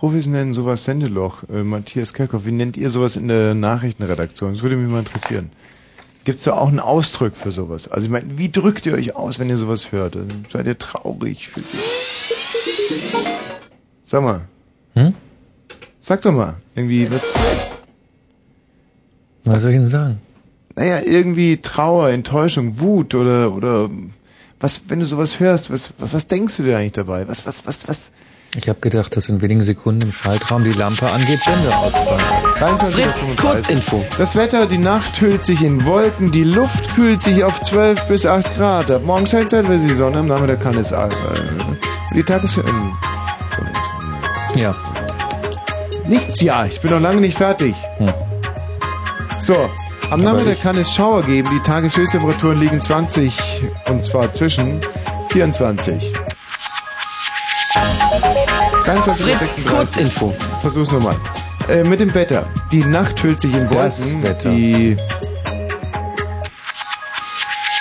Profis nennen sowas Sendeloch. Äh, Matthias Kerkhoff, wie nennt ihr sowas in der Nachrichtenredaktion? Das würde mich mal interessieren. Gibt es da auch einen Ausdruck für sowas? Also ich meine, wie drückt ihr euch aus, wenn ihr sowas hört? Also, Seid ihr traurig? Ihr... Sag mal. Hm? Sag doch mal. Irgendwie, was... Was soll ich denn sagen? Naja, irgendwie Trauer, Enttäuschung, Wut oder, oder, was, wenn du sowas hörst, was, was, was denkst du dir eigentlich dabei? Was, was, was, was? Ich habe gedacht, dass in wenigen Sekunden im Schaltraum die Lampe angeht, Sender ausfallen. 23.35 Kurzinfo. Das Wetter, die Nacht hüllt sich in Wolken, die Luft kühlt sich auf 12 bis 8 Grad ab. Morgen scheint zeitweise die Sonne, am Nachmittag kann es äh, die Tages... Ähm, ja. Nichts ja, ich bin noch lange nicht fertig. Hm. So, am Aber Nachmittag kann es Schauer geben, die Tageshöchsttemperaturen liegen 20 und zwar zwischen 24. 23 und Fritz, 36. Kurzinfo. Versuch's nochmal. Äh, mit dem Wetter. Die Nacht hüllt sich in Das Wolken. Wetter. Die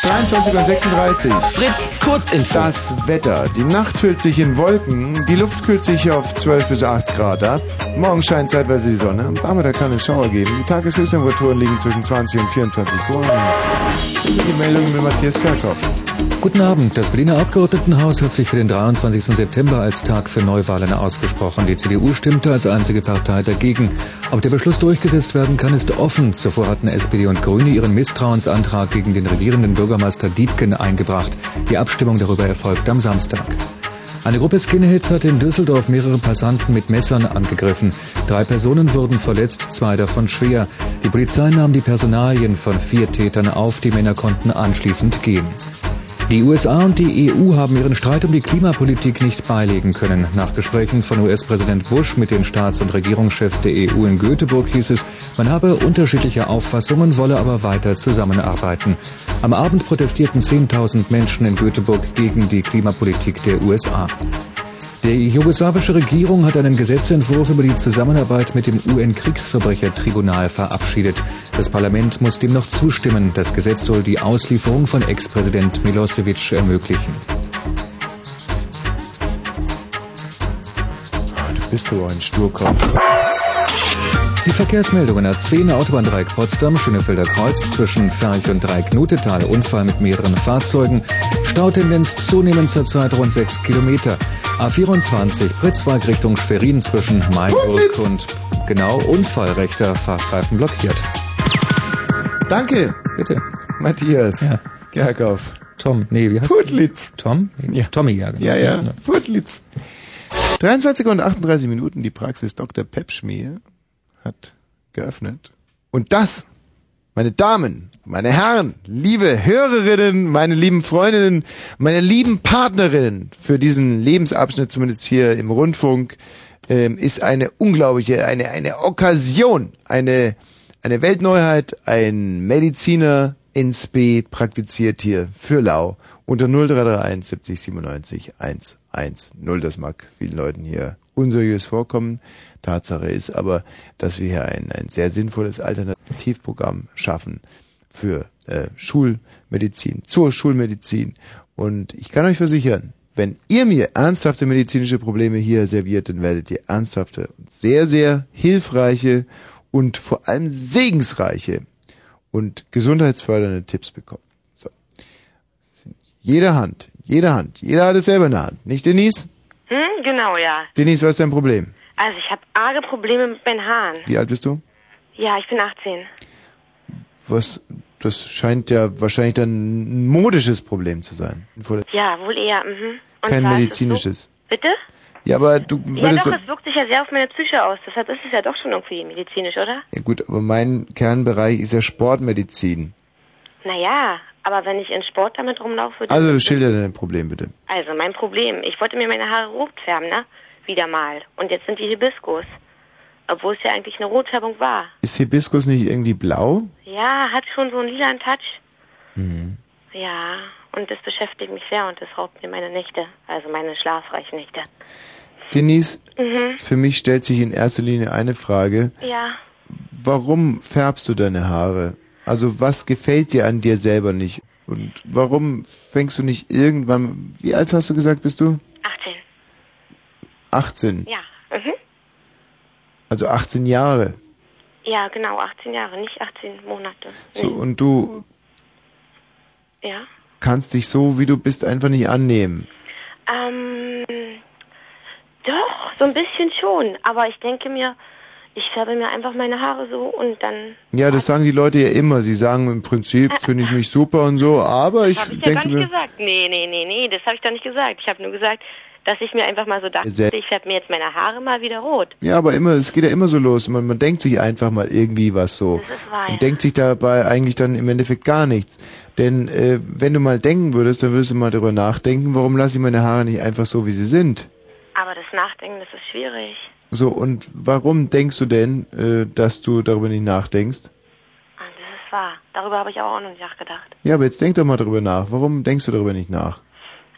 23 und 36. Fritz, Kurzinfo. Das Wetter. Die Nacht hüllt sich in Wolken. Die Luft kühlt sich auf 12 bis 8 Grad ab. Morgen scheint zeitweise die Sonne. Am Nachmittag kann es Schauer geben. Die Tageshöchsttemperaturen liegen zwischen 20 und 24 Grad. Die Meldung mit Matthias Kerkhoff. Guten Abend. Das Berliner Abgeordnetenhaus hat sich für den 23. September als Tag für Neuwahlen ausgesprochen. Die CDU stimmte als einzige Partei dagegen. Ob der Beschluss durchgesetzt werden kann, ist offen. Zuvor hatten SPD und Grüne ihren Misstrauensantrag gegen den regierenden Bürgermeister Dietgen eingebracht. Die Abstimmung darüber erfolgt am Samstag. Eine Gruppe Skinheads hat in Düsseldorf mehrere Passanten mit Messern angegriffen. Drei Personen wurden verletzt, zwei davon schwer. Die Polizei nahm die Personalien von vier Tätern auf, die Männer konnten anschließend gehen. Die USA und die EU haben ihren Streit um die Klimapolitik nicht beilegen können. Nach Gesprächen von US-Präsident Bush mit den Staats- und Regierungschefs der EU in Göteborg hieß es, man habe unterschiedliche Auffassungen, wolle aber weiter zusammenarbeiten. Am Abend protestierten 10.000 Menschen in Göteborg gegen die Klimapolitik der USA. Die jugoslawische Regierung hat einen Gesetzentwurf über die Zusammenarbeit mit dem UN-Kriegsverbrechertribunal verabschiedet. Das Parlament muss dem noch zustimmen. Das Gesetz soll die Auslieferung von Ex-Präsident Milosevic ermöglichen. Du bist aber ein Sturkopf. Die Verkehrsmeldungen A10 Autobahndreieck Potsdam, Schönefelder Kreuz zwischen Ferch und Dreieck-Nutetal. Unfall mit mehreren Fahrzeugen. Stautendenz zunehmend zurzeit rund 6 Kilometer. A24 Pritzwalk Richtung Schwerin zwischen Mainburg und genau Unfall rechter Fahrstreifen blockiert. Danke. Bitte. Matthias. Ja. Gerkauf. Tom, nee, wie heißt Putlitz. Tom? Ja. Tommy, ja, genau. Ja, ja. Putlitz. 23 und 38 Minuten, die Praxis Dr. Pepschmier hat geöffnet. Und das, meine Damen, meine Herren, liebe Hörerinnen, meine lieben Freundinnen, meine lieben Partnerinnen für diesen Lebensabschnitt, zumindest hier im Rundfunk, ähm, ist eine unglaubliche, eine, eine Okkasion, eine, eine Weltneuheit, ein Mediziner ins B praktiziert hier für Lau unter 0331 70 97 110. Das mag vielen Leuten hier unseriös vorkommen. Tatsache ist aber, dass wir hier ein, ein sehr sinnvolles Alternativprogramm schaffen für äh, Schulmedizin, zur Schulmedizin. Und ich kann euch versichern, wenn ihr mir ernsthafte medizinische Probleme hier serviert, dann werdet ihr ernsthafte und sehr, sehr hilfreiche und vor allem segensreiche und gesundheitsfördernde Tipps bekommen. So. Jede Hand, jede Hand, jeder hat es selber in der Hand. Nicht Denise? Hm, genau, ja. Denise, was ist dein Problem? Also ich habe arge Probleme mit meinen Haaren. Wie alt bist du? Ja, ich bin 18. Was, das scheint ja wahrscheinlich dann ein modisches Problem zu sein. Ja, wohl eher. Mhm. Und Kein zwar ist es medizinisches. So, bitte? Ja, aber du Ja, würdest doch, doch, es wirkt sich ja sehr auf meine Psyche aus. Deshalb ist es ja doch schon irgendwie medizinisch, oder? ja gut, aber mein Kernbereich ist ja Sportmedizin. Naja, aber wenn ich in Sport damit rumlaufe... dann- Also schilder dein Problem bitte. Also, mein Problem. Ich wollte mir meine Haare rot färben, ne? Wieder mal. Und jetzt sind die Hibiskus. Obwohl es ja eigentlich eine Rotfärbung war. Ist Hibiskus nicht irgendwie blau? Ja, hat schon so einen lilanen Touch. Mhm. Ja, und das beschäftigt mich sehr und das raubt mir meine Nächte. Also meine schlafreichen Nächte. Denise, Mhm. für mich stellt sich in erster Linie eine Frage. Ja. Warum färbst du deine Haare? Also was gefällt dir an dir selber nicht? Und warum fängst du nicht irgendwann, wie alt hast du gesagt, bist du? 18. 18. Ja. Mhm. Also 18 Jahre. Ja, genau, 18 Jahre, nicht 18 Monate. So, Nee. und du Ja. kannst dich so, wie du bist, einfach nicht annehmen. Ähm, doch, so ein bisschen schon. Aber ich denke mir, ich färbe mir einfach meine Haare so und dann... Ja, das sagen die Leute ja immer. Sie sagen im Prinzip, finde ich mich super und so, aber ich Habe ich ja gar denke nicht mir, gesagt. Nee, nee, nee, nee, das habe ich doch nicht gesagt. Ich habe nur gesagt, dass ich mir einfach mal so dachte, Sehr- ich färbe mir jetzt meine Haare mal wieder rot. ja, aber immer, es geht ja immer so los. Man, man denkt sich einfach mal irgendwie was so. Das ist wahr, ja. Und denkt sich dabei eigentlich dann im Endeffekt gar nichts. Denn äh, wenn du mal denken würdest, dann würdest du mal darüber nachdenken, warum lasse ich meine Haare nicht einfach so, wie sie sind. Aber das Nachdenken, das ist schwierig. So, und warum denkst du denn, äh, dass du darüber nicht nachdenkst? Ah, Das ist wahr. Darüber habe ich auch noch nicht nachgedacht. Ja, aber jetzt denk doch mal darüber nach. Warum denkst du darüber nicht nach?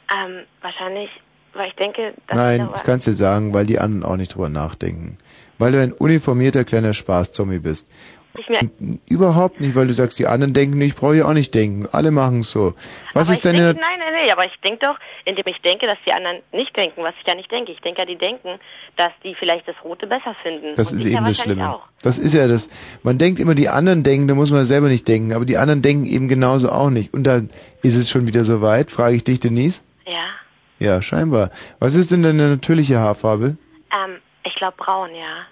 Ähm, wahrscheinlich, weil ich denke, dass Nein, ich kann es dir sagen, weil die anderen auch nicht drüber nachdenken. Weil du ein uniformierter kleiner Spaßzombie bist. Überhaupt nicht, weil du sagst, die anderen denken nicht, ich brauche ja auch nicht denken. Alle machen es so. Was aber ist deine... denke, nein, nein, nein, aber ich denke doch, indem ich denke, dass die anderen nicht denken, was ich ja nicht denke. Ich denke ja, die denken, dass die vielleicht das Rote besser finden. Das Und ist eben das Schlimme. Auch. Das ist ja das. Man denkt immer, die anderen denken, da muss man selber nicht denken. Aber die anderen denken eben genauso auch nicht. Und dann ist es schon wieder soweit, frage ich dich, Denise. Ja. Ja, scheinbar. Was ist denn deine natürliche Haarfarbe? Ähm, ich glaube braun, ja.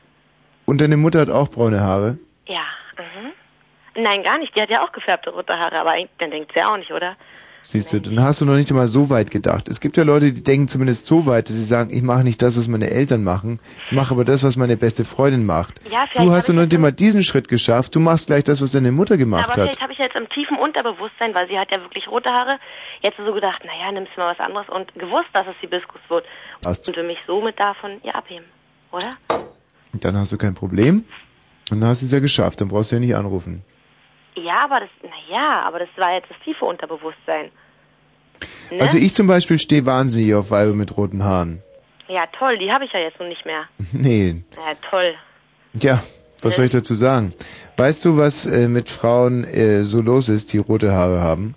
Und deine Mutter hat auch braune Haare? Ja. Mhm. Nein, gar nicht. Die hat ja auch gefärbte rote Haare, aber dann denkt sie auch nicht, oder? Siehst du, dann hast du noch nicht einmal so weit gedacht. Es gibt ja Leute, die denken zumindest so weit, dass sie sagen, ich mache nicht das, was meine Eltern machen, ich mache aber das, was meine beste Freundin macht. Ja, vielleicht Du hast noch nicht einmal diesen Schritt geschafft, du machst gleich das, was deine Mutter gemacht aber hat. vielleicht habe ich jetzt im tiefen Unterbewusstsein, weil sie hat ja wirklich rote Haare, jetzt so gedacht, naja, nimmst du mal was anderes und gewusst, dass es Hibiskus wird. Passt. Und will mich somit davon ihr abheben, oder? Und dann hast du kein Problem. Und dann hast du es ja geschafft, dann brauchst du ja nicht anrufen. Ja, aber das, naja, aber das war jetzt das tiefe Unterbewusstsein. Ne? Also ich zum Beispiel stehe wahnsinnig auf Weiber mit roten Haaren. ja, toll, die habe ich ja jetzt nun nicht mehr. [LAUGHS] Nee, Ja, toll. ja, was soll ich dazu sagen? Weißt du, was äh, mit Frauen äh, so los ist, die rote Haare haben?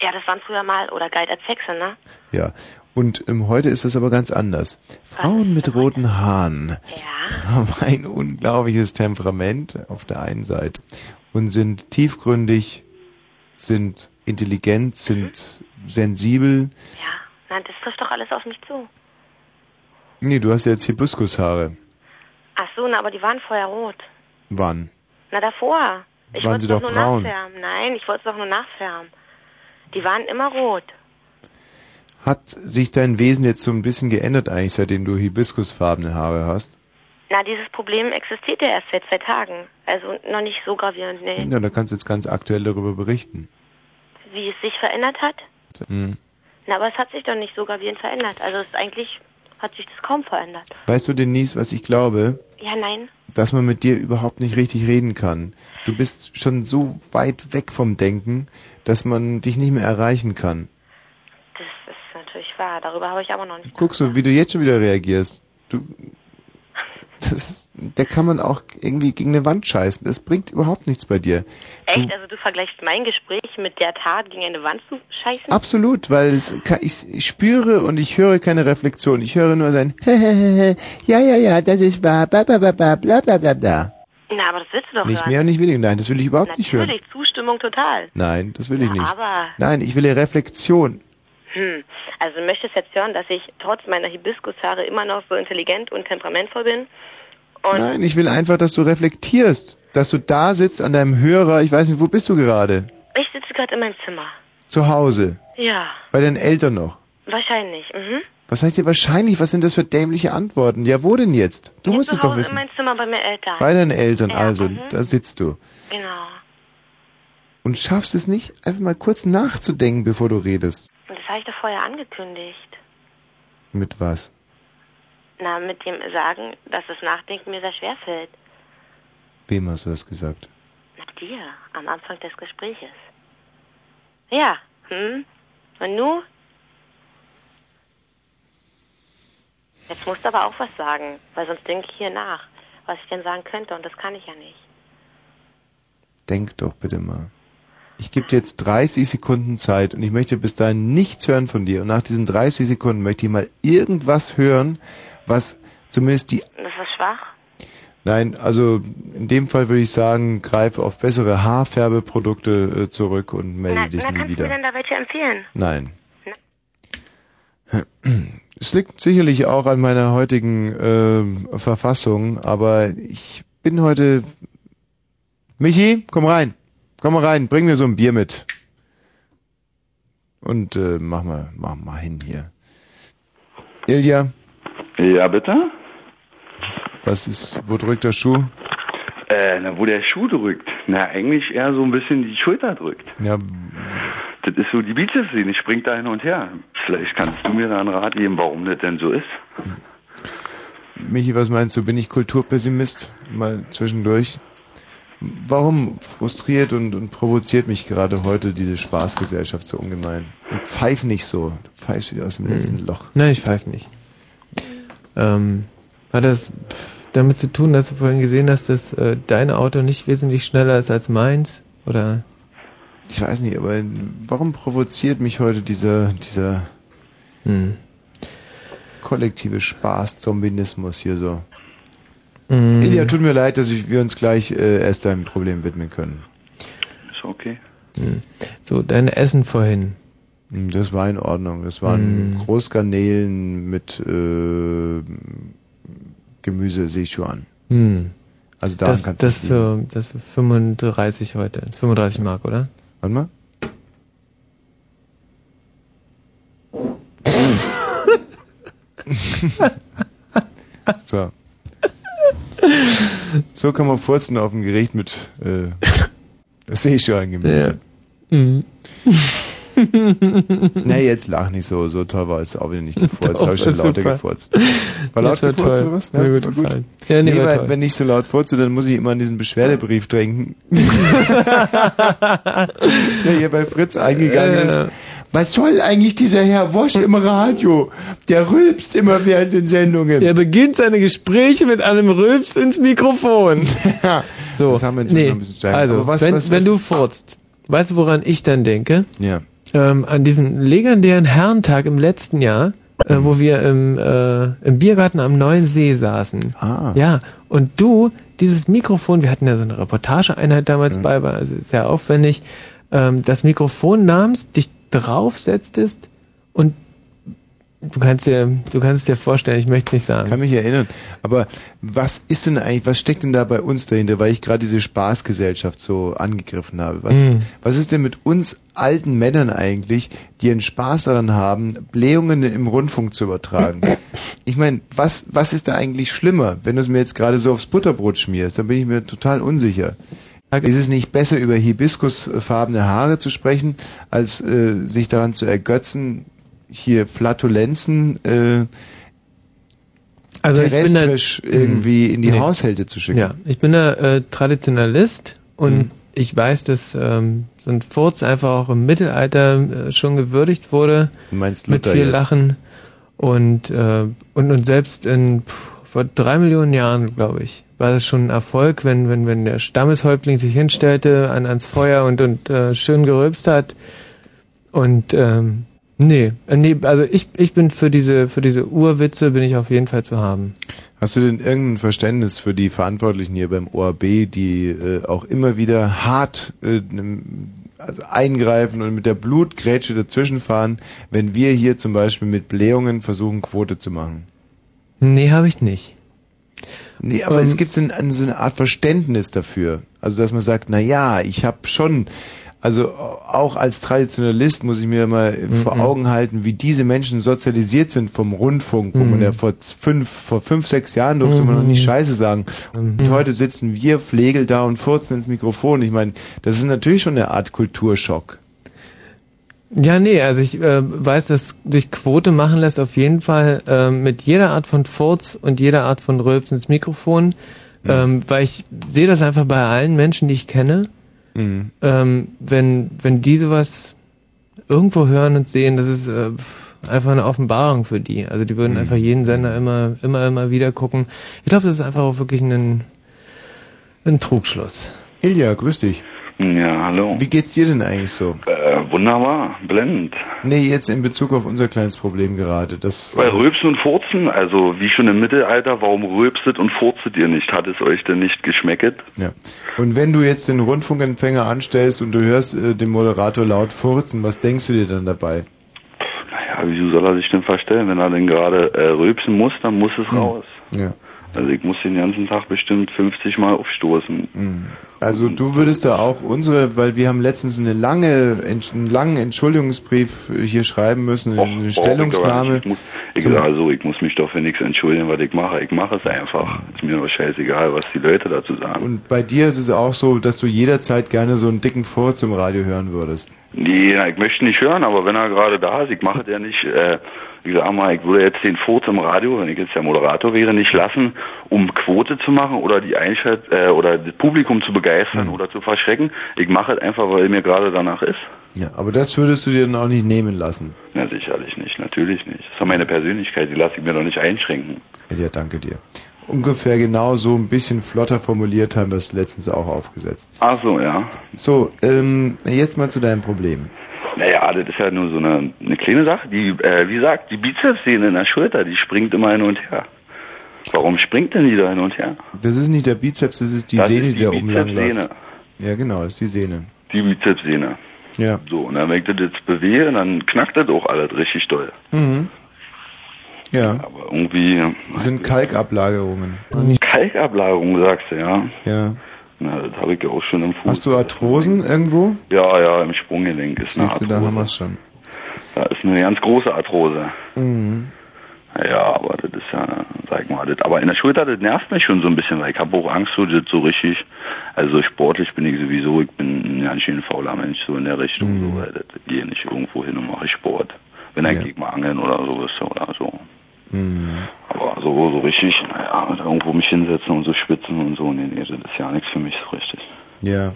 Ja, das waren früher mal, oder galt als Hexe, ne? Ja. Und ähm, heute ist das aber ganz anders. Frauen mit roten Haaren [LAUGHS] haben ein unglaubliches Temperament auf der einen Seite und sind tiefgründig, sind intelligent, sind sensibel. Nein, das trifft doch alles auf mich zu. Nee, du hast ja jetzt Hibiskushaare. Ach so, na, aber die waren vorher rot. Wann? Na, davor. Ich Waren sie doch doch nur braun? nachfärben. Nein, ich wollte es doch nur nachfärben. Die waren immer rot. Hat sich dein Wesen jetzt so ein bisschen geändert eigentlich, seitdem du hibiskusfarbene Haare hast? Na, dieses Problem existiert ja erst seit zwei Tagen. Also noch nicht so gravierend, nee. Ja, da kannst du jetzt ganz aktuell darüber berichten. Wie es sich verändert hat? Hm. Na, aber es hat sich doch nicht so gravierend verändert. Also es ist eigentlich hat sich das kaum verändert. Weißt du, Denise, was ich glaube? Ja, nein. dass man mit dir überhaupt nicht richtig reden kann. Du bist schon so weit weg vom Denken, dass man dich nicht mehr erreichen kann. Das ist natürlich wahr. Darüber habe ich aber noch nicht. Guck so, wie du jetzt schon wieder reagierst. Du, das, der kann man auch irgendwie gegen eine Wand scheißen. Das bringt überhaupt nichts bei dir. Echt? Du, also du vergleichst mein Gespräch mit der Tat, gegen eine Wand zu scheißen? Absolut, weil kann, ich, spüre und ich höre keine Reflexion. Ich höre nur sein [LAUGHS] Ja, ja, ja, das ist bla bla bla bla bla bla bla. Na, aber das willst du doch nicht. Hören. mehr und nicht weniger. Nein, das will ich überhaupt Natürlich, nicht hören. Natürlich, Zustimmung total. Nein, das will ja, ich nicht. Aber Nein, ich will Reflexion. Hm. Also du möchtest jetzt hören, dass ich trotz meiner Hibiskushaare immer noch so intelligent und temperamentvoll bin? Und Nein, ich will einfach, dass du reflektierst, dass du da sitzt an deinem Hörer. Ich weiß nicht, wo bist du gerade? ich sitze gerade in meinem Zimmer. Zu Hause. Ja, Bei deinen Eltern noch. wahrscheinlich. Mhm. Was heißt dir wahrscheinlich? Was sind das für dämliche Antworten? Ja, wo denn jetzt? Du musst Zu es doch wissen. in meinem Zimmer bei meinen Eltern. Bei deinen Eltern, Ja, also, mhm. da sitzt du. Genau. Und schaffst es nicht, einfach mal kurz nachzudenken, bevor du redest. Und das habe ich doch vorher angekündigt. Mit was? Na, mit dem Sagen, dass das Nachdenken mir sehr schwer fällt. Wem hast du das gesagt? Mit dir, am Anfang des Gespräches. Ja, hm? Und nu? Jetzt musst du aber auch was sagen, weil sonst denke ich hier nach, was ich denn sagen könnte und das kann ich ja nicht. Denk doch bitte mal. Ich gebe dir jetzt 30 Sekunden Zeit und ich möchte bis dahin nichts hören von dir. Und nach diesen 30 Sekunden möchte ich mal irgendwas hören, was zumindest die Das ist schwach. Nein, also in dem Fall würde ich sagen, greife auf bessere Haarfärbeprodukte äh, zurück und melde na, dich na nie kannst du wieder. mir denn da welche empfehlen? Nein. Es liegt sicherlich auch an meiner heutigen ähm, Verfassung, aber ich bin heute. Michi, komm rein. Komm mal rein, bring mir so ein Bier mit. Und äh, mach mal, mach mal hin hier. Ilja, Ja, bitte? was ist, wo drückt der Schuh? Äh, na, wo der Schuh drückt. Na, eigentlich eher so ein bisschen die Schulter drückt. Ja, Das ist so die Bizepssehne, die springt da hin und her. Vielleicht kannst du mir da einen Rat geben, warum das denn so ist. Michi, was meinst du? Bin ich Kulturpessimist? Mal zwischendurch. Warum frustriert und, und provoziert mich gerade heute diese Spaßgesellschaft so ungemein? Und pfeif nicht so. Du pfeifst wieder aus dem letzten Loch. Nein, ich pfeife nicht. Ähm, hat das damit zu tun, dass du vorhin gesehen hast, dass äh, dein Auto nicht wesentlich schneller ist als meins? Oder? Ich weiß nicht, aber warum provoziert mich heute dieser, dieser Hm. kollektive Spaß-Zombinismus hier so? Mm. Ilja, tut mir leid, dass ich, wir uns gleich äh, erst deinem Problem widmen können. Ist okay. Hm. So, dein Essen vorhin. Hm, Das war in Ordnung. Das waren Mm. Großgarnelen mit äh, Gemüse Sichuan. Hm. Also daran das, kannst du das für, das für 35 heute. 35 Mark, oder? Warte mal. [LAUGHS] so. So kann man furzen auf ein Gericht mit äh, [LAUGHS] Sichuan-Gemüse. Mhm. [LAUGHS] Na, jetzt lach nicht so. So toll war es auch wieder nicht gefurzt. [LAUGHS] Doch, Habe ich schon war lauter super. gefurzt. War laut war gefurzt toll. oder was? Mir gut war gefallen. Ja, nee, nee, weil, wenn ich so laut furze, dann muss ich immer an diesen Beschwerdebrief denken. [LAUGHS] Der hier bei Fritz eingegangen Ja. ist. Was soll eigentlich dieser Herr Wosch im Radio? Der rülpst immer während den Sendungen. Er beginnt seine Gespräche mit einem Rülpst ins Mikrofon. so, Das haben wir jetzt nee. ein bisschen steigern. Also, was- wenn, was- wenn was- du furzt, weißt du, woran ich dann denke? Ja. Ähm, an diesen legendären Herrentag im letzten Jahr, äh, wo wir im, äh, im Biergarten am Neuen See saßen. Ah. Ja, und du, dieses Mikrofon, wir hatten ja so eine Reportageeinheit damals bei, war also sehr aufwendig, ähm, das Mikrofon nahmst, dich draufsetztest und du kannst dir, du kannst dir vorstellen, ich möchte es nicht sagen. Kann mich erinnern. Aber was ist denn eigentlich, was steckt denn da bei uns dahinter, weil ich gerade diese Spaßgesellschaft so angegriffen habe? Was, Mhm. was ist denn mit uns alten Männern eigentlich, die einen Spaß daran haben, Blähungen im Rundfunk zu übertragen? Ich meine, was, was ist da eigentlich schlimmer, wenn du es mir jetzt gerade so aufs Butterbrot schmierst? Dann bin ich mir total unsicher. Ist es nicht besser, über hibiskusfarbene Haare zu sprechen, als äh, sich daran zu ergötzen, hier Flatulenzen äh, Also ich bin da- terrestrisch irgendwie in die Nee. Haushalte zu schicken? Ja, ich bin da äh, Traditionalist und ich weiß, dass ähm, so ein Furz einfach auch im Mittelalter äh, schon gewürdigt wurde. Du meinst mit Luther viel jetzt? Lachen und, äh, und und selbst in pff, vor drei Millionen Jahren, glaube ich, war das schon ein Erfolg, wenn wenn wenn der Stammeshäuptling sich hinstellte an ans Feuer und und äh, schön gerülpst hat und ähm, nee, äh, nee, also ich ich bin für diese für diese Urwitze bin ich auf jeden Fall zu haben. Hast du denn irgendein Verständnis für die Verantwortlichen hier beim ORB, die äh, auch immer wieder hart äh, also eingreifen und mit der Blutgrätsche dazwischenfahren, wenn wir hier zum Beispiel mit Blähungen versuchen, Quote zu machen? Nee, habe ich nicht. Nee, aber Ähm, es gibt so eine, so eine Art Verständnis dafür. Also, dass man sagt, na ja, ich habe schon, also auch als Traditionalist muss ich mir mal vor Mhm. Augen halten, wie diese Menschen sozialisiert sind vom Rundfunk, wo man Mhm. ja vor fünf, vor fünf, sechs Jahren durfte man noch nicht Mhm. Scheiße sagen. Und heute sitzen wir Pflegel da und furzen ins Mikrofon. Ich meine, das ist natürlich schon eine Art Kulturschock. Ja, nee, also ich äh, weiß, dass sich Quote machen lässt auf jeden Fall äh, mit jeder Art von Furz und jeder Art von Rülps ins Mikrofon, ähm, weil ich sehe das einfach bei allen Menschen, die ich kenne. Mhm. Ähm, wenn, wenn die sowas irgendwo hören und sehen, das ist äh, einfach eine Offenbarung für die. Also die würden einfach jeden Sender immer, immer, immer wieder gucken. Ich glaube, das ist einfach auch wirklich ein, ein Trugschluss. Ilja, grüß dich. Ja, hallo. Wie geht's dir denn eigentlich so? Äh, wunderbar, blendend. Nee, jetzt in Bezug auf unser kleines Problem gerade. Das, Bei Rülpsen und Furzen, also wie schon im Mittelalter, warum rülpset und furzet ihr nicht? Hat es euch denn nicht geschmecket? Ja. Und wenn du jetzt den Rundfunkempfänger anstellst und du hörst äh, den Moderator laut furzen, was denkst du dir dann dabei? Naja, wieso soll er sich denn verstellen? Wenn er denn gerade äh, rülpsen muss, dann muss es raus. Ja. Also ich muss den ganzen Tag bestimmt 50 Mal aufstoßen. Mhm. Also du würdest da auch unsere, weil wir haben letztens eine lange, einen langen Entschuldigungsbrief hier schreiben müssen, eine ich Stellungnahme. nicht. Ich, muss, ich sage so, ich muss mich doch für nichts entschuldigen, was ich mache. Ich mache es einfach. Ist mir doch scheißegal, was die Leute dazu sagen. Und bei dir ist es auch so, dass du jederzeit gerne so einen dicken Furz im Radio hören würdest. Nee, ich möchte nicht hören, aber wenn er gerade da ist, ich mache der nicht, äh, ich sag mal, ich würde jetzt den Furz im Radio, wenn ich jetzt der Moderator wäre, nicht lassen, um Quote zu machen oder die Einschalt äh, oder das Publikum zu begeistern oder zu verschrecken. Ich mache es einfach, weil mir gerade danach ist. Ja, aber das würdest du dir dann auch nicht nehmen lassen. Na sicherlich nicht, natürlich nicht. Das ist meine Persönlichkeit, die lasse ich mir doch nicht einschränken. Ja, danke dir. Ungefähr genau so ein bisschen flotter formuliert haben wir es letztens auch aufgesetzt. Ach so, ja. So, ähm, jetzt mal zu deinem Problem. Naja, das ist ja nur so eine, eine kleine Sache. Die, äh, wie gesagt, die Bizepssehne in der Schulter, die springt immer hin und her. Warum springt denn die da hin und her? Das ist nicht der Bizeps, das ist die Das Sehne, ist die da die oben lang läuft. Ja, genau, das ist die Sehne. Die Bizepssehne. Ja. So, und dann, wenn ich das jetzt bewege, dann knackt das auch alles richtig doll. Mhm. Ja. Aber irgendwie... Das sind Kalkablagerungen. Kalkablagerung, sagst du, ja? Ja. Na, das habe ich ja auch schon im Fuß. Hast du Arthrosen irgendwo? Ja, ja, im Sprunggelenk ist eine Siehst du, da haben wir es schon. Da ist eine ganz große Arthrose. Mhm. Ja, aber das ist ja, sag mal, das, aber in der Schulter, das nervt mich schon so ein bisschen, weil ich habe auch Angst, so das so richtig, also sportlich bin ich sowieso, ich bin ein ganz schön fauler Mensch, so in der Richtung, so, weil das gehe nicht irgendwo hin und mache Sport. Wenn dann Ja. gehe ich mal angeln oder sowas oder so. Mhm. Aber so, so richtig, naja, irgendwo mich hinsetzen und so spitzen und so, nee, nee, das ist ja nichts für mich so richtig. Ja.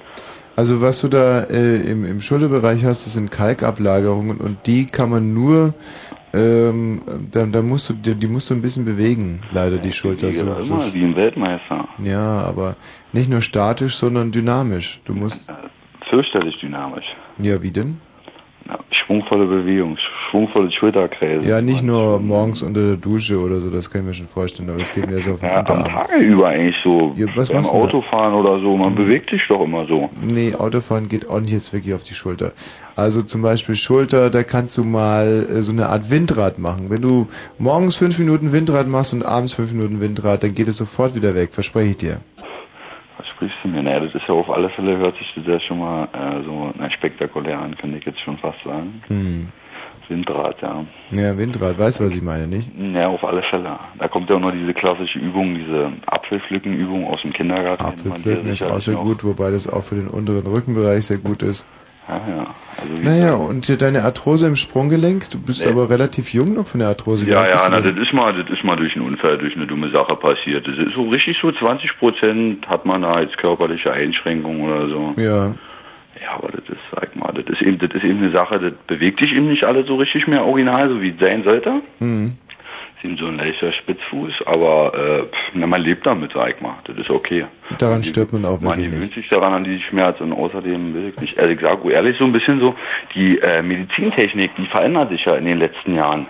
Also was du da äh, im, im Schulterbereich hast, das sind Kalkablagerungen und die kann man nur, ähm, da, da musst du, die, die musst du ein bisschen bewegen, leider die Schulter. Ich So, immer so, wie ein Weltmeister. ja, aber nicht nur statisch, sondern dynamisch. Du musst, Fürchterlich dynamisch. ja, wie denn? Ja, schwungvolle Bewegung, schwungvolles Schulterkreisen. Ja, nicht nur morgens unter der Dusche oder so, das kann ich mir schon vorstellen, aber es geht mir so auf den Ja, am Unterarm. Tage über eigentlich so. Ja, was beim da? Autofahren oder so, man bewegt sich doch immer so. Nee, Autofahren geht auch nicht jetzt wirklich auf die Schulter. Also zum Beispiel Schulter, da kannst du mal äh, so eine Art Windrad machen. Wenn du morgens fünf Minuten Windrad machst und abends fünf Minuten Windrad, dann geht es sofort wieder weg, verspreche ich dir. Sprichst du mir? Naja, das ist ja auf alle Fälle, hört sich das ja schon mal äh, so na, spektakulär an, kann ich jetzt schon fast sagen. Hm. Windrad, ja. Ja, Windrad, weißt du, was ich meine, nicht? Ja, auf alle Fälle. Da kommt ja auch noch diese klassische Übung, diese Apfelpflückenübung aus dem Kindergarten. Apfelpflücken ist auch sehr gut, wobei das auch für den unteren Rückenbereich sehr gut ist. Ja, ja. Also, Naja, und deine Arthrose im Sprunggelenk, du bist Nee. aber relativ jung noch von der Arthrose. Ja, ja, na, das ist mal, das ist mal durch einen Unfall, durch eine dumme Sache passiert. Das ist so richtig so 20 Prozent hat man da als körperliche Einschränkung oder so. Ja. Ja, aber das ist, sag mal, das ist eben, das ist eben eine Sache, das bewegt sich eben nicht alle so richtig mehr original, so wie es sein sollte. Hm. Ist eben so ein leichter Spitzfuß, aber äh, na, man lebt damit, sag mal. Das ist okay. Daran stirbt man auch Man wirklich gewöhnt nicht. sich daran an die Schmerz und außerdem will ich nicht, also ich sage ehrlich so ein bisschen so, die äh, Medizintechnik, die verändert sich ja in den letzten Jahren.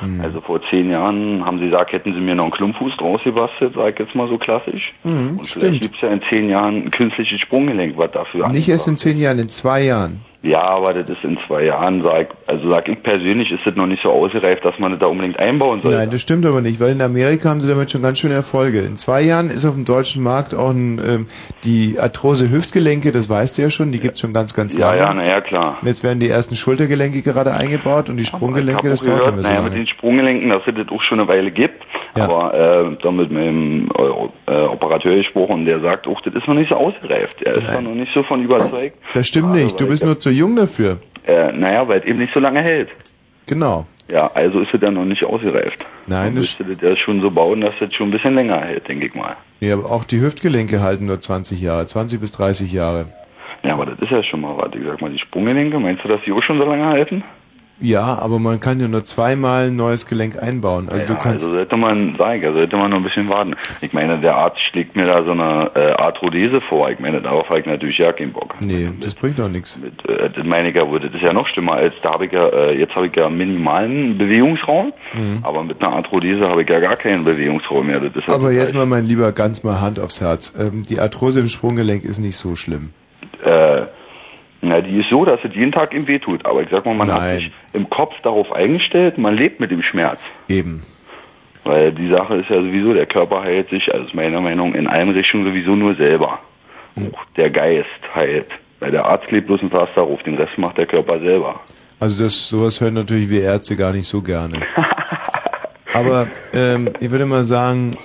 Hm. Also vor zehn Jahren haben sie gesagt, hätten sie mir noch einen Klumpfuß draus gebastelt, sag ich jetzt mal so klassisch. Mhm, und vielleicht stimmt. gibt's ja in zehn Jahren ein künstliches Sprunggelenk, was dafür Nicht erst in zehn Jahren, in zwei Jahren. Ja, aber das ist in zwei Jahren, sag, also sag ich persönlich, ist das noch nicht so ausgereift, dass man das da unbedingt einbauen soll. Nein, das stimmt aber nicht, weil in Amerika haben sie damit schon ganz schöne Erfolge. In zwei Jahren ist auf dem deutschen Markt auch ein, ähm, die Arthrose Hüftgelenke, das weißt du ja schon, die gibt's schon ganz, ganz ja, lange. ja, naja, klar. Jetzt werden die ersten Schultergelenke gerade eingebaut und die Sprunggelenke, das dauert nicht mehr so naja, mit den Sprunggelenken, dass es das auch schon eine Weile gibt. Aber äh, dann mit meinem äh, Operateur gesprochen und der sagt auch, das ist noch nicht so ausgereift. Er ist da noch nicht so von überzeugt. Das stimmt nicht, du bist nur zu jung dafür. Äh, naja, weil es eben nicht so lange hält. Genau. Ja, also ist es dann noch nicht ausgereift. Nein, das, müsste das ja schon so bauen, dass das schon ein bisschen länger hält, denke ich mal. ja, aber auch die Hüftgelenke halten nur 20 Jahre, 20 bis 30 Jahre. Ja, aber das ist ja schon mal was. Ich sag mal, die Sprunggelenke, meinst du, dass die auch schon so lange halten? Ja, aber man kann ja nur zweimal ein neues Gelenk einbauen. Also ja, du kannst also sollte man sagen, also sollte man noch ein bisschen warten. Ich meine, der Arzt schlägt mir da so eine äh, Arthrodese vor. Ich meine, darauf habe ich natürlich ja keinen Bock. Nee, das bringt doch nichts. Mit, äh, das meine ich ja, das ist ja noch schlimmer als da habe ich ja, äh, jetzt habe ich ja minimalen Bewegungsraum, Mhm. aber mit einer Arthrodese habe ich ja gar keinen Bewegungsraum mehr. Aber jetzt mal mein lieber ganz mal Hand aufs Herz. Ähm, die Arthrose im Sprunggelenk ist nicht so schlimm. äh, na, die ist so, dass es jeden Tag ihm wehtut. Aber ich sag mal, man hat sich im Kopf darauf eingestellt, man lebt mit dem Schmerz. Eben. Weil die Sache ist ja sowieso, der Körper heilt sich, also ist meiner Meinung in allen Richtungen sowieso nur selber. Auch der Geist heilt. Weil der Arzt klebt bloß ein Pflaster auf, den Rest macht der Körper selber. Also das sowas hören natürlich wir Ärzte gar nicht so gerne. [LAUGHS] Aber ähm, ich würde mal sagen,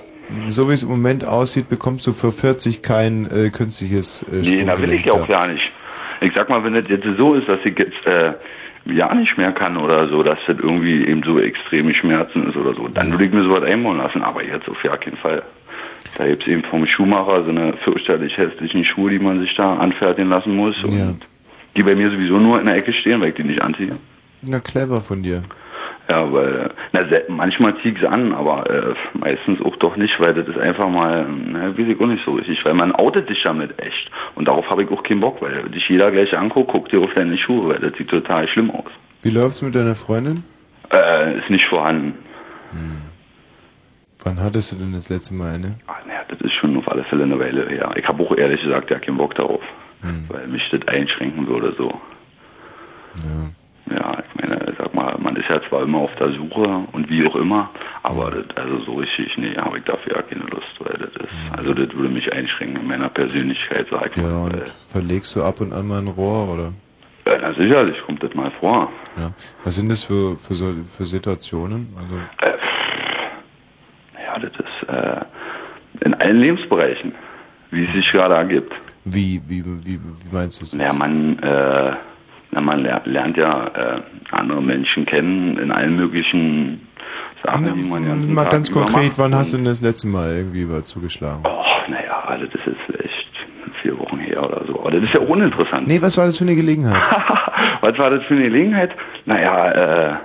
so wie es im Moment aussieht, bekommst du für 40 kein äh, künstliches äh, Nee, da will ich ja auch gar nicht. Ich sag mal, wenn das jetzt so ist, dass ich jetzt äh, ja nicht mehr kann oder so, dass das irgendwie eben so extreme Schmerzen ist oder so, dann würde ich mir sowas einbauen lassen, aber jetzt auf gar keinen Fall. Da gibt's eben vom Schuhmacher so eine fürchterlich hässlichen Schuhe, die man sich da anfertigen lassen muss und Ja. die bei mir sowieso nur in der Ecke stehen, weil ich die nicht anziehe. Na clever von dir. Ja, weil, na, manchmal zieh ich sie an, aber äh, meistens auch doch nicht, weil das ist einfach mal, na, weiß ich auch nicht so richtig, weil man outet dich damit echt. Und darauf habe ich auch keinen Bock, weil dich jeder gleich anguckt, guckt dir auf deine Schuhe, weil das sieht total schlimm aus. Wie läuft's mit deiner Freundin? Äh, ist nicht vorhanden. Wann hattest du denn das letzte Mal eine? Ach, na, das ist schon auf alle Fälle eine Weile her. Ich habe auch ehrlich gesagt ja keinen Bock darauf, weil mich das einschränken würde so. Ja, ich meine, sag mal, man ist ja zwar immer auf der Suche und wie auch immer, aber das, also so richtig, nee, habe ich dafür ja keine Lust, weil das ist, also das würde mich einschränken in meiner Persönlichkeit, sag ich Ja, mal. und verlegst du ab und an mal ein Rohr, oder? Ja, na sicherlich kommt das mal vor. Ja. Was sind das für, für, so, für Situationen? Also, Ja, das ist äh, in allen Lebensbereichen, wie es sich gerade ergibt. wie, wie, wie, wie meinst du es? Ja, man, äh, na, man lernt, lernt ja äh, andere Menschen kennen in allen möglichen Sachen, die man ja Mal ganz konkret, wann hast du denn das letzte Mal irgendwie über zugeschlagen? Oh, naja, also das ist echt vier Wochen her oder so. Aber das ist ja uninteressant. Nee, was war das für eine Gelegenheit? [LAUGHS] Was war das für eine Gelegenheit? Naja, äh,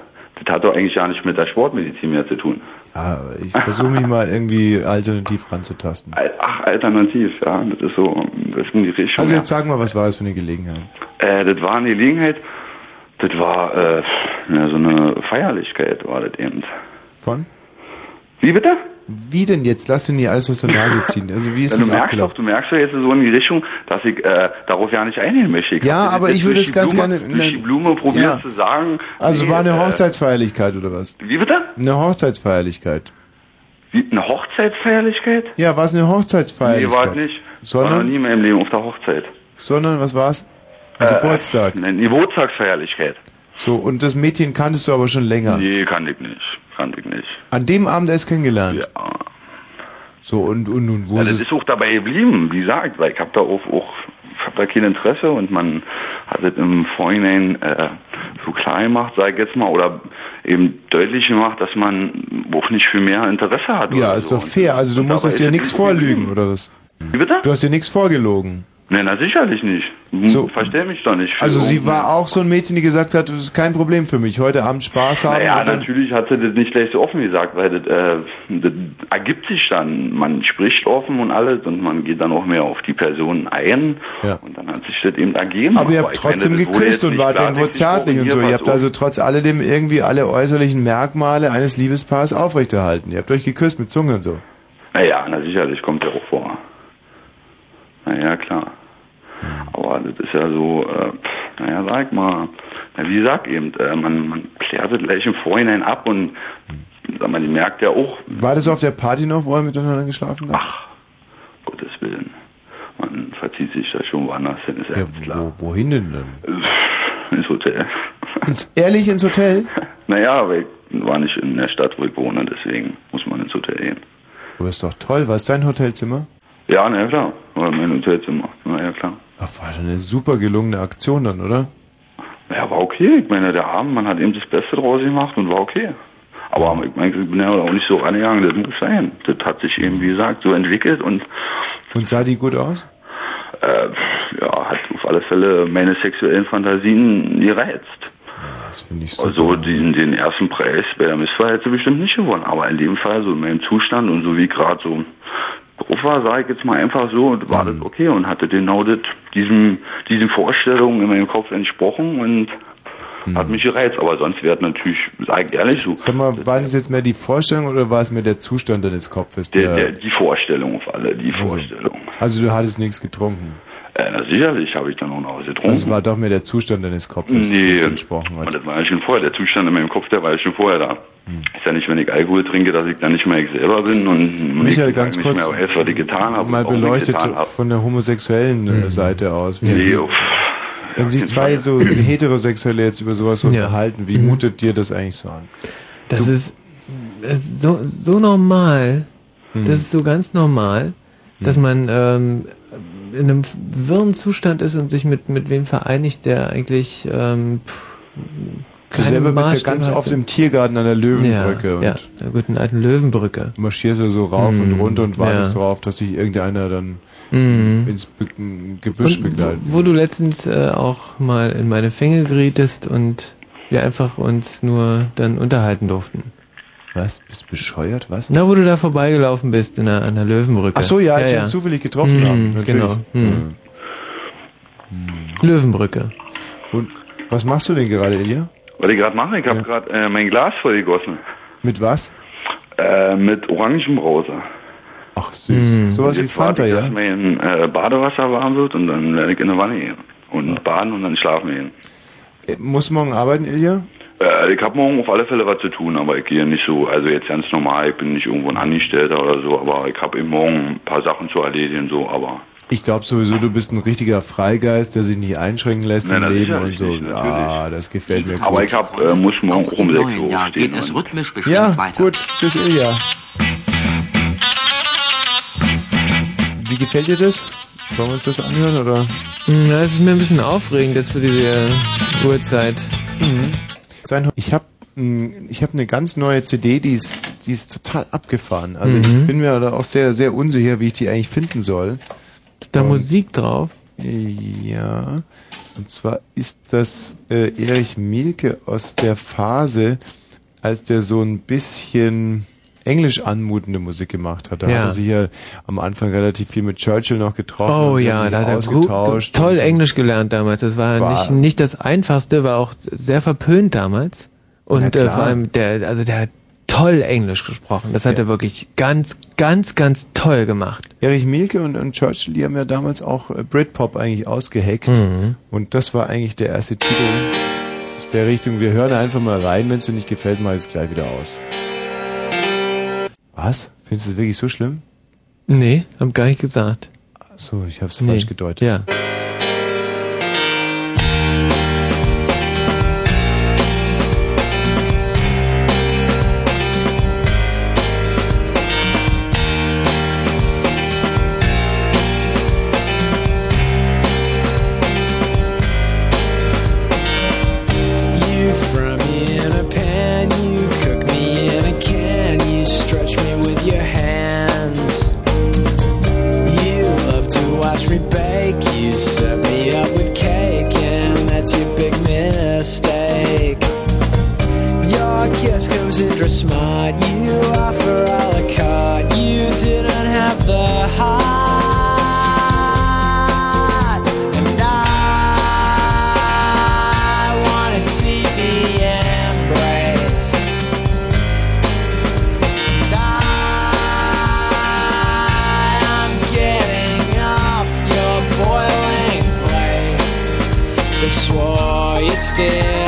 das hat doch eigentlich gar nicht mit der Sportmedizin mehr zu tun. Ah, ich versuche mich mal irgendwie alternativ ranzutasten. Ach, alternativ, ja, das ist so, das ist in die Richtung. Also ja. jetzt sag mal, was war das für eine Gelegenheit? Äh, das war eine Gelegenheit, das war, äh, ja, so eine Feierlichkeit war das eben. Von? Wie bitte? Wie denn jetzt? Lass dir nicht alles aus der Nase [LAUGHS] ziehen. Also wie ist Ja, das du merkst doch, abgelaufen? du merkst doch jetzt so in die Richtung, dass ich äh, darauf ja nicht eingehen möchte. Ich Ja, aber ich würde es ganz Blume, gerne- durch die Blume probiert Ja. zu sagen. Also nee, war eine äh, Hochzeitsfeierlichkeit oder was? Wie bitte? Eine Hochzeitsfeierlichkeit. Wie, eine Hochzeitsfeierlichkeit? Ja, war es eine Nee, Hochzeitsfeierlichkeit? war es nicht. War noch Sondern, nie in meinem Leben auf der Hochzeit. sondern was war's? Ein Äh, Geburtstag. Eine Geburtstagsfeierlichkeit. So, und das Mädchen kanntest du aber schon länger. Nee, kannte ich nicht. Kannte ich nicht. An dem Abend erst kennengelernt. Ja. So, und, und, und wo Ja, ist das es? ist auch dabei geblieben, wie gesagt, weil ich habe da auch, auch ich hab da kein Interesse und man hat es im Vorhinein äh, so klar gemacht, sag ich jetzt mal, oder eben deutlich gemacht, dass man auch nicht viel mehr Interesse hat. Ja, ist so. doch fair. Also du musstest dir nichts vorlügen, oder was? Wie bitte? Du hast dir nichts vorgelogen. Nein, na sicherlich nicht. So. Versteh mich doch nicht. Also sie irgendeine- war auch so ein Mädchen, die gesagt hat, das ist kein Problem für mich, heute Abend Spaß haben. Naja, und dann- natürlich hat sie das nicht gleich so offen gesagt, weil das, äh, das ergibt sich dann. Man spricht offen und alles und man geht dann auch mehr auf die Person ein Ja. und dann hat sich das eben ergeben. Aber ihr habt meine, trotzdem wurde geküsst und wart irgendwo zärtlich und so. Ihr habt also trotz alledem irgendwie alle äußerlichen Merkmale eines Liebespaars aufrechterhalten. Ihr habt euch geküsst mit Zunge und so. Naja, na sicherlich, kommt ja auch vor. Naja, klar. Aber das ist ja so, äh, naja, sag mal, wie gesagt eben, äh, man, man klärt das gleich im Vorhinein ab und sag mal, die merkt ja auch, War das auf der Party noch, wo ihr miteinander geschlafen habt? Ach, Gottes Willen, man verzieht sich da schon woanders hin, ist ja, klar. wo, wohin denn dann? Ins Hotel. Ins, ehrlich ins Hotel? [LAUGHS] Naja, aber ich war nicht in der Stadt, wo ich wohne, deswegen muss man ins Hotel gehen. Aber ist doch toll. War es dein Hotelzimmer? Ja, na ja, klar, war mein Hotelzimmer, na ja klar. Ach, war eine super gelungene Aktion dann, oder? Ja, war okay. Ich meine, der Abend, man hat eben das Beste draus gemacht und war okay. Aber ich meine, ich bin ja auch nicht so rangegangen, das muss sein. Das hat sich eben, wie gesagt, so entwickelt und Und sah die gut aus? äh, ja, hat auf alle Fälle meine sexuellen Fantasien gereizt. Das finde ich super. Also den, den ersten Preis bei der Misswahl hätte sie bestimmt nicht gewonnen. Aber in dem Fall, so in meinem Zustand und so wie gerade so drauf war, sage ich jetzt mal einfach so, und war Mhm. das okay und hatte genau das, diesem, diesen Vorstellungen in meinem Kopf entsprochen und hat mich gereizt. Aber sonst wäre es natürlich, sage ich ehrlich so, Mhm. Sag mal, war das jetzt mehr die Vorstellung oder war es mehr der Zustand deines Kopfes? der, der, die Vorstellung auf alle, die Vorstellung. also du hattest nichts getrunken. Äh, na sicherlich habe ich dann auch noch was getrunken. Also es war doch mehr der Zustand deines Kopfes, Nee, entsprochen hat. das war ja schon vorher. Der Zustand in meinem Kopf, der war ja schon vorher da. Hm. Ist ja nicht, wenn ich Alkohol trinke, dass ich dann nicht mehr ich selber bin und Michael, ich ganz nicht kurz, mehr weiß, was ich getan habe. mal beleuchtet getan habe. von der homosexuellen äh, Seite aus. Wie, Nee, uff. wenn sich zwei so [CLEARS THROAT] Heterosexuelle jetzt über sowas unterhalten, wie mutet dir das eigentlich so an? Das ist äh, so, so normal. Hm. Das ist so ganz normal, dass man ähm, in einem wirren Zustand ist und sich mit, mit wem vereinigt, der eigentlich ähm, pff, Du selber bist ja ganz oft im Tiergarten an der Löwenbrücke Ja, und ja, der guten alten Löwenbrücke. marschierst du so rauf Mhm, und runter und wartest ja. darauf, dass dich irgendeiner dann Mhm. ins Be Gebüsch Und begleitet. wo, wo du letztens äh, auch mal in meine Fänge gerietest und wir einfach uns nur dann unterhalten durften. Was? Bist du bescheuert? Was? Na, wo du da vorbeigelaufen bist in der, an der Löwenbrücke. Ach so, ja, als wir uns zufällig getroffen Mhm, haben, natürlich. Genau. Mhm. Löwenbrücke. Und was machst du denn gerade, Ilja? Was ich gerade mache, ich habe gerade äh, mein Glas vollgegossen. Mit was? Äh, mit Orangenbrause. Ach süß. Sowas Und wie Fanta, ich, ja? dass mein äh, Badewasser warm wird und dann werde ich in der Wanne gehen. Und baden und dann schlafen gehen. Äh, Muss morgen arbeiten, Ilja? Äh, ich habe morgen auf alle Fälle was zu tun, aber ich gehe nicht so, also jetzt ganz normal, ich bin nicht irgendwo ein Angestellter oder so, aber ich habe eben morgen ein paar Sachen zu erledigen, so, aber Ich glaube sowieso, du bist ein richtiger Freigeist, der sich nicht einschränken lässt Nein, im Leben und so. nicht, ah, das gefällt mir gut. aber ich hab, äh, muss morgen auch um 6 Uhr Jahr geht es rhythmisch bestimmt ja, weiter. gut. Tschüss, Ilja. Wie gefällt dir das? Wollen wir uns das anhören, oder? Ja, es ist mir ein bisschen aufregend jetzt für diese Uhrzeit. Mhm. Ich habe ich hab eine ganz neue CD, die ist, die ist total abgefahren. Also Mhm. ich bin mir da auch sehr, sehr unsicher, wie ich die eigentlich finden soll. Ist da Musik drauf? Ja. Und zwar ist das äh, Erich Mielke aus der Phase, als der so ein bisschen englisch anmutende Musik gemacht hat. Da Ja. hat er sich ja am Anfang relativ viel mit Churchill noch getroffen. Oh ja, da hat er gut, ausgetauscht. toll Englisch gelernt damals. Das war, War- nicht, nicht das einfachste, war auch sehr verpönt damals. Und äh, vor allem der, also der hat toll Englisch gesprochen. Das hat er wirklich ganz, ganz, ganz toll gemacht. Erich Mielke und, und Churchill, die haben ja damals auch äh, Britpop eigentlich ausgeheckt. Mhm. Und das war eigentlich der erste Titel aus der Richtung. Wir hören einfach mal rein. Wenn es dir nicht gefällt, mach ich es gleich wieder aus. Was? Findest du es wirklich so schlimm? Nee, hab gar nicht gesagt. Ach so, ich habe es Nee. falsch gedeutet. Ja. Yeah.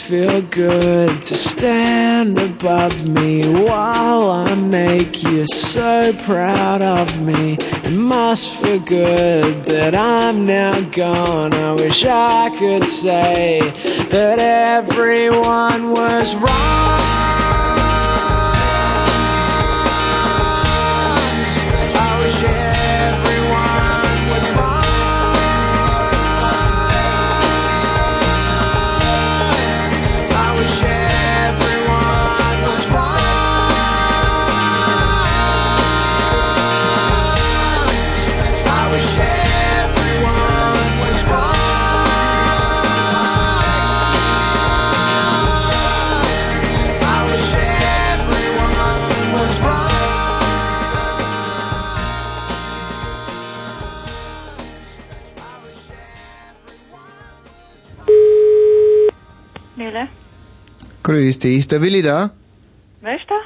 Feel good to stand above me while I make you so proud of me. It must feel good that I'm now gone. I wish I could say that everyone was wrong. Grüß dich, ist der Willi da? wer ist da?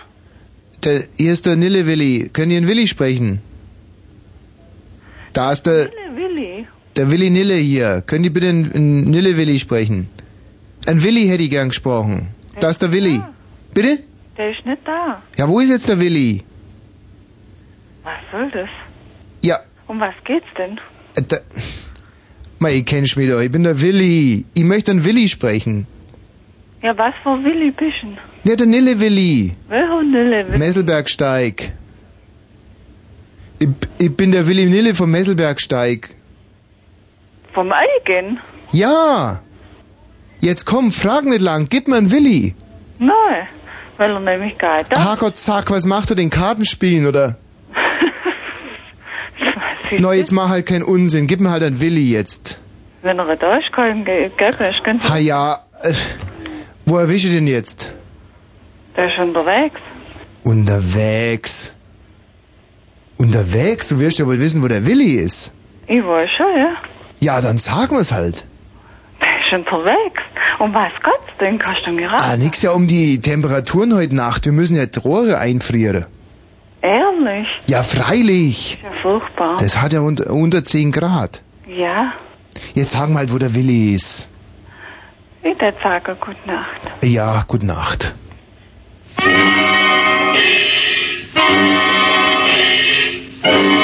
Der, hier ist der Nille Willi. Können Sie einen Willi sprechen? Da ist der, Willi. der Willi Nille hier. Können die bitte einen, Nille Willi sprechen? Ein Willi hätte ich gern gesprochen. Da ist der Willi. Bitte? Der ist nicht da. Ja, wo ist jetzt der Willi? Was soll das? Ja, Um was geht's denn? äh, da, Mei, ich kenn mich doch. Ich bin der Willi. Ich möchte einen Willi sprechen. Ja, was für Willi bischen? Ja, der Nille Willi. Welcher Nille? Willi? Messelbergsteig. Ich, ich bin der Willi Nille vom Messelbergsteig. Vom Eigen? Ja. Jetzt komm, frag nicht lang. Gib mir einen Willi. Nein, weil er nämlich nicht da Ah Gott, zack, was macht er denn? Kartenspielen, oder? [LAUGHS] No, jetzt mach halt keinen Unsinn. Gib mir halt einen Willi jetzt. Wenn er da ist, kann ich ihm ge- geben. Ich könnte, Ha ja, äh, wo erwische ich den jetzt? der ist unterwegs. Unterwegs. Unterwegs? Du wirst ja wohl wissen, wo der Willi ist. Ich weiß schon, ja. Ja, dann sagen wir's halt. Der ist unterwegs. Um was geht's denn? Kannst du mir Ah, nix ja um die Temperaturen heute Nacht. Wir müssen ja die Rohre einfrieren. Ehrlich? Ja, freilich. Ist ja furchtbar. Das hat ja unter, unter 10 Grad. Ja. Jetzt sagen wir halt, wo der Willi ist. Würde sagen, gute Nacht. Ja, gute Nacht. Aufwärts!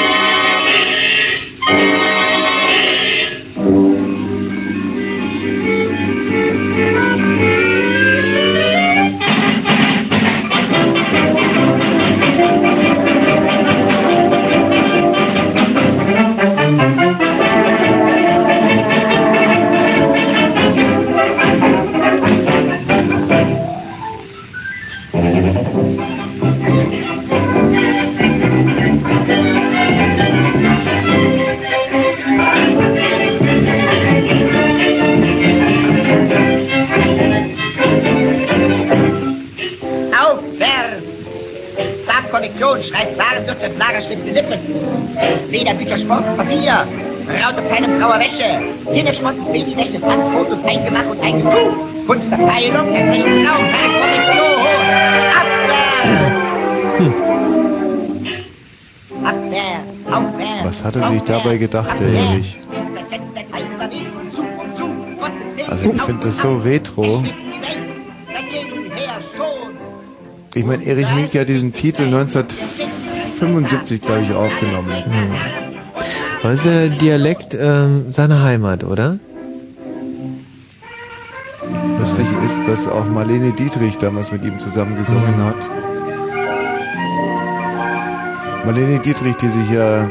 Farbkollektion schreibt das Lager schlimmte Lippen. Lederbücher, Sport, Papier, braute feine brauer Wäsche, Kinderschmutz, Babywäsche, Pfandfotos, eingemacht und eingebucht. Kunstverteilung, rechten Raum, Farbkollektion! Abwärts! Abwärts! Aufwärts! Was hat er sich dabei gedacht, der Erich? Also ich finde das so retro. Ich meine, Erich Mielke hat diesen Titel 1975, glaube ich, aufgenommen. Hm. Das ist der Dialekt ähm, seiner Heimat, oder? Lustig ist, dass auch Marlene Dietrich damals mit ihm zusammen gesungen Mhm. hat. Marlene Dietrich, die sich ja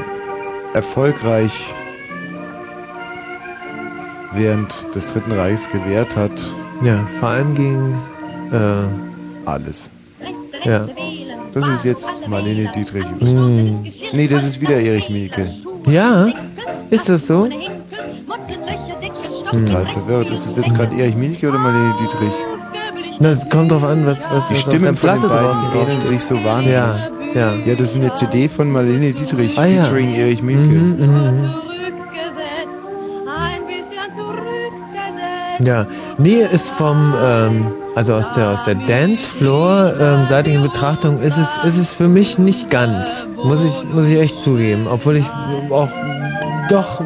erfolgreich während des Dritten Reichs gewehrt hat. Ja, vor allem gegen äh, alles. Ja. Das ist jetzt Marlene Dietrich. Hm. Nee, das ist wieder Erich Mielke. Ja, ist das so? Total verwirrt. Ist das jetzt gerade Erich Mielke oder Marlene Dietrich? Das kommt drauf an, was, was, Die was Stimmen auf der von den Platte draußen beiden ähneln sich so wahnsinnig. Ja, ja. Ja, das ist eine CD von Marlene Dietrich Ah, ja. featuring Erich Mielke. Mhm, mhm, mhm. Ja, nee, ist vom, ähm, also aus der aus der Dancefloor ähm, seitigen Betrachtung ist es ist es für mich nicht ganz, muss ich muss ich echt zugeben, obwohl ich auch doch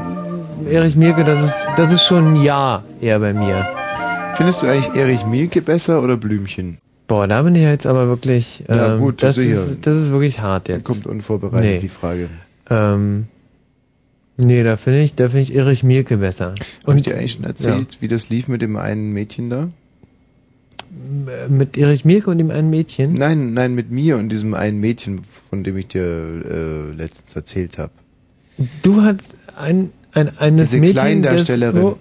Erich Mielke, das ist das ist schon ein Ja eher bei mir. Findest du eigentlich Erich Mielke besser oder Blümchen? Boah, da bin ich jetzt aber wirklich, ähm, Ja, gut, das sicher. ist das ist wirklich hart jetzt. Kommt unvorbereitet Nee. die Frage. Ähm, nee, da finde ich, da finde ich Erich Mielke besser. Habe ich dir eigentlich schon erzählt, wie das lief mit dem einen Mädchen da? Mit Erich Mielke und dem einen Mädchen? Nein, nein, mit mir und diesem einen Mädchen, von dem ich dir äh, letztens erzählt habe. Du hast ein, ein eines Diese Mädchen, Kleindarstellerin. Das,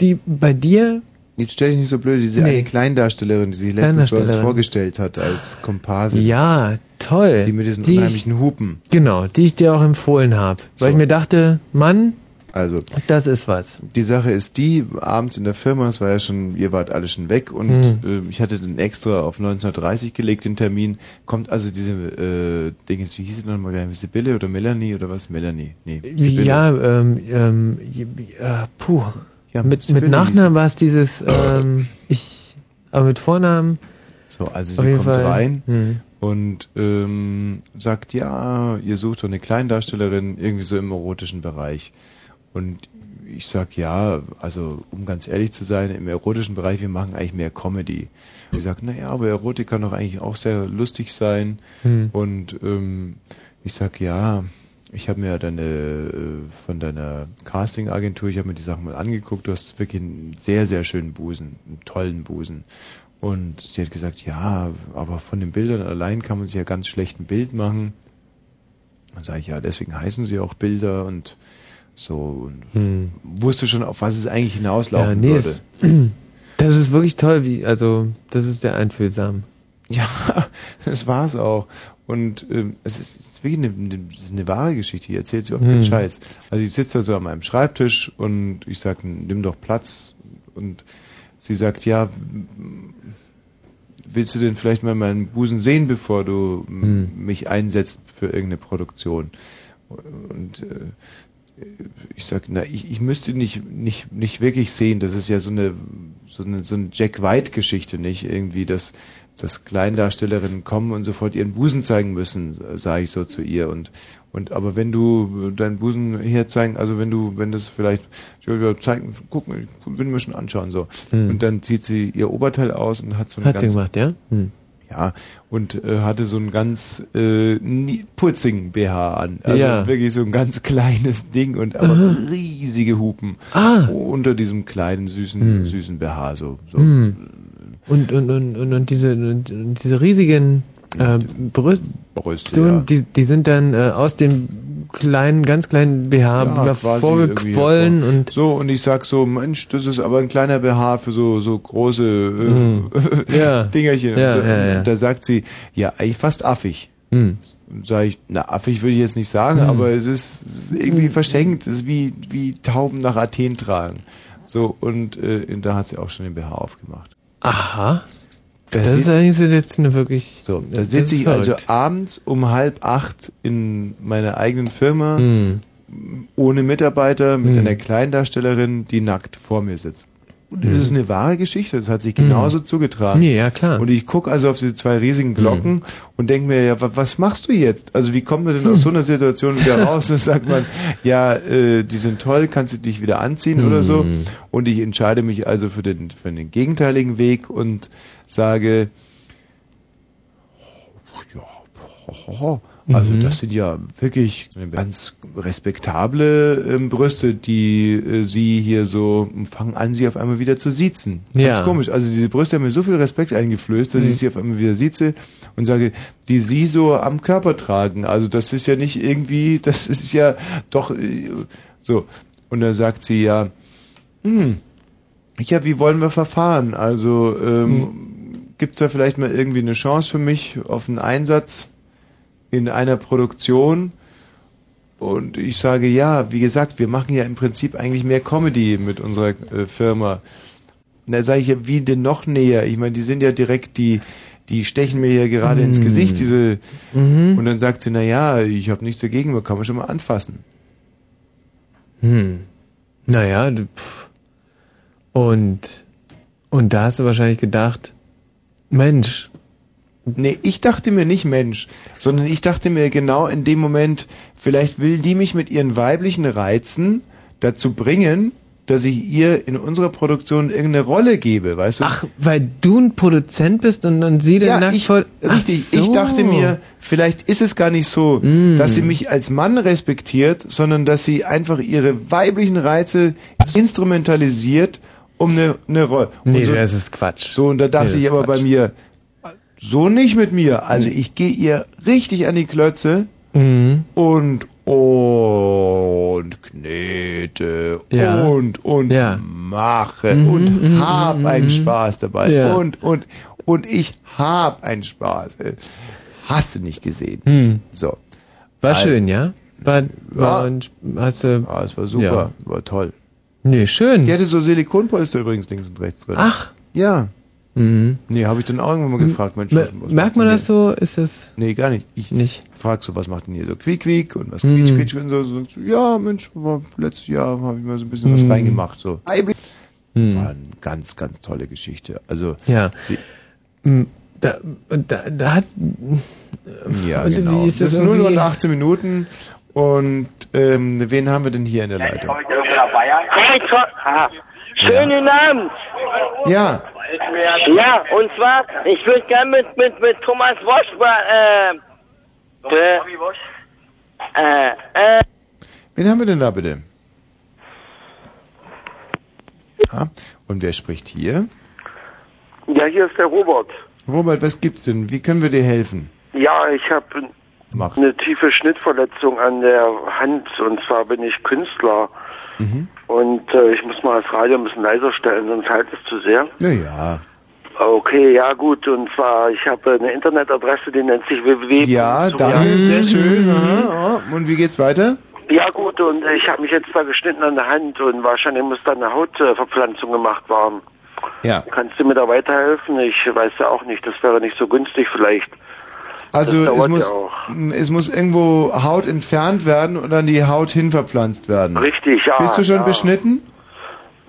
die bei dir Jetzt stell dich nicht so blöd, diese Nee. eine Kleindarstellerin, die sich letztens bei uns vorgestellt hat als Komparsin. Ja, toll. Die mit diesen Die ich- unheimlichen Hupen. Genau, die ich dir auch empfohlen habe. Weil ich mir dachte, Mann, Also, das ist was. die Sache ist die, abends in der Firma, es war ja schon, ihr wart alle schon weg und Hm. äh, ich hatte den extra auf 1930 gelegt, den Termin. Kommt also diese äh, Ding, wie hieß sie nochmal, Sibylle oder Melanie oder was? Melanie, nee. Sibylle. Ja, ähm, ähm, äh, puh. Ja, mit, Sibylle mit Nachnamen war es dieses, ähm, [CLEARS THROAT] ich, aber mit Vornamen. So, also sie kommt Fall. rein Hm. und ähm, sagt, ja, ihr sucht doch eine Kleindarstellerin irgendwie so im erotischen Bereich. Und ich sag, ja, also um ganz ehrlich zu sein, im erotischen Bereich, wir machen eigentlich mehr Comedy. Und sie sagt, naja, aber Erotik kann doch eigentlich auch sehr lustig sein. Hm. Und ähm, ich sag, ja, ich habe mir deine äh, von deiner Casting-Agentur, ich habe mir die Sachen mal angeguckt, du hast wirklich einen sehr, sehr schönen Busen, einen tollen Busen. Und sie hat gesagt, ja, aber von den Bildern allein kann man sich ja ganz schlecht ein Bild machen. Dann sage ich, ja, deswegen heißen sie auch Bilder und so. Und Hm. wusste schon, auf was es eigentlich hinauslaufen ja, nee, würde. es, [CLEARS THROAT] das ist wirklich toll, wie, also, das ist sehr einfühlsam. Ja, [LAUGHS] das war's auch. Und ähm, es ist, es ist wirklich eine, eine, ist eine wahre Geschichte. Ich erzähle sie auch keinen Hm. Scheiß. Also ich sitze da so an meinem Schreibtisch und ich sage, nimm doch Platz. Und sie sagt, ja, willst du denn vielleicht mal meinen Busen sehen, bevor du Hm. mich einsetzt für irgendeine Produktion? Und äh, ich sag, na, ich, ich müsste nicht, nicht, nicht wirklich sehen, das ist ja so eine, so eine, so eine Jack White-Geschichte, nicht? Irgendwie, dass, dass Kleindarstellerinnen kommen und sofort ihren Busen zeigen müssen, sage ich so zu ihr. Und, und, aber wenn du deinen Busen herzeigen, also wenn du, wenn das vielleicht, zeigen, guck mal, ich will mir schon anschauen, so. Hm. Und dann zieht sie ihr Oberteil aus und hat so eine Hat sie ganz, gemacht, ja? Hm. Ja, und äh, hatte so einen ganz äh, putzigen BH an. Also Ja. wirklich so ein ganz [LAUGHS] kleines Ding und aber Aha. riesige Hupen. Ah. Unter diesem kleinen, süßen, Hm. süßen BH. So, so. Hm. Und, und, und, und, und diese, und, und diese riesigen äh, Brüste, Brüste, ja. die, die sind dann äh, aus dem kleinen, ganz kleinen BH Ja, vorgequollen und so und ich sag so Mensch das ist aber ein kleiner BH für so so große äh, Hm. [LAUGHS] Ja. Dingerchen Ja, und, so, ja, ja. da sagt sie ja eigentlich fast affig Hm. sag ich na affig würde ich jetzt nicht sagen Hm. aber es ist, es ist irgendwie verschenkt es ist wie wie Tauben nach Athen tragen so und äh, da hat sie auch schon den BH aufgemacht Aha. Da das ist eigentlich so jetzt eine wirklich. so, da das sitze ich also verrückt. abends um halb acht in meiner eigenen Firma, Hm. ohne Mitarbeiter, mit Hm. einer Kleindarstellerin, die nackt vor mir sitzt. Und das ist eine wahre Geschichte, das hat sich genauso zugetragen. Nee, ja, klar. Und ich gucke also auf diese zwei riesigen Glocken Hm. und denke mir, ja, wa- was machst du jetzt? Also wie kommt man denn aus so einer Situation wieder [LAUGHS] raus? Und dann sagt man, ja, äh, die sind toll, kannst du dich wieder anziehen oder so? Hm. Und ich entscheide mich also für den, für den gegenteiligen Weg und sage, ja, also Mhm. das sind ja wirklich ganz respektable ähm, Brüste, die äh, sie hier so fangen an, sie auf einmal wieder zu siezen. Ganz Ja. komisch. Also diese Brüste haben mir so viel Respekt eingeflößt, dass Mhm. ich sie auf einmal wieder sieze und sage, die sie so am Körper tragen. Also das ist ja nicht irgendwie, [LAUGHS] das ist ja doch äh, so. Und dann sagt sie ja, hm, ja, wie wollen wir verfahren? Also ähm, gibt's da vielleicht mal irgendwie eine Chance für mich auf einen Einsatz in einer Produktion? Und ich sage ja, wie gesagt, wir machen ja im Prinzip eigentlich mehr Comedy mit unserer äh, Firma. Und da sage ich ja, wie denn noch näher? Ich meine, die sind ja direkt, die, die stechen mir ja gerade ins Mhm. Gesicht, diese. Mhm. Und dann sagt sie, na ja, ich habe nichts dagegen, man kann man schon mal anfassen. Hm. Naja, du, pff. und, und da hast du wahrscheinlich gedacht, Mensch. Nee, ich dachte mir nicht Mensch, sondern ich dachte mir genau in dem Moment, vielleicht will die mich mit ihren weiblichen Reizen dazu bringen, dass ich ihr in unserer Produktion irgendeine Rolle gebe, weißt du? Ach, weil du ein Produzent bist und dann sie den ja, nackt ich. Ach richtig. so. Ich dachte mir, vielleicht ist es gar nicht so, Mm. dass sie mich als Mann respektiert, sondern dass sie einfach ihre weiblichen Reize instrumentalisiert, um eine, eine Rolle. Nee, so, das ist Quatsch. So, und da dachte Nee, ich aber bei Quatsch. mir, so nicht mit mir. Also ich gehe ihr richtig an die Klötze Mhm. und und knete Ja. und und Ja. mache Mhm, und mhm, hab mhm, einen mhm. Spaß dabei Ja. und und und ich hab einen Spaß. Äh, Hast du nicht gesehen? Hm. So. War Also, schön, ja? War, war und hast du... Ja, es war super, war toll. Nee, schön. Die hatte so Silikonpolster übrigens links und rechts drin. Ach. Ja. Mhm. Nee, habe ich dann auch irgendwann mal gefragt, Mensch, was, was Merkt man denn das so? Ist das... Nee, gar nicht. Ich nicht. frag so, was macht denn hier so Quiek Quiek und was Mhm. quietsch Quietsch und so, so. Ja, Mensch, aber letztes Jahr habe ich mal so ein bisschen was Mhm. reingemacht. So. Mhm. War eine ganz, ganz tolle Geschichte. Also, Ja. sie, Da, da, da hat... ja, wie genau. ist das das ist 0 irgendwie- und 18 Minuten. Und ähm, wen haben wir denn hier in der Leitung? Schönen Abend. Ja, Ja, und zwar, ich würde gerne mit, mit, mit Thomas Wosch, äh, äh, äh, wen haben wir denn da bitte? Ja, und wer spricht hier? Ja, hier ist der Robert. Robert, was gibt's denn? Wie können wir dir helfen? Ja, ich habe eine tiefe Schnittverletzung an der Hand und zwar bin ich Künstler Mhm. Und äh, ich muss mal das Radio ein bisschen leiser stellen, sonst halt es zu sehr. Ja, ja. Okay, ja gut. Und zwar, ich habe eine Internetadresse, die nennt sich www. Ja, danke, sehr schön. Oh. Und wie geht's weiter? Ja gut, und ich habe mich jetzt da geschnitten an der Hand und wahrscheinlich muss da eine Hautverpflanzung gemacht werden. Ja. Kannst du mir da weiterhelfen? Ich weiß ja auch nicht, das wäre nicht so günstig vielleicht. Also es muss, ja auch. es muss irgendwo Haut entfernt werden und an die Haut hin verpflanzt werden. Richtig, ja. Bist du schon ja. beschnitten?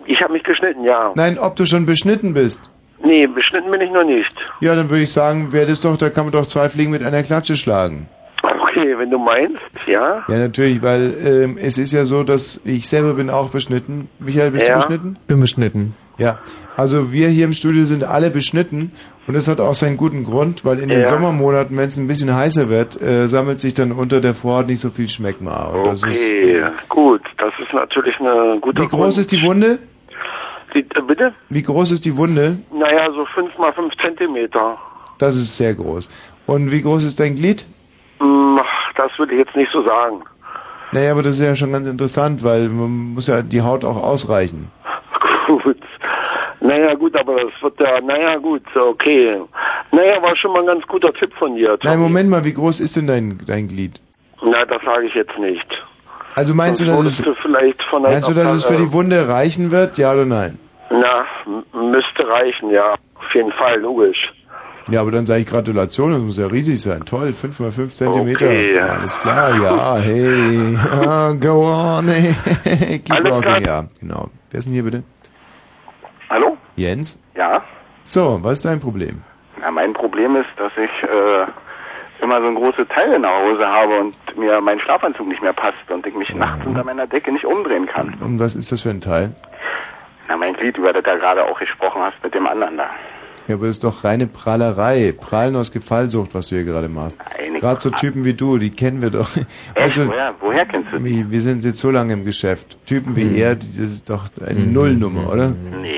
Ich habe mich geschnitten, ja. Nein, ob du schon beschnitten bist. Nee, beschnitten bin ich noch nicht. Ja, dann würde ich sagen, wäre das doch, da kann man doch zwei Fliegen mit einer Klatsche schlagen. Okay, wenn du meinst, ja. Ja, natürlich, weil ähm, es ist ja so, dass ich selber bin auch beschnitten. Michael, bist Ja. du beschnitten? Bin beschnitten. Ja, also wir hier im Studio sind alle beschnitten und das hat auch seinen guten Grund, weil in den Ja. Sommermonaten, wenn es ein bisschen heißer wird, äh, sammelt sich dann unter der Vorhaut nicht so viel Schmeckma. Und das ist, Okay, gut. Das ist natürlich eine gute wie groß ist die Wunde? Die, äh, bitte? Wie groß ist die Wunde? Naja, so fünf mal fünf Zentimeter. Das ist sehr groß. Und wie groß ist dein Glied? Hm, das würde ich jetzt nicht so sagen. Naja, aber das ist ja schon ganz interessant, weil man muss ja die Haut auch ausreichen. Naja, gut, aber das wird ja, naja, gut, okay. Naja, war schon mal ein ganz guter Tipp von dir. Nein, Moment mal, wie groß ist denn dein, dein Glied? Na, das sage ich jetzt nicht. Also meinst du, Sonst dass wurdest es, du vielleicht von meinst du, dass es für äh, die Wunde reichen wird? Ja oder nein? Na, müsste reichen, ja. Auf jeden Fall, logisch. Ja, aber dann sage ich Gratulation, das muss ja riesig sein. Toll, 5 mal 5 Zentimeter. Okay. Alles klar, ja, hey. [LAUGHS] Ah, go on, hey. [LAUGHS] Keep Alles walking, klar. ja, genau. Wer ist denn hier bitte? Hallo? Jens? Ja. So, was ist dein Problem? Na, mein Problem ist, dass ich äh, immer so ein große Teile nach Hause habe und mir mein Schlafanzug nicht mehr passt und ich mich nachts unter meiner Decke nicht umdrehen kann. Und was ist das für ein Teil? Na, mein Glied, über das du gerade auch gesprochen hast mit dem anderen da. Ja, aber das ist doch reine Prahlerei. Prallen aus Gefallsucht, was du hier gerade machst. Gerade so Typen wie du, die kennen wir doch. [LAUGHS] Echt? woher, woher kennst du die? wie, wir sind jetzt so lange im Geschäft. Typen wie Mhm. er, das ist doch eine Nullnummer, oder? Nee,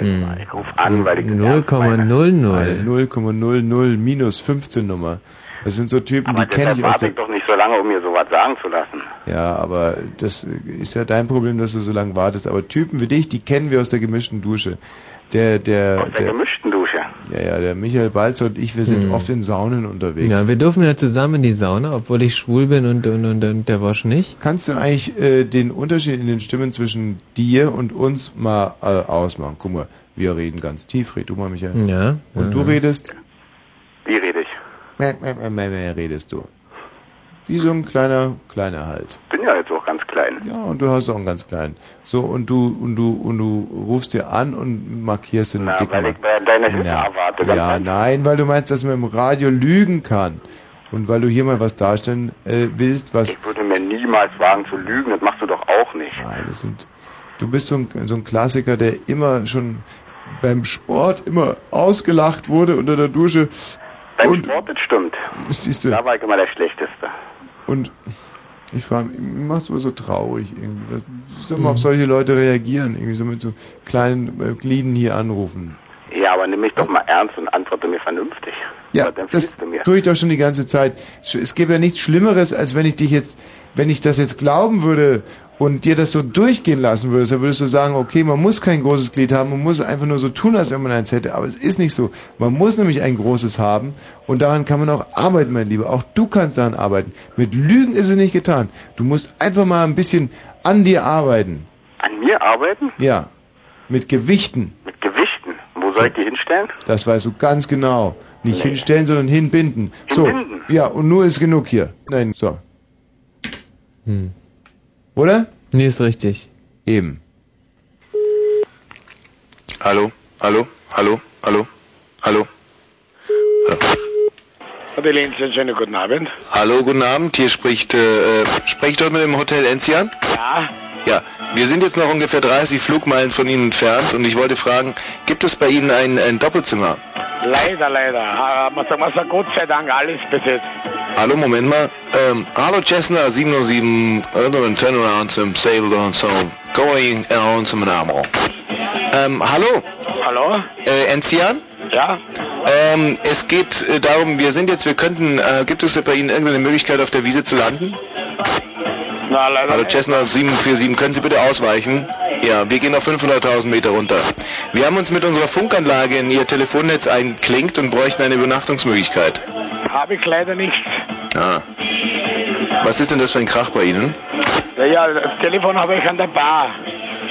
Null. Hm. Ich ruf an, weil ich 0,00. Eine 0,00 minus 15 Nummer. Das sind so Typen, Aber die kenne ich aus der... ich doch nicht so lange, um mir sowas sagen zu lassen. Ja, aber das ist ja dein Problem, dass du so lange wartest. Aber Typen wie dich, die kennen wir aus der gemischten Dusche. Der, der, Aus der gemischten Dusche. Ja, ja, der Michael Balzer und ich, wir sind Hm. oft in Saunen unterwegs. Ja, wir dürfen ja zusammen in die Sauna, obwohl ich schwul bin und, und, und, und der Wosch nicht. Kannst du eigentlich äh, den Unterschied in den Stimmen zwischen dir und uns mal äh, ausmachen? Guck mal, wir reden ganz tief. Red du mal, Michael. Ja. Und du ja. redest? Wie rede ich? Mäh, mäh, mäh, mäh, mäh, redest du. Wie so ein kleiner, kleiner halt. Bin ja jetzt auch ganz klein. Ja, und du hast auch einen ganz kleinen. So, und du, und du, und du rufst dir an und markierst den Na, weil ich bei deiner Hilfe Ja, erwarte. ja nein, weil du meinst, dass man im Radio lügen kann. Und weil du hier mal was darstellen äh, willst, was... Ich würde mir niemals wagen zu lügen, das machst du doch auch nicht. Nein, das sind... Du bist so ein, so ein Klassiker, der immer schon beim Sport immer ausgelacht wurde unter der Dusche. Beim Und- Sport, das stimmt. Siehst du. Da war ich immer der Schlechteste. Und ich frage mich, mir machst du aber so traurig irgendwie. Wie soll man auf solche Leute reagieren? Irgendwie so mit so kleinen äh, Glieden hier anrufen. Ja, aber nimm mich doch mal ernst und antworte mir vernünftig. Ja, das tue ich doch schon die ganze Zeit. Es gäbe ja nichts Schlimmeres, als wenn ich dich jetzt, wenn ich das jetzt glauben würde und dir das so durchgehen lassen würde, dann würdest du sagen, okay, man muss kein großes Glied haben, man muss einfach nur so tun, als wenn man eins hätte. Aber es ist nicht so. Man muss nämlich ein großes haben und daran kann man auch arbeiten, mein Lieber. Auch du kannst daran arbeiten. Mit Lügen ist es nicht getan. Du musst einfach mal ein bisschen an dir arbeiten. An mir arbeiten? Ja. Mit Gewichten. Wo soll ich die hinstellen? Das weißt du ganz genau. Nicht hinstellen, sondern hinbinden. Hinbinden? So. Ja, und nur ist genug hier. Nein, so. Hm. Oder? Nee, ist richtig. Eben. Hallo, hallo, hallo, hallo, hallo. Adeline, schönen guten Abend. Hallo, guten Abend. Hier spricht, äh, äh, spricht dort mit dem Hotel Enzian? Ja, Ja, wir sind jetzt noch ungefähr 30 Flugmeilen von Ihnen entfernt und ich wollte fragen, gibt es bei Ihnen ein, ein Doppelzimmer? leider, leider. Man sagt, man sagt Gott sei Dank alles besetzt. Hallo, Moment mal. Ähm, hallo Cessna 707, uh, turn around some sable on so going around some Namo. Ähm, hallo? Hallo? Äh, Enzian? Ja? Ähm, es geht äh, darum, wir sind jetzt, wir könnten, äh, gibt es bei Ihnen irgendeine Möglichkeit auf der Wiese zu landen? Hallo. Cessna 747, können Sie bitte ausweichen? Ja, wir gehen auf 500.000 Meter runter. Wir haben uns mit unserer Funkanlage in Ihr Telefonnetz einklinkt und bräuchten eine Übernachtungsmöglichkeit. Habe ich leider nicht. Ah. Was ist denn das für ein Krach bei Ihnen? Ja, ja, das Telefon habe ich an der Bar.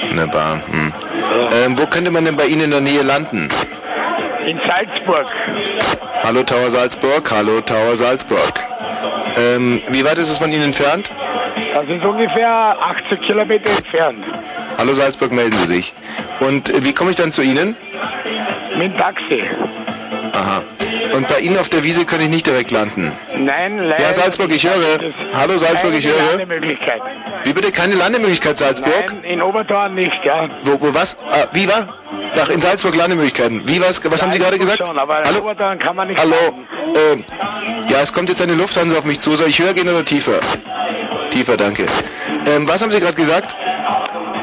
In der Bar. Hm. Ähm, wo könnte man denn bei Ihnen in der Nähe landen? In Salzburg. Hallo Tower Salzburg, hallo Tower Salzburg. Ähm, wie weit ist es von Ihnen entfernt? Das ist ungefähr 80 Kilometer entfernt. Hallo Salzburg, melden Sie sich. Und äh, wie komme ich dann zu Ihnen? Mit dem Taxi. Aha. Und bei Ihnen auf der Wiese könnte ich nicht direkt landen. Nein, leider. Ja, Salzburg, ich höre. Hallo Salzburg, ich höre. Landemöglichkeit. Wie bitte? Keine Landemöglichkeit Salzburg? Nein, in Obertorn nicht, ja. Wo, wo was? Ah, wie war? Ach, in Salzburg Landemöglichkeiten. Wie was? Was haben Sie gerade gesagt? Schon, aber in Hallo? Obertorn kann man nicht Hallo? Ähm, ja, es kommt jetzt eine Lufthansa auf mich zu. Soll ich höher gehen oder tiefer? Tiefer, danke. Ähm, was haben Sie gerade gesagt?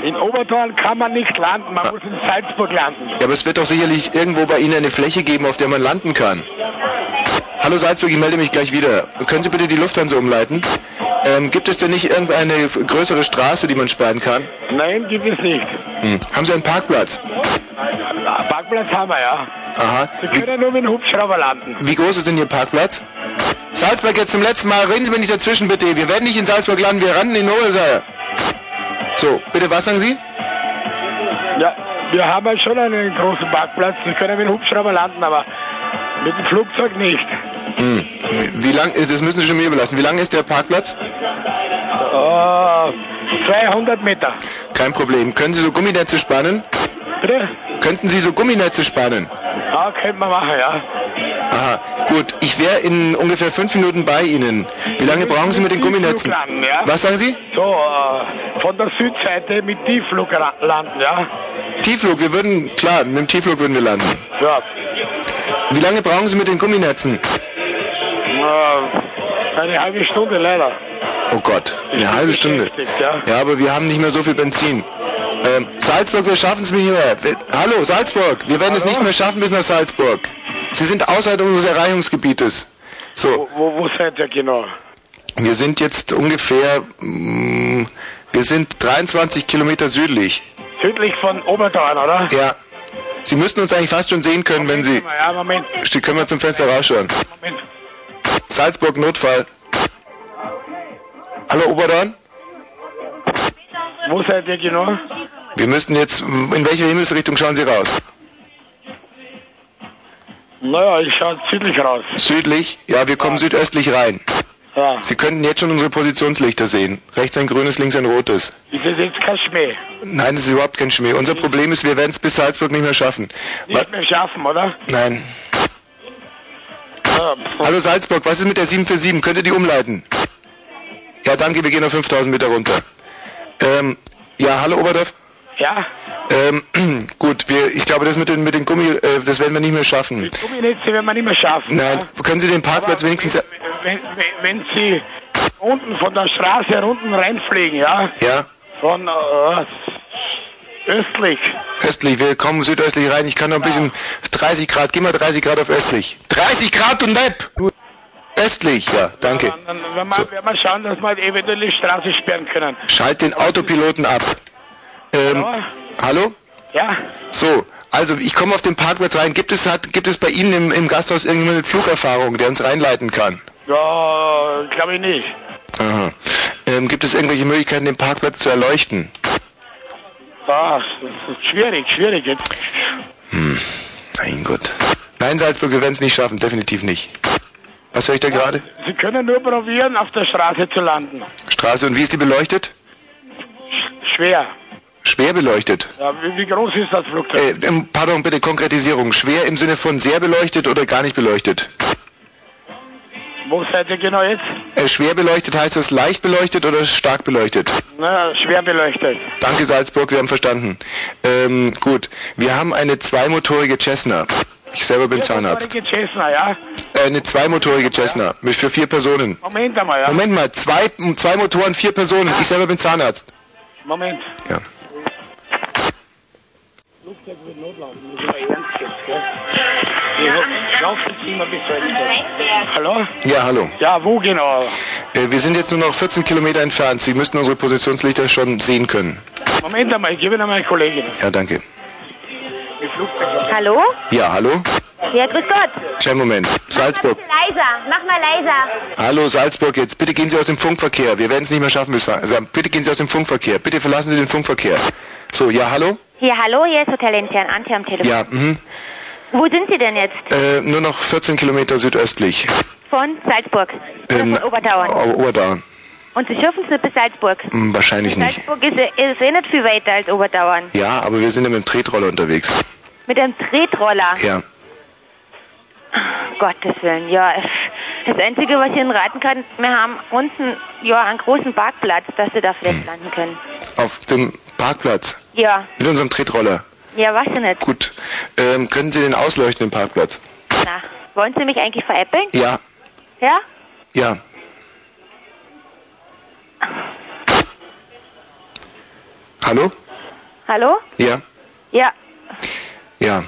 In Obertorn kann man nicht landen, man muss in Salzburg landen. Ja, aber es wird doch sicherlich irgendwo bei Ihnen eine Fläche geben, auf der man landen kann. Hallo Salzburg, ich melde mich gleich wieder. Können Sie bitte die Lufthansa umleiten? Ähm, gibt es denn nicht irgendeine größere Straße, die man sperren kann? Nein, gibt es nicht. Hm. Haben Sie einen Parkplatz? Ah, Parkplatz haben wir, ja. Aha. Sie können nur mit dem Hubschrauber landen. Wie groß ist denn Ihr Parkplatz? Salzburg jetzt zum letzten Mal. Reden Sie mir nicht dazwischen, bitte. Wir werden nicht in Salzburg landen, wir landen in Hohesaal. So, bitte, was sagen Sie? Ja, wir haben ja schon einen großen Parkplatz. Sie können mit dem Hubschrauber landen, aber mit dem Flugzeug nicht. Hm. Wie, wie lang, das müssen Sie schon mir überlassen. Wie lang ist der Parkplatz? Oh, 200 Meter. Kein Problem. Können Sie so Gumminetze spannen? Bitte? Könnten Sie so Gumminetze spannen? Ja, könnte man machen, ja. Aha, gut. Ich wäre in ungefähr fünf Minuten bei Ihnen. Wie lange brauchen Sie mit den Gumminetzen? Landen, ja? Was sagen Sie? So, äh, von der Südseite mit Tiefflug landen, ja. Tiefflug, wir würden, klar, mit dem Tiefflug würden wir landen. Ja. Wie lange brauchen Sie mit den Gumminetzen? Eine halbe Stunde leider. Oh Gott, eine halbe Stunde. Ja. Ja, aber wir haben nicht mehr so viel Benzin. Ähm, Salzburg, wir schaffen es nicht mehr. Wir, hallo, Salzburg, wir werden es nicht mehr schaffen bis nach Salzburg. Sie sind außerhalb unseres Erreichungsgebietes. So, Wo, wo seid ihr genau? wir sind jetzt ungefähr, mm, wir sind 23 Kilometer südlich. Südlich von Obertorn, oder? Ja. Sie müssten uns eigentlich fast schon sehen können, wenn Sie... Ja, Moment. Sie können wir zum Fenster rausschauen. Moment. Salzburg, Notfall. Hallo, Oberdorn? Wo seid ihr genau? Wir müssten jetzt, in welche Himmelsrichtung schauen Sie raus? Naja, ich schaue südlich raus. Südlich? Ja, wir kommen südöstlich rein. Ja. Sie könnten jetzt schon unsere Positionslichter sehen. Rechts ein grünes, links ein rotes. Ist das jetzt kein Schmäh? Nein, das ist überhaupt kein Schmäh. Unser Problem ist, wir werden es bis Salzburg nicht mehr schaffen. Nicht mehr schaffen, oder? Nein. Ja, Hallo Salzburg, was ist mit der 747? Könnt ihr die umleiten? Ja, danke, wir gehen auf 5000 Meter runter. Ähm, ja, hallo Oberdorf? Ja, Ähm, [CLEARS THROAT] gut, wir, ich glaube, das mit den, mit den Gummi, äh, das werden wir nicht mehr schaffen. Gumminetze werden wir nicht mehr schaffen. Nein, können Sie den Parkplatz wenigstens... Wenn, wenn, wenn Sie unten von der Straße unten reinfliegen, ja? Ja, Von äh, östlich. östlich, wir kommen südöstlich rein. Ich kann noch ein bisschen... 30 Grad, geh mal 30 Grad auf östlich. 30 Grad und Nepp! Östlich, ja, danke. Dann werden wir, werden wir schauen, dass wir eventuell die Straße sperren können. Schalt den Autopiloten ab. Ähm, hallo? Ja? So, also ich komme auf den Parkplatz rein. Gibt es, hat, gibt es bei Ihnen im, im Gasthaus irgendjemand mit Flugerfahrung, der uns reinleiten kann? Ja, glaube ich nicht. Aha. Ähm, gibt es irgendwelche Möglichkeiten, den Parkplatz zu erleuchten? Ah, das ist schwierig, schwierig jetzt. Hm, mein Gott. Nein, Salzburg, wir werden es nicht schaffen, definitiv nicht. Was höre ich da gerade? Sie können nur probieren, auf der Straße zu landen. Straße, und wie ist die beleuchtet? Schwer. Schwer beleuchtet. Ja, wie, wie groß ist das Flugzeug? Äh, ähm, pardon, bitte Konkretisierung. Schwer im Sinne von sehr beleuchtet oder gar nicht beleuchtet? Wo seid ihr genau jetzt? Äh, schwer beleuchtet heißt das leicht beleuchtet oder stark beleuchtet? Na, schwer beleuchtet. Danke Salzburg, wir haben verstanden. Ähm, gut, wir haben eine zweimotorige Cessna. Ich selber bin Zahnarzt. Viermotorige Cessna, ja? Äh, eine zweimotorige Cessna mit für vier Personen. Moment einmal, ja? Moment mal, zwei, zwei Motoren, vier Personen. Ich selber bin Zahnarzt. Moment. Ja. Flugzeug wird notlaufen, das ist aber ernst jetzt, gell? Hallo? Ja, hallo. Ja, wo genau? Äh, wir sind jetzt nur noch 14 Kilometer entfernt. Sie müssten unsere Positionslichter schon sehen können. Moment einmal, ich gebe Ihnen meine Kollegin. Ja, danke. Hallo? Ja, hallo? Ja, grüß Gott. Kleinen Moment. Salzburg. Leiser, mach mal leiser. Hallo Salzburg, jetzt bitte gehen Sie aus dem Funkverkehr. Wir werden es nicht mehr schaffen bis also, bitte gehen Sie aus dem Funkverkehr. Bitte verlassen Sie den Funkverkehr. So, ja, hallo? Hier, hallo, hier ist Hotel Intern, Antje am Telefon. Ja, mhm. Wo sind Sie denn jetzt? Äh, nur noch 14 Kilometer südöstlich. Von Salzburg. Oder Ähm, von Oberdauern. Und Sie schaffen es nicht bis Salzburg. Hm, wahrscheinlich nicht. Salzburg ist, ist eh nicht viel weiter als Oberdauern. Ja, aber wir sind ja mit dem Tretroller unterwegs. Mit einem Tretroller. Ja. Gottes Willen, ja. Das Einzige, was ich Ihnen raten kann, wir haben unten ja einen großen Parkplatz, dass Sie da vielleicht Hm. landen können. Auf dem Parkplatz. Ja, Mit unserem Tretroller. Ja, was denn nicht? Gut. Ähm, können Sie den ausleuchten, den Parkplatz? Na, wollen Sie mich eigentlich veräppeln? Ja. Ja? Ja. Hallo? Hallo? Ja. Ja, Ja.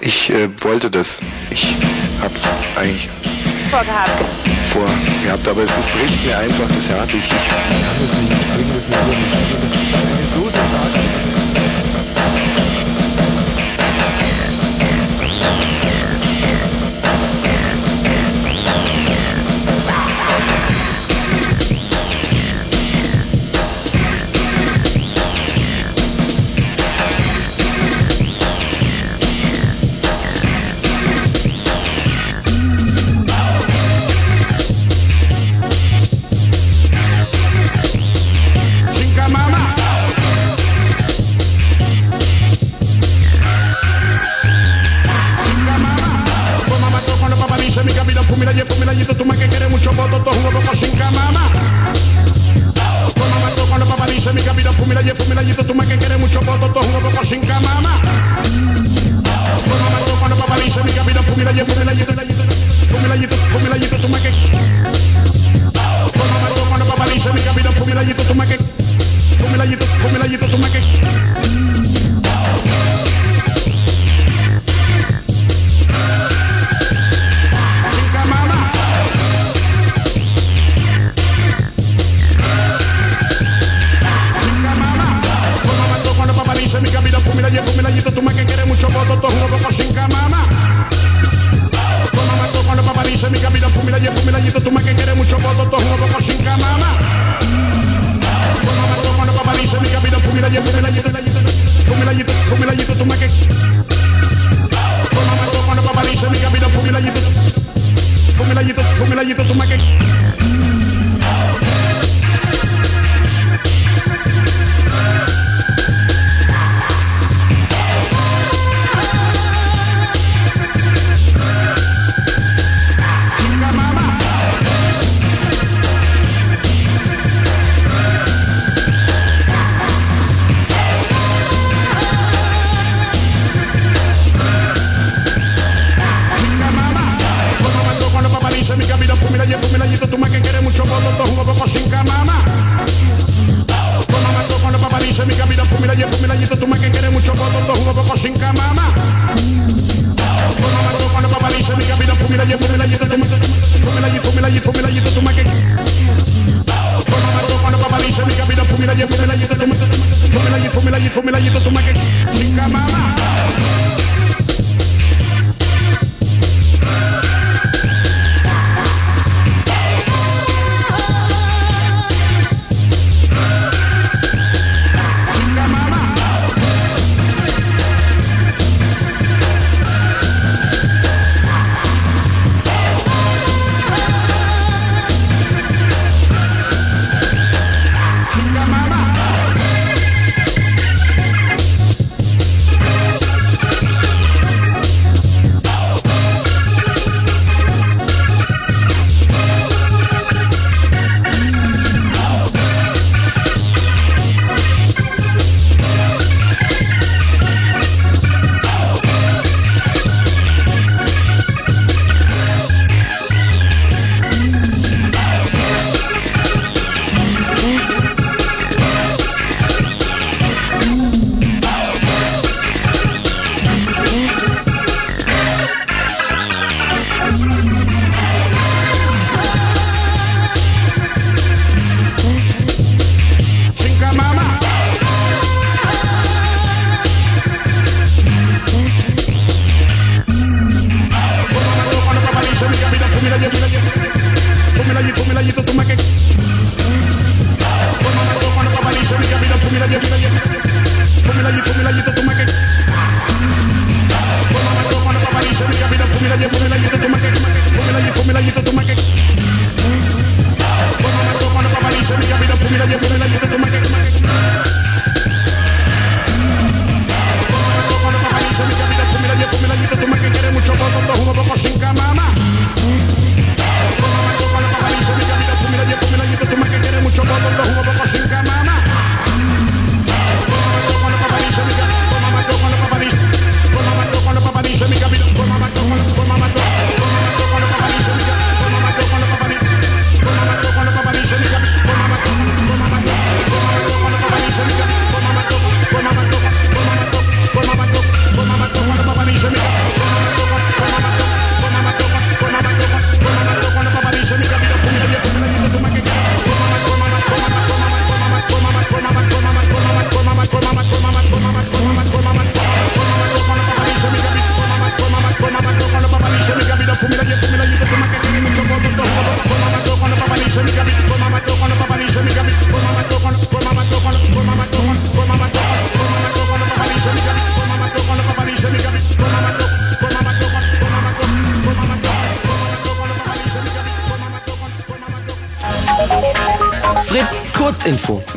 Ich äh, wollte das. Ich hab's eigentlich vorgehabt. vorgehabt, aber es, es bricht mir einfach das Herz. Ich, ich kann das nicht, ich bringe das nicht über mich. Sie sind eine so sympathisch. Thank you.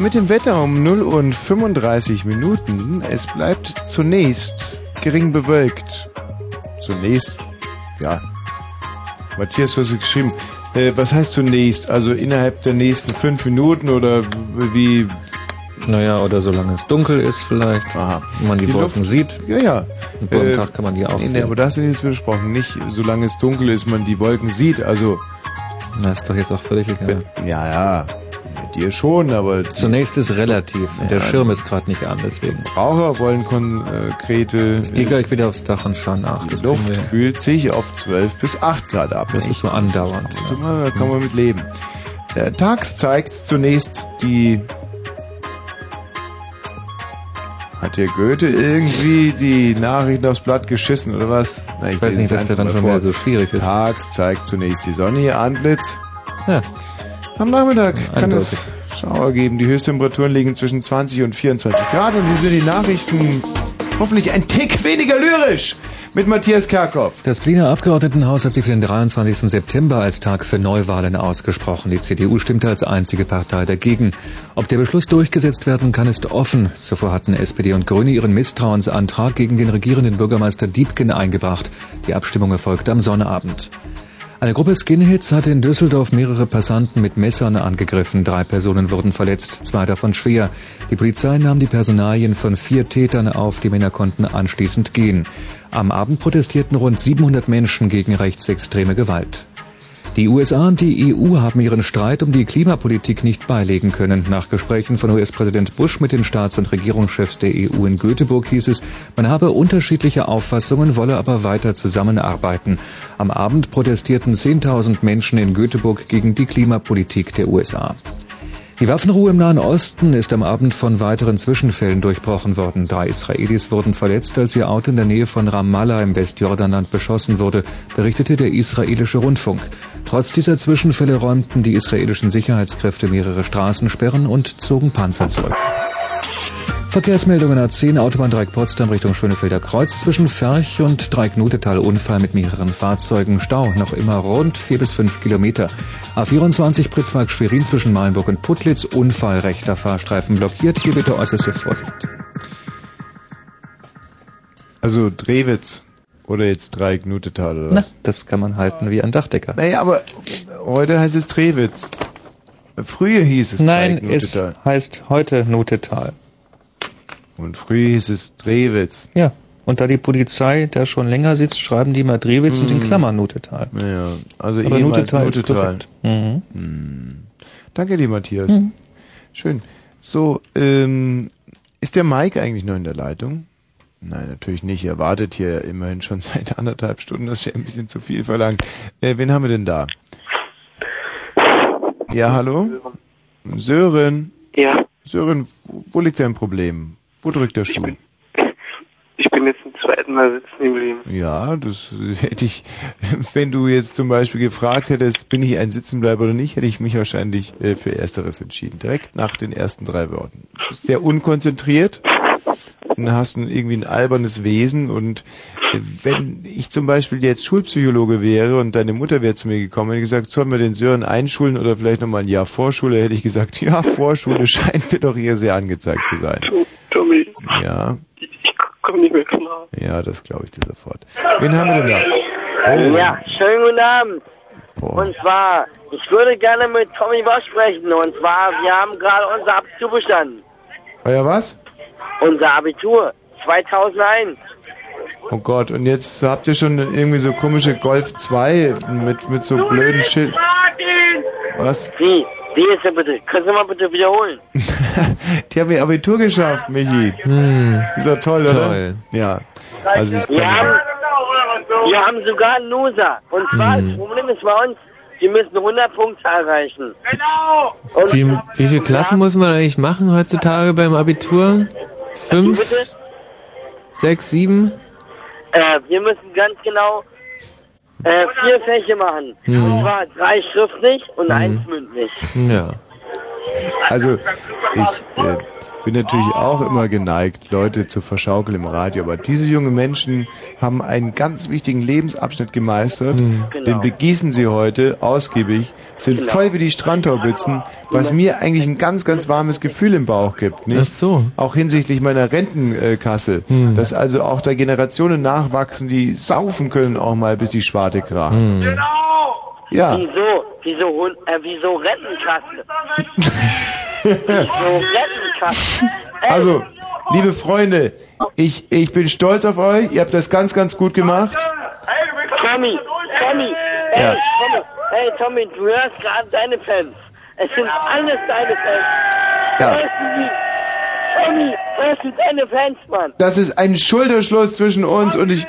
Mit dem Wetter um 0 und 35 Minuten. Es bleibt zunächst gering bewölkt. Zunächst, ja. Matthias, du hast es geschrieben. Äh, was heißt zunächst? Also innerhalb der nächsten fünf Minuten oder wie? Naja, oder solange es dunkel ist vielleicht. Aha. Wenn man die, Die Wolken Luft- sieht. Ja, ja. Und am Äh, Tag kann man die auch Nee, nee, sehen. aber da hast du jetzt besprochen. Nicht, solange es dunkel ist, man die Wolken sieht. Also. Na, ist doch jetzt auch völlig egal. Ja, ja. Dir schon, aber. Zunächst ist relativ. Der Ja. Schirm ist gerade nicht an, deswegen. Raucher wollen konkrete. Ich gehe gleich wieder aufs Dach und schaue nach. Die Das Luft kühlt sich auf 12 bis 8 Grad ab. Das ist so andauernd. Ja. Da kann man mit leben. Der Tags zeigt zunächst die. Hat der Goethe irgendwie die Nachrichten aufs Blatt geschissen oder was? Na, Ich weiß lese nicht, dass der dann schon vor. so schwierig ist. Tags zeigt zunächst die Sonne ihr Antlitz. Ja. Am Nachmittag kann Eindeutig. es Schauer geben. Die Höchsttemperaturen liegen zwischen 20 und 24 Grad und hier sind die Nachrichten hoffentlich ein Tick weniger lyrisch mit Matthias Kerkhoff. Das Berliner Abgeordnetenhaus hat sich für den 23. September als Tag für Neuwahlen ausgesprochen. Die CDU stimmte als einzige Partei dagegen. Ob der Beschluss durchgesetzt werden kann, ist offen. Zuvor hatten SPD und Grüne ihren Misstrauensantrag gegen den regierenden Bürgermeister Diebken eingebracht. Die Abstimmung erfolgte am Sonnabend. Eine Gruppe Skinheads hatte in Düsseldorf mehrere Passanten mit Messern angegriffen. Drei Personen wurden verletzt, zwei davon schwer. Die Polizei nahm die Personalien von vier Tätern auf, die Männer konnten anschließend gehen. Am Abend protestierten rund 700 Menschen gegen rechtsextreme Gewalt. Die USA und die EU haben ihren Streit um die Klimapolitik nicht beilegen können. Nach Gesprächen von US-Präsident Bush mit den Staats- und Regierungschefs der EU in Göteborg hieß es, man habe unterschiedliche Auffassungen, wolle aber weiter zusammenarbeiten. Am Abend protestierten 10.000 Menschen in Göteborg gegen die Klimapolitik der USA. Die Waffenruhe im Nahen Osten ist am Abend von weiteren Zwischenfällen durchbrochen worden. Drei Israelis wurden verletzt, als ihr Auto in der Nähe von Ramallah im Westjordanland beschossen wurde, berichtete der israelische Rundfunk. Trotz dieser Zwischenfälle räumten die israelischen Sicherheitskräfte mehrere Straßensperren und zogen Panzer zurück. Verkehrsmeldungen A10 Autobahndreieck Potsdam Richtung Schönefelder Kreuz zwischen Ferch und Dreieck-Nutetal Unfall mit mehreren Fahrzeugen. Stau noch immer rund 4 bis 5 Kilometer. A24 Pritzwalk Schwerin zwischen Malenburg und Putlitz Unfall rechter Fahrstreifen blockiert. Hier bitte äußerste Vorsicht. Also Drewitz oder jetzt Dreieck Nutetal oder Na, was? das kann man halten wie ein Dachdecker. Naja, aber heute heißt es Drewitz. Früher hieß es Nein, es heißt heute Nutetal. Und früher hieß es Drewitz. Ja. Und da die Polizei da schon länger sitzt, schreiben die mal Drewitz und in Hm. Klammern Nutetal. Ja, also Aber ehemals Nutetal ist korrekt. Mhm. Hm. Danke dir, Matthias. Mhm. Schön. So, ähm, ist der Mike eigentlich noch in der Leitung? Nein, natürlich nicht. Er wartet hier immerhin schon [LAUGHS] seit anderthalb Stunden. Das ist ja ein bisschen zu viel verlangt. Äh, wen haben wir denn da? Ja, hallo? Sören. Ja. Sören, wo- liegt dein Problem? Wo drückt der Schuh? Ich bin jetzt zum zweiten Mal sitzen geblieben. Ja, das hätte ich, [LAUGHS] wenn du jetzt zum Beispiel gefragt hättest, bin ich ein Sitzenbleiber oder nicht, hätte ich mich wahrscheinlich äh, für Ersteres entschieden. Direkt nach den ersten drei Worten. Sehr unkonzentriert. Dann hast du irgendwie ein albernes Wesen und äh, wenn ich zum Beispiel jetzt Schulpsychologe wäre und deine Mutter wäre zu mir gekommen und gesagt, sollen wir den Sören einschulen oder vielleicht nochmal ein Jahr Vorschule, hätte ich gesagt, [LAUGHS] ja, Vorschule scheint mir doch eher sehr angezeigt zu sein. Tommy, Ja, komm nicht mehr klar. ja, das glaube ich dir sofort. Wen haben wir denn da? Oh, Ja, schönen guten Abend. Und zwar, ich würde gerne mit Tommy Bosch sprechen. Und zwar, wir haben gerade unser Abitur bestanden. euer was? Unser Abitur 2001. Oh Gott, und jetzt habt ihr schon irgendwie so komische Golf 2 mit, mit so blöden Schild. Was? Wie? Wie ist denn bitte? Kannst du mal bitte wiederholen? [LAUGHS] Die haben ihr Abitur geschafft, Michi. Ist doch toll, oder? Toll. Ja. Also ich Wir haben, kann, wir haben sogar einen Loser. Und zwar, Hm. das Problem ist bei uns, die müssen 100 Punkte erreichen. Genau! Und Wie, wie viele Klassen muss man eigentlich machen heutzutage beim Abitur? Fünf? Sechs, sieben? Äh, wir müssen ganz genau äh, vier Fächer machen. Hm. Und zwar drei schriftlich und eins mündlich. Ja. also ich äh, bin natürlich auch immer geneigt, Leute zu verschaukeln im Radio, aber diese jungen Menschen haben einen ganz wichtigen Lebensabschnitt gemeistert. Genau. Den begießen sie heute ausgiebig, sind Genau. voll wie die Strandtaubitzen, was mir eigentlich ein ganz, ganz warmes Gefühl im Bauch gibt. Nicht? Ach so. Auch hinsichtlich meiner Rentenkasse, Hm. dass also auch da Generationen nachwachsen, die saufen können auch mal, bis die Schwarte kracht. Hm. Ja. Wieso? Wieso, äh, wieso Rentenkasse? wieso Rentenkasse? Ey, Also, liebe Freunde, ich, ich bin stolz auf euch. Ihr habt das ganz, ganz gut gemacht. Tommy, Tommy, ey, Ja. Tommy, ey, Tommy, du hörst gerade deine Fans. Es sind alles deine Fans. Ja. Tommy, hörst du deine Fans, Mann? Das ist ein Schulterschluss zwischen uns und ich.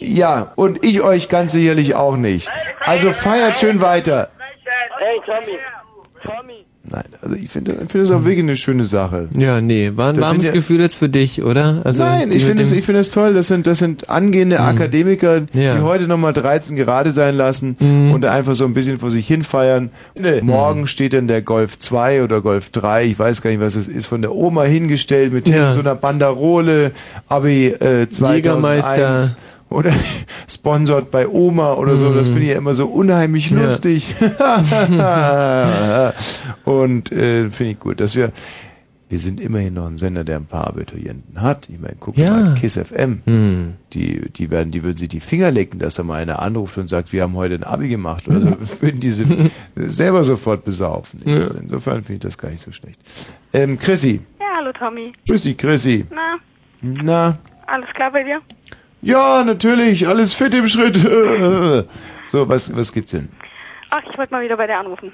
Ja, und ich euch ganz sicherlich auch nicht. Also feiert schön weiter. Hey, Tommy, Tommy. Nein, also ich finde ich finde das auch wirklich eine schöne Sache. Ja, nee, war ein Das warmes ja- Gefühl jetzt für dich, oder? Also Nein, die ich finde es, ich finde es toll. Das sind, das sind angehende Akademiker, die Ja. heute nochmal 13 gerade sein lassen und einfach so ein bisschen vor sich hin feiern. Morgen steht dann der Golf 2 oder Golf 3, ich weiß gar nicht, was es ist, von der Oma hingestellt mit Ja. so einer Banderole, Abi äh, 2001. Jägermeister. Oder sponsort bei Oma oder so, das finde ich ja immer so unheimlich Ja. lustig. [LAUGHS] und äh, finde ich gut, dass wir wir sind immerhin noch ein Sender, der ein paar Abiturienten hat. Ich meine, guck Ja. mal, KISS FM. Hm. Die, die werden, die würden sich die Finger lecken, dass da mal einer anruft und sagt, wir haben heute ein Abi gemacht. Oder so, [LAUGHS] würden diese selber sofort besaufen. Ja. Insofern finde ich das gar nicht so schlecht. Ähm, Chrissy. Ja, hallo Tommy. Grüß dich, Chrissy. Na, Na, alles klar bei dir? Ja, natürlich, alles fit im Schritt. [LAUGHS] so, was, was gibt's denn? Ach, ich wollte mal wieder bei dir anrufen.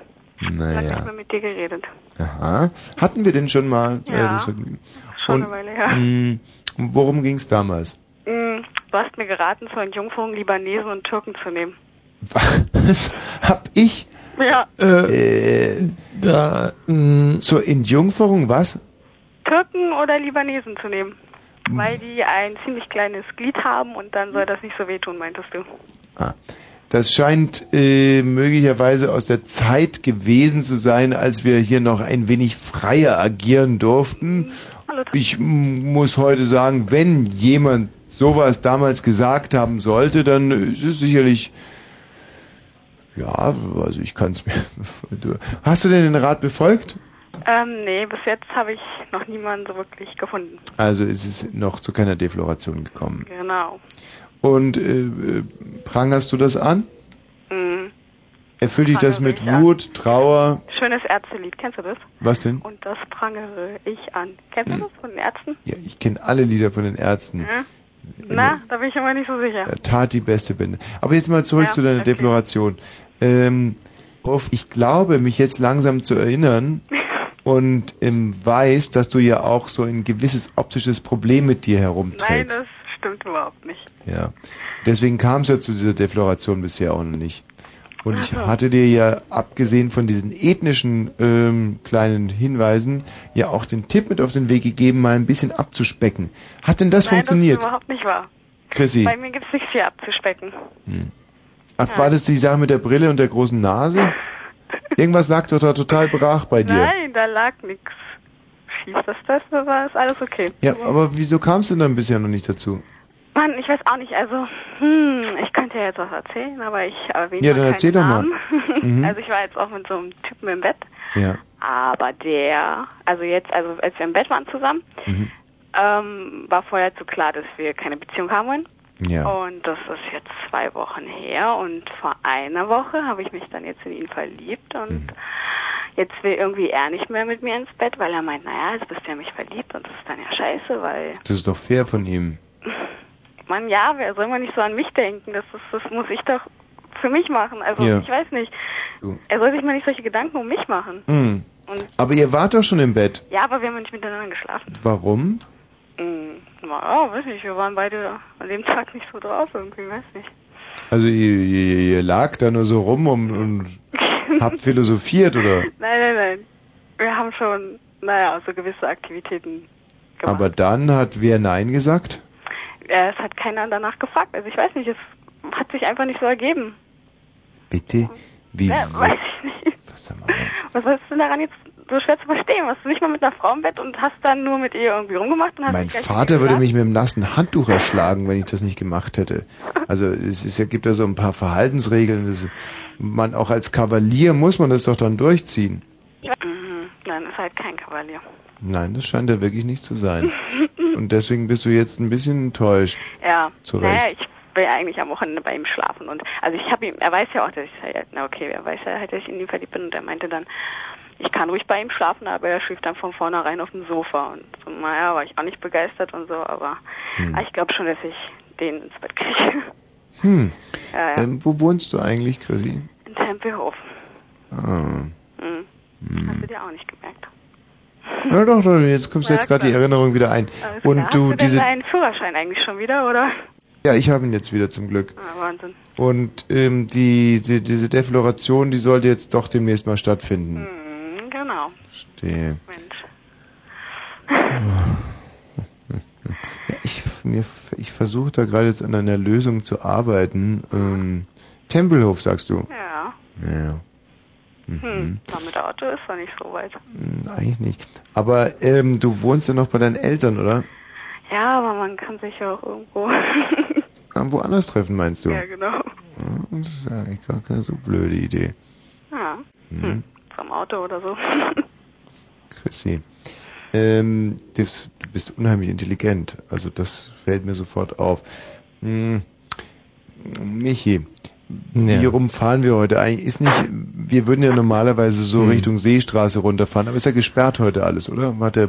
Naja. mehr mit dir geredet. Aha. Hatten wir denn schon mal äh, Ja, das Vergnügen? schon Und, eine Weile her. mh, worum ging's damals? Mm, Du hast mir geraten, zur Entjungferung Libanesen und Türken zu nehmen. Was hab ich? Ja, Äh, da, mh, zur Entjungferung, was? Türken oder Libanesen zu nehmen. Weil die ein ziemlich kleines Glied haben und dann soll das nicht so wehtun, meintest du. Ah, das scheint äh, möglicherweise aus der Zeit gewesen zu sein, als wir hier noch ein wenig freier agieren durften. Ich muss heute sagen, wenn jemand sowas damals gesagt haben sollte, dann ist es sicherlich ja, also ich kann es mir. [LAUGHS] Hast du denn den Rat befolgt? Ähm, nee, bis jetzt habe ich noch niemanden so wirklich gefunden. Also ist es noch zu keiner Defloration gekommen. Genau. Und äh, äh, prangerst du das an? Mm. Erfüllt dich das mit ich an. Wut, Trauer? Schönes Ärztelied, kennst du das? Was denn? Und das prangere ich an. Kennst du das von den Ärzten? Ja, ich kenne alle Lieder von den Ärzten. Ja. Na, da bin ich immer nicht so sicher. Äh, Tat die beste Bände. Aber jetzt mal zurück Ja, zu deiner okay. Defloration. Ähm, Prof, ich glaube, mich jetzt langsam zu erinnern [LAUGHS] und ähm, weiß, dass du ja auch so ein gewisses optisches Problem mit dir Nein, herumträgst. das stimmt überhaupt nicht. Ja. Deswegen kam es ja zu dieser Defloration bisher auch noch nicht. Und ich Ach so. hatte dir ja, abgesehen von diesen ethnischen ähm, kleinen Hinweisen, ja auch den Tipp mit auf den Weg gegeben, mal ein bisschen abzuspecken. Hat denn das Nein, funktioniert? das ist überhaupt nicht wahr. Chrissy, Bei mir gibt's nicht viel abzuspecken. ach, war das die Sache mit der Brille und der großen Nase? Irgendwas lag doch da total brach bei dir. Nein, da lag nix positiv. Das, das, das war ist alles okay. Ja, aber wieso kam es denn dann bisher noch nicht dazu? Mann, ich weiß auch nicht, also, hm, ich könnte ja jetzt was erzählen, aber ich erwähne Ja, dann keinen erzähl doch mal. Namen. Mhm. [LAUGHS] Also ich war jetzt auch mit so einem Typen im Bett, Ja. aber der, also jetzt, also als wir im Bett waren zusammen, Mhm. ähm, war vorher zu klar, dass wir keine Beziehung haben wollen. Ja. Und das ist jetzt zwei Wochen her und vor einer Woche habe ich mich dann jetzt in ihn verliebt und Mhm. jetzt will irgendwie er nicht mehr mit mir ins Bett, weil er meint, naja, jetzt bist du ja mich verliebt und das ist dann ja scheiße, weil Das ist doch fair von ihm. man, ja, wer soll man nicht so an mich denken? Das, ist, das muss ich doch für mich machen. Also Ja. ich weiß nicht. Er soll sich mal nicht solche Gedanken um mich machen. Hm. Und Aber ihr wart doch schon im Bett. ja, aber wir haben nicht miteinander geschlafen. Warum? Hm, naja, weiß nicht, wir waren beide an dem Tag nicht so drauf irgendwie, weiß nicht. Also ihr, ihr, ihr lag da nur so rum und, und [LAUGHS] habt philosophiert oder? Nein, nein, nein. Wir haben schon, naja, so gewisse Aktivitäten gemacht. Aber dann hat wer Nein gesagt? Äh, es hat keiner danach gefragt. Also ich weiß nicht, es hat sich einfach nicht so ergeben. Bitte? Wie? Ja, weiß ich nicht. Was ist denn daran jetzt so schwer zu verstehen? Warst du nicht mal mit einer Frau im Bett und hast dann nur mit ihr irgendwie rumgemacht und hast Mein Vater würde mich mit einem nassen Handtuch erschlagen, wenn ich das nicht gemacht hätte. Also es ist, ja, gibt ja so ein paar Verhaltensregeln. Das, man auch als Kavalier muss man das doch dann durchziehen. Mhm. Nein, ist halt kein Kavalier. Nein, das scheint ja wirklich nicht zu sein. Und deswegen bist du jetzt ein bisschen enttäuscht. Ja, Zu Recht. naja, ich will eigentlich am Wochenende bei ihm schlafen und also ich habe ihm, er weiß ja auch, dass ich halt, na okay, er weiß ja halt, dass ich in ihn verliebt bin und er meinte dann, ich kann ruhig bei ihm schlafen, aber er schläft dann von vornherein auf dem Sofa und so, naja, war ich auch nicht begeistert und so, aber Hm. ah, ich glaube schon, dass ich den ins Bett kriege. Hm. [LAUGHS] Ja, ja. Ähm, wo wohnst du eigentlich, Chrissy? In Tempelhof. Ah. Mhm. Hast du dir auch nicht gemerkt. Ja doch, doch, jetzt kommst du Ja, jetzt gerade die. Erinnerung wieder ein. Alles Und du Hast du diese denn deinen Führerschein eigentlich schon wieder, oder? Ja, ich habe ihn jetzt wieder zum Glück. Ah, Wahnsinn. Und ähm, die, die diese Defloration, die sollte jetzt doch demnächst mal stattfinden. Mhm, genau. Die, ja, ich mir, ich versuche da gerade jetzt an einer Lösung zu arbeiten. Ähm, Tempelhof, sagst du? Ja. Ja, Hm. Na, mit Auto ist doch nicht so weit. hm, eigentlich nicht. Aber ähm, du wohnst ja noch bei deinen Eltern, oder? Ja, aber man kann sich ja auch irgendwo. [LAUGHS] Ah, Woanders treffen, meinst du? ja, genau. Ja, Das ist ja eigentlich gar keine so blöde Idee. Ja. Hm. Vom Auto oder so. Chrissy. Ähm, das, du bist unheimlich intelligent. Also das fällt mir sofort auf. Hm, Michi, wie Ja. rum fahren wir heute? Eigentlich ist nicht, wir würden ja normalerweise so Hm. Richtung Seestraße runterfahren, aber ist ja gesperrt heute alles, oder? Warte,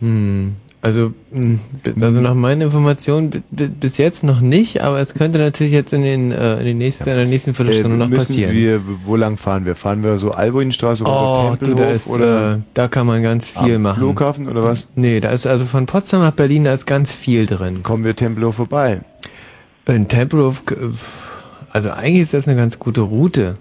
Hm, also, hm, also nach meinen Informationen bi- bi- bis jetzt noch nicht, aber es könnte natürlich jetzt in den, äh, in den nächsten, in der nächsten Viertelstunde äh, noch passieren. wir, wo lang fahren wir? Fahren wir so Albuinstraße runter Oh, du, Tempelhof da ist, oder äh, da kann man ganz viel am machen. Flughafen oder was? Nee, da ist also von Potsdam nach Berlin, da ist ganz viel drin. Kommen wir Tempelhof vorbei? In Tempelhof, äh, also eigentlich ist das eine ganz gute Route.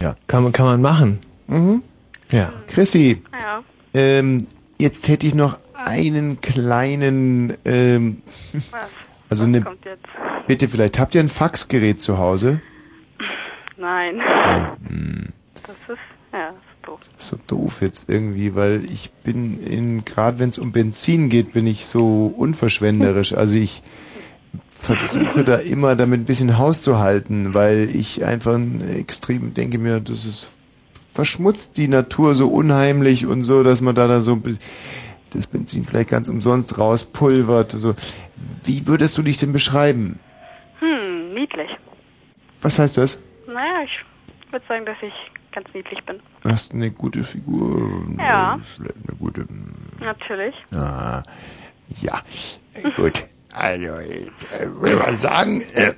Ja. Kann man, kann man machen. Mhm. Ja. Chrissy, Ja. ähm, jetzt hätte ich noch einen kleinen, ähm, also eine, kommt jetzt? bitte vielleicht, habt ihr ein Faxgerät zu Hause? Nein. Hm, Das ist, ja, das ist doof. ist so doof jetzt irgendwie, weil ich bin in, gerade wenn es um Benzin geht, bin ich so unverschwenderisch. Also ich versuche da immer damit ein bisschen Haus zu halten, weil ich einfach ein extrem denke mir, das ist verschmutzt die Natur so unheimlich und so, dass man da, da so das Benzin vielleicht ganz umsonst rauspulvert. So. Wie würdest du dich denn beschreiben? Hm, niedlich. Was heißt das? Naja, ich würde sagen, dass ich ganz niedlich bin. Hast eine gute Figur. Ja. Eine gute. Natürlich. Ah, ja, gut. Also, ich äh, würde mal sagen, äh,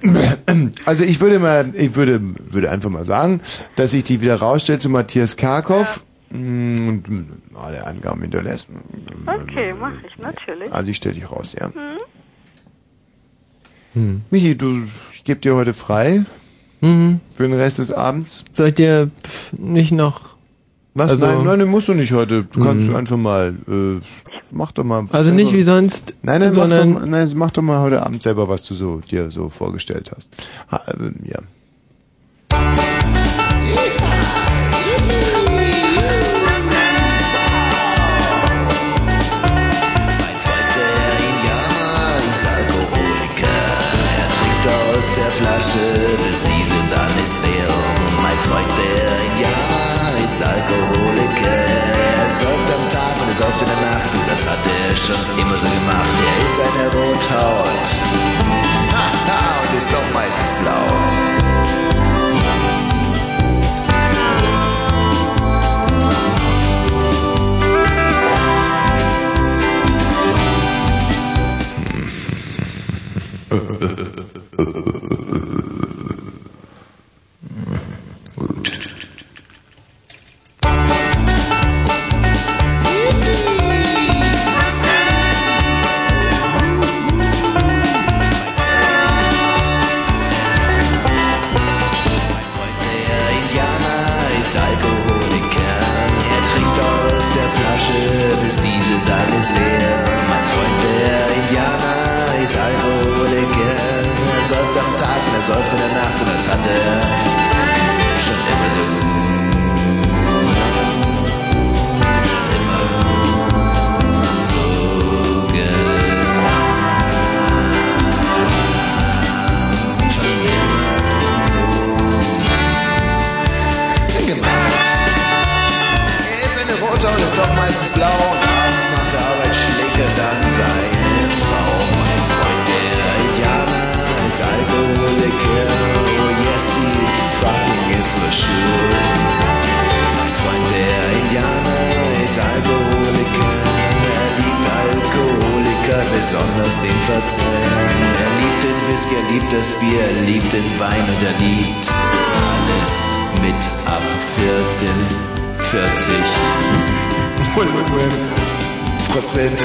also ich würde mal, ich würde, würde einfach mal sagen, dass ich die wieder rausstelle zu Matthias Karkow und mm, alle Angaben hinterlässt. Okay, mache ich, natürlich. Also ich stelle dich raus, ja. Hm? Hm. Michi, du, ich gebe dir heute frei Mhm. für den Rest des Abends. Soll ich dir nicht noch... Was? Also- nein, nein, musst du nicht heute. Du kannst Mhm. einfach mal, äh, mach doch mal. Also nicht wie sonst, Nein, nein, mach doch, nein, mach doch mal heute Abend selber, was du so dir so vorgestellt hast. Ha, ähm, ja. Alles leer. Mein Freund, der Indianer, ist Alkoholiker. Er säuft am Tag und er säuft in der Nacht. Du, das hat er schon immer so gemacht. Er ist eine Rothaut. Haha, und ist doch meistens blau. Der [LAUGHS] dieses alles leer. Mein Freund, der Indianer ist Alkoholiker. Er säuft am Tag und er säuft in der Nacht und das hat er schon immer so. Schon immer so gemacht. Schon immer gemacht. Er ist eine rote und ist doch meistens blau. Der Arbeit schlägt er dann seine Frau. Mein Freund, der Indianer, ist Alkoholiker. Oh yes, he fucking is for sure. Mein Freund, der Indianer, ist Alkoholiker. Er liebt Alkoholiker, besonders den Verzehr. Er liebt den Whisky, er liebt das Bier, er liebt den Wein und er liebt alles mit ab 14, 40 Prozent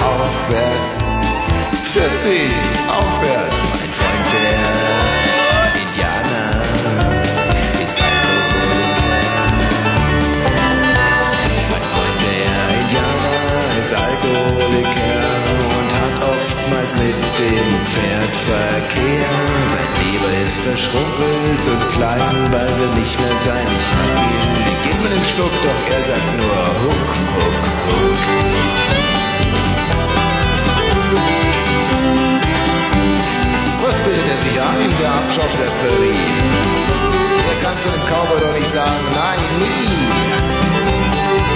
aufwärts. 40 aufwärts, mein Freund, der Indianer ist Alkoholiker. Mein Freund, der Indianer ist Alkoholiker und hat oftmals mit dem Pferd Verkehr. Sein Leber ist verschrumpelt und klein, weil wir nicht mehr sein. Ich hab ihn, mir den Schluck, doch er sagt nur Huck, Huck, Huck. Was bildet er sich ein, der Abschaff der Prärie? Er kann zu dem Cowboy doch nicht sagen, nein, nie.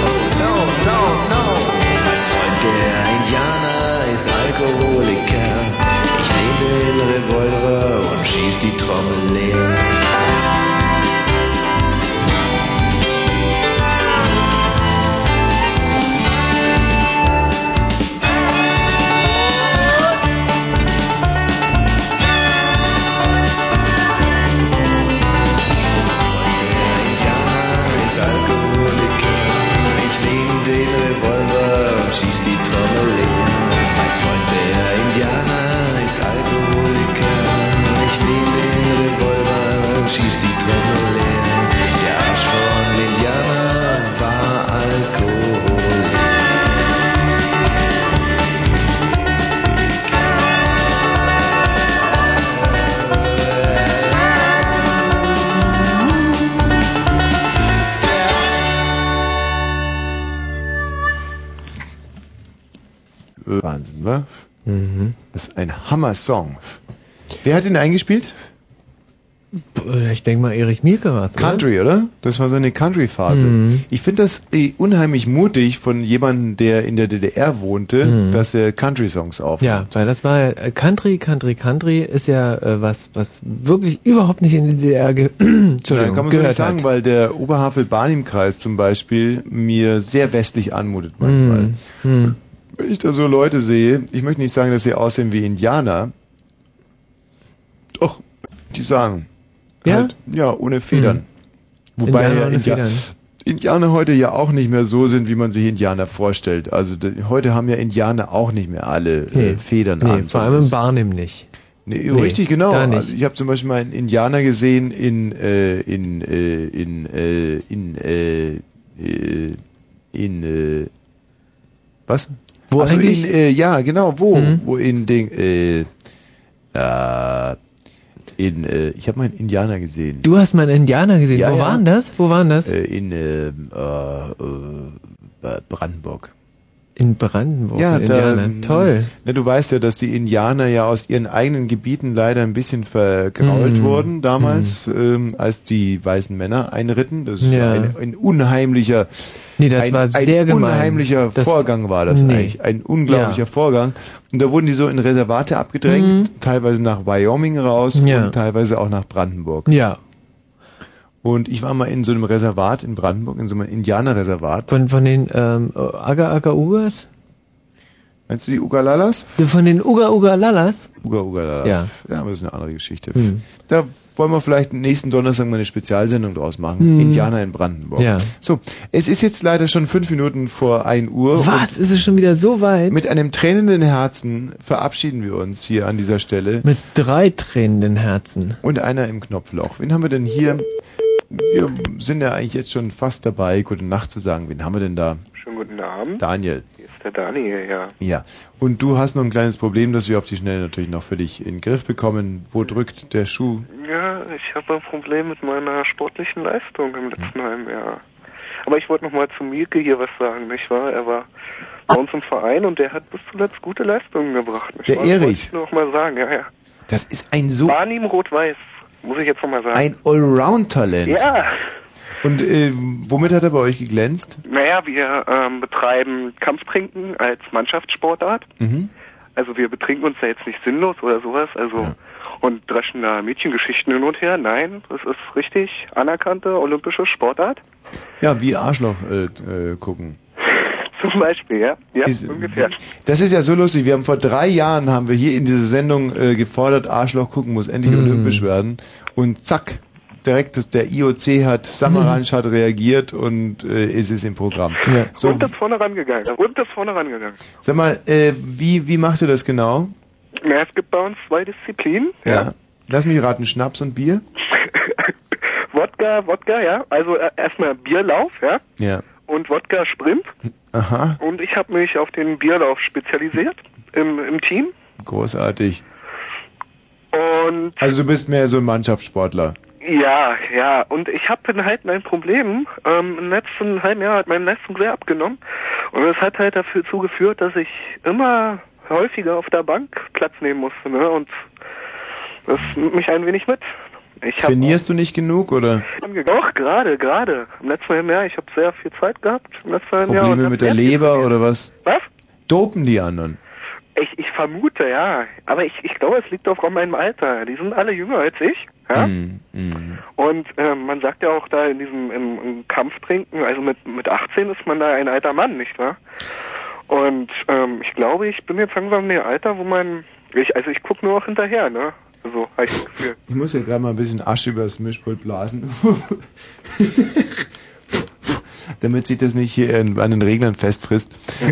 Oh, no, no, no. Mein Freund, der Indianer, ist Alkoholiker. Ich nehme den Revolver und schieß die Trommel leer. Ein Hammer-Song. Wer hat ihn eingespielt? Ich denke mal, Erich Mielke war es. Country, oder? Das war seine Country-Phase. Mhm. Ich finde das eh, unheimlich mutig von jemandem, der in der DDR wohnte, Mhm. dass er Country-Songs aufnimmt. Ja, weil das war äh, Country, Country, Country ist ja äh, was, was wirklich überhaupt nicht in die DDR ge [CLEARS THROAT] Entschuldigung, Nein, kann man so nicht sagen, hat. weil der Oberhavel-Barnim-Kreis zum Beispiel mir sehr westlich anmutet manchmal. Mhm. Wenn ich da so Leute sehe, ich möchte nicht sagen, dass sie aussehen wie Indianer, doch, die sagen, Ja? halt, ja, ohne Federn. Mhm. Wobei Indianer ja ohne India Federn. Indianer heute ja auch nicht mehr so sind, wie man sich Indianer vorstellt. Also heute haben ja Indianer auch nicht mehr alle Nee. äh, Federn nee, an. vor allem im Barnim nicht. Nee, Nee, richtig genau. Also ich habe zum Beispiel mal einen Indianer gesehen in äh, in äh, in äh, in äh, äh, in äh, was? Wo Ach so, eigentlich? in äh, ja genau wo Mhm. wo in den äh, äh, in äh, ich habe mal einen Indianer gesehen. Du hast mal einen Indianer gesehen. Ja, Wo ja. waren das? Wo waren das? Äh, in ähm, äh, äh, Brandenburg. In Brandenburg, Ja, in da, ähm, Toll. Ne, du weißt ja, dass die Indianer ja aus ihren eigenen Gebieten leider ein bisschen vergrault Mm. wurden damals, ähm, als die weißen Männer einritten. Das ist Ja. ein, ein unheimlicher, Nee, das ein, war ein sehr gemein. unheimlicher Das- Vorgang war das Nee. eigentlich. Ein unglaublicher Ja. Vorgang. Und da wurden die so in Reservate abgedrängt, teilweise nach Wyoming raus. Ja. und teilweise auch nach Brandenburg. Ja. Und ich war mal in so einem Reservat in Brandenburg, in so einem Indianerreservat. Von, von den ähm, Aga Aga Ugas? Meinst du die Ugalalas? Von den Uga Uga Lalas? Uga Ugalalas. Ja. ja, aber das ist eine andere Geschichte. Hm. Da wollen wir vielleicht nächsten Donnerstag mal eine Spezialsendung draus machen. Hm. Indianer in Brandenburg. Ja. So, es ist jetzt leider schon fünf Minuten vor 1 Uhr. Was? Ist es schon wieder so weit? Mit einem tränenden Herzen verabschieden wir uns hier an dieser Stelle. Mit drei tränenden Herzen. Und einer im Knopfloch. Wen haben wir denn hier? Wir sind ja eigentlich jetzt schon fast dabei, gute Nacht zu sagen. Wen haben wir denn da? Schönen guten Abend. Daniel. Hier ist der Daniel, ja. Ja. Und du hast noch ein kleines Problem, das wir auf die Schnelle natürlich noch für dich in den Griff bekommen. Wo drückt der Schuh? Ja, ich habe ein Problem mit meiner sportlichen Leistung im letzten halben Jahr. Aber ich wollte noch mal zu Mielke hier was sagen, nicht wahr? Er war bei uns im Verein und der hat bis zuletzt gute Leistungen gebracht. Nicht Der wahr? Erich. Wollte ich noch mal sagen, ja, ja. Das ist ein so War ihm rot-weiß, muss ich jetzt noch mal sagen. ein Allround-Talent. Ja. Und äh, womit hat er bei euch geglänzt? Naja, wir ähm, betreiben Kampftrinken als Mannschaftssportart. Mhm. Also wir betrinken uns da jetzt nicht sinnlos oder sowas, also und dreschen da Mädchengeschichten hin und her. Nein, das ist richtig anerkannte olympische Sportart. Ja, wie Arschloch äh, äh, gucken. Zum Beispiel, ja. Ja, Ist- ungefähr. Das ist ja so lustig. Wir haben vor drei Jahren haben wir hier in dieser Sendung äh, gefordert, Arschloch gucken muss endlich Mhm. olympisch werden. Und zack, direkt das, der IOC hat, Samaranch hat reagiert und äh, ist es im Programm. Ja. So, Und das vorne rangegangen. Und das vorne rangegangen. sag mal, äh, wie, wie macht ihr das genau? Na, es gibt bei uns zwei Disziplinen. Ja. Lass mich raten, Schnaps und Bier? [LAUGHS] Wodka, Wodka, ja. Also äh, erstmal Bierlauf, ja. Ja. Und Wodka Sprint. Aha, Und ich habe mich auf den Bierlauf spezialisiert im, im Team. großartig. Und Also du bist mehr so ein Mannschaftssportler. Ja, ja. Und ich habe halt ein Problem. Ähm, Im letzten halben Jahr hat meine Leistung sehr abgenommen. Und das hat halt dafür zugeführt, dass ich immer häufiger auf der Bank Platz nehmen musste. Ne? Und das nimmt mich ein wenig mit. Trainierst du nicht genug oder Doch, gerade, gerade. Im letzten halben Jahr, ich habe sehr viel Zeit gehabt. Im letzten Jahr. Probleme und mit der Leber oder was? Was? Dopen die anderen? Ich, ich vermute, ja. Aber ich, ich glaube, es liegt auch an meinem Alter. Die sind alle jünger als ich. Ja? Hm, hm. Und ähm, man sagt ja auch da in diesem im, im Kampftrinken, also mit, mit 18 ist man da ein alter Mann, nicht wahr? Und ähm, ich glaube, ich bin jetzt langsam in dem Alter, wo man, ich, also ich gucke nur auch hinterher, ne? So, habe ich das Gefühl. [LAUGHS] Ich muss ja gerade mal ein bisschen Asche übers Mischpult blasen. [LAUGHS] Damit sich das nicht hier in- an den Reglern festfrisst.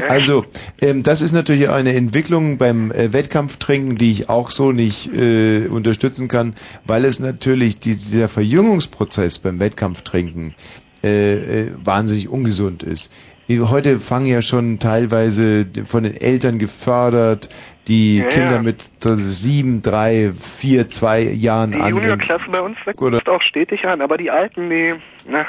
Also, ähm, das ist natürlich eine Entwicklung beim äh, Wettkampftrinken, die ich auch so nicht äh, unterstützen kann, weil es natürlich dieser Verjüngungsprozess beim Wettkampftrinken äh, äh, wahnsinnig ungesund ist. Heute fangen ja schon teilweise von den Eltern gefördert, die Ja, Kinder ja. mit so sieben, drei, vier, zwei Jahren Die an. Juniorklasse bei uns wächst Oder- auch stetig an, aber die Alten, die, na,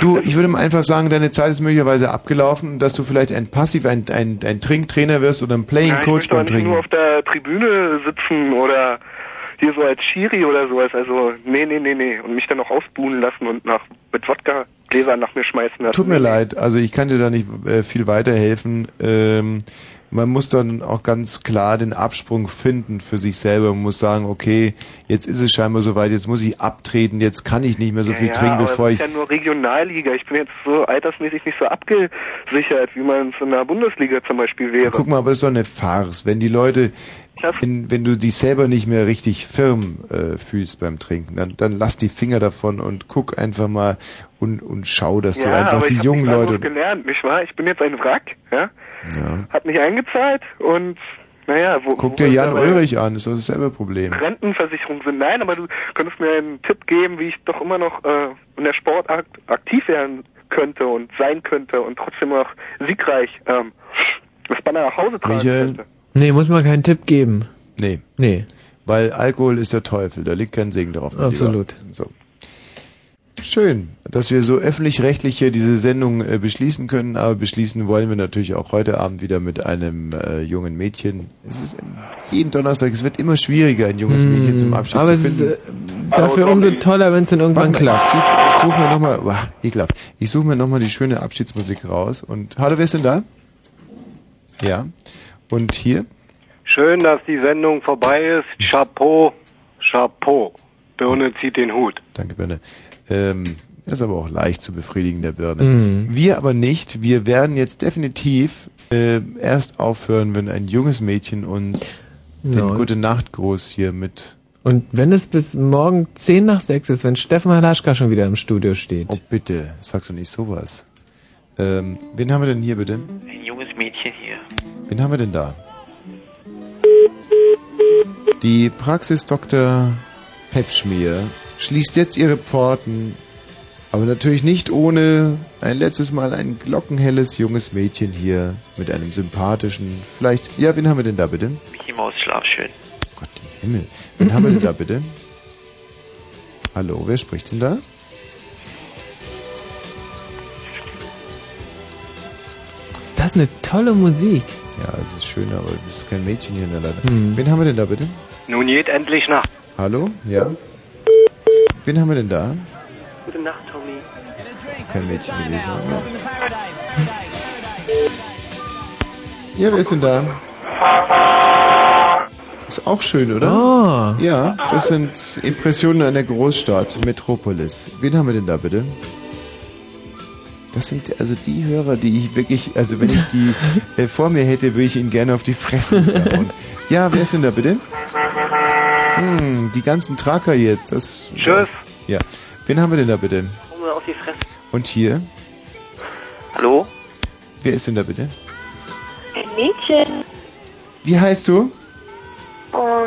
Du, ich würde mal einfach sagen, deine Zeit ist möglicherweise abgelaufen dass du vielleicht ein Passiv, ein, ein, ein Trinktrainer wirst oder ein Playing ich Coach beim nicht Trinken. nur auf der Tribüne sitzen oder hier so als Schiri oder sowas. Also, nee, nee, nee, nee. Und mich dann noch ausbuhen lassen und nach mit Wodka-Gläsern nach mir schmeißen lassen. Tut mir leid, also ich kann dir da nicht äh, viel weiterhelfen. Ähm, man muss dann auch ganz klar den Absprung finden für sich selber. Man muss sagen, okay, jetzt ist es scheinbar soweit, jetzt muss ich abtreten, jetzt kann ich nicht mehr so viel ja, trinken, bevor das ich... ist ja nur Regionalliga. Ich bin jetzt so altersmäßig nicht so abgesichert, wie man es in der Bundesliga zum Beispiel wäre. Guck mal, aber das ist doch eine Farce. Wenn die Leute, wenn, wenn du dich selber nicht mehr richtig firm äh, fühlst beim Trinken, dann, dann lass die Finger davon und guck einfach mal und, und schau, dass du ja, einfach aber die ich jungen nichts anderes Leute... gelernt, nicht wahr? Ich bin jetzt ein Wrack, ja? Ja. Hat nicht eingezahlt und naja, wo, Guck wo dir Jan Ulrich an, ist doch dasselbe Problem. Rentenversicherung sind. Nein, aber du könntest mir einen Tipp geben, wie ich doch immer noch äh, in der Sportart aktiv werden könnte und sein könnte und trotzdem noch siegreich ähm, das Banner nach Hause tragen Michael? könnte. Nee, muss man keinen Tipp geben. Nee. Nee. Weil Alkohol ist der Teufel, da liegt kein Segen drauf. Absolut. Lieber. So. Schön, dass wir so öffentlich-rechtlich hier diese Sendung äh, beschließen können, aber beschließen wollen wir natürlich auch heute Abend wieder mit einem äh, jungen Mädchen. Es ist jeden Donnerstag, es wird immer schwieriger, ein junges Mädchen zum Abschied Hm. Aber zu es ist finden. äh, dafür umso toller, wenn es dann irgendwann Warte klappt. Ich suche ich such mir nochmal, wow, ekelhaft. Ich suche mir nochmal die schöne Abschiedsmusik raus. Und hallo, wer ist denn da? Ja. Und hier? Schön, dass die Sendung vorbei ist. Chapeau, Chapeau. Birne zieht den Hut. Danke, Birne. Ähm, ist aber auch leicht zu befriedigen, der Birne. Mhm. Wir aber nicht. Wir werden jetzt definitiv äh, erst aufhören, wenn ein junges Mädchen uns den Ja. Gute Nacht Gruß hier mit. Und wenn es bis morgen 10 nach 6 ist, wenn Steffen Halaschka schon wieder im Studio steht. Oh bitte, sag doch nicht sowas. Ähm, wen haben wir denn hier bitte? Ein junges Mädchen hier. Wen haben wir denn da? Die Praxis Dr. Pepschmier schließt jetzt ihre Pforten, aber natürlich nicht ohne ein letztes Mal ein glockenhelles junges Mädchen hier mit einem sympathischen, vielleicht, ja, wen haben wir denn da bitte? Mickey Maus, schlaf schön. Himmel, wen haben wir denn da bitte? Hallo, wer spricht denn da? Ist das eine tolle Musik? Ja, es ist schön, aber es ist kein Mädchen hier in der Leitung. Hm. Wen haben wir denn da bitte? Nun geht endlich nach. Hallo? Ja? Wen haben wir denn da? Gute Nacht, Tommy. Kein Mädchen gewesen. oder? Ja, wer ist denn da? Ist auch schön, oder? Ah. Ja, das sind Impressionen einer Großstadt, Metropolis. Wen haben wir denn da bitte? Das sind also die Hörer, die ich wirklich, also wenn ich die [LAUGHS] äh, vor mir hätte, würde ich ihnen gerne auf die Fresse hauen. Ja, wer ist denn da bitte? Hm, die ganzen Tracker jetzt. Das, Tschüss. Ja. Wen haben wir denn da bitte? Komme auf die Fresse. Und hier? Hallo? Wer ist denn da bitte? Ein Mädchen. Wie heißt du? Oh,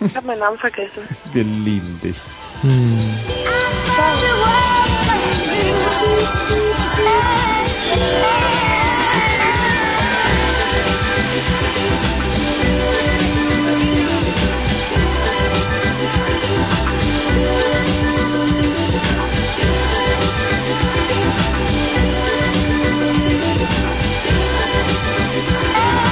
ich hab meinen Namen vergessen. [LAUGHS] Wir lieben dich. Hm. Oh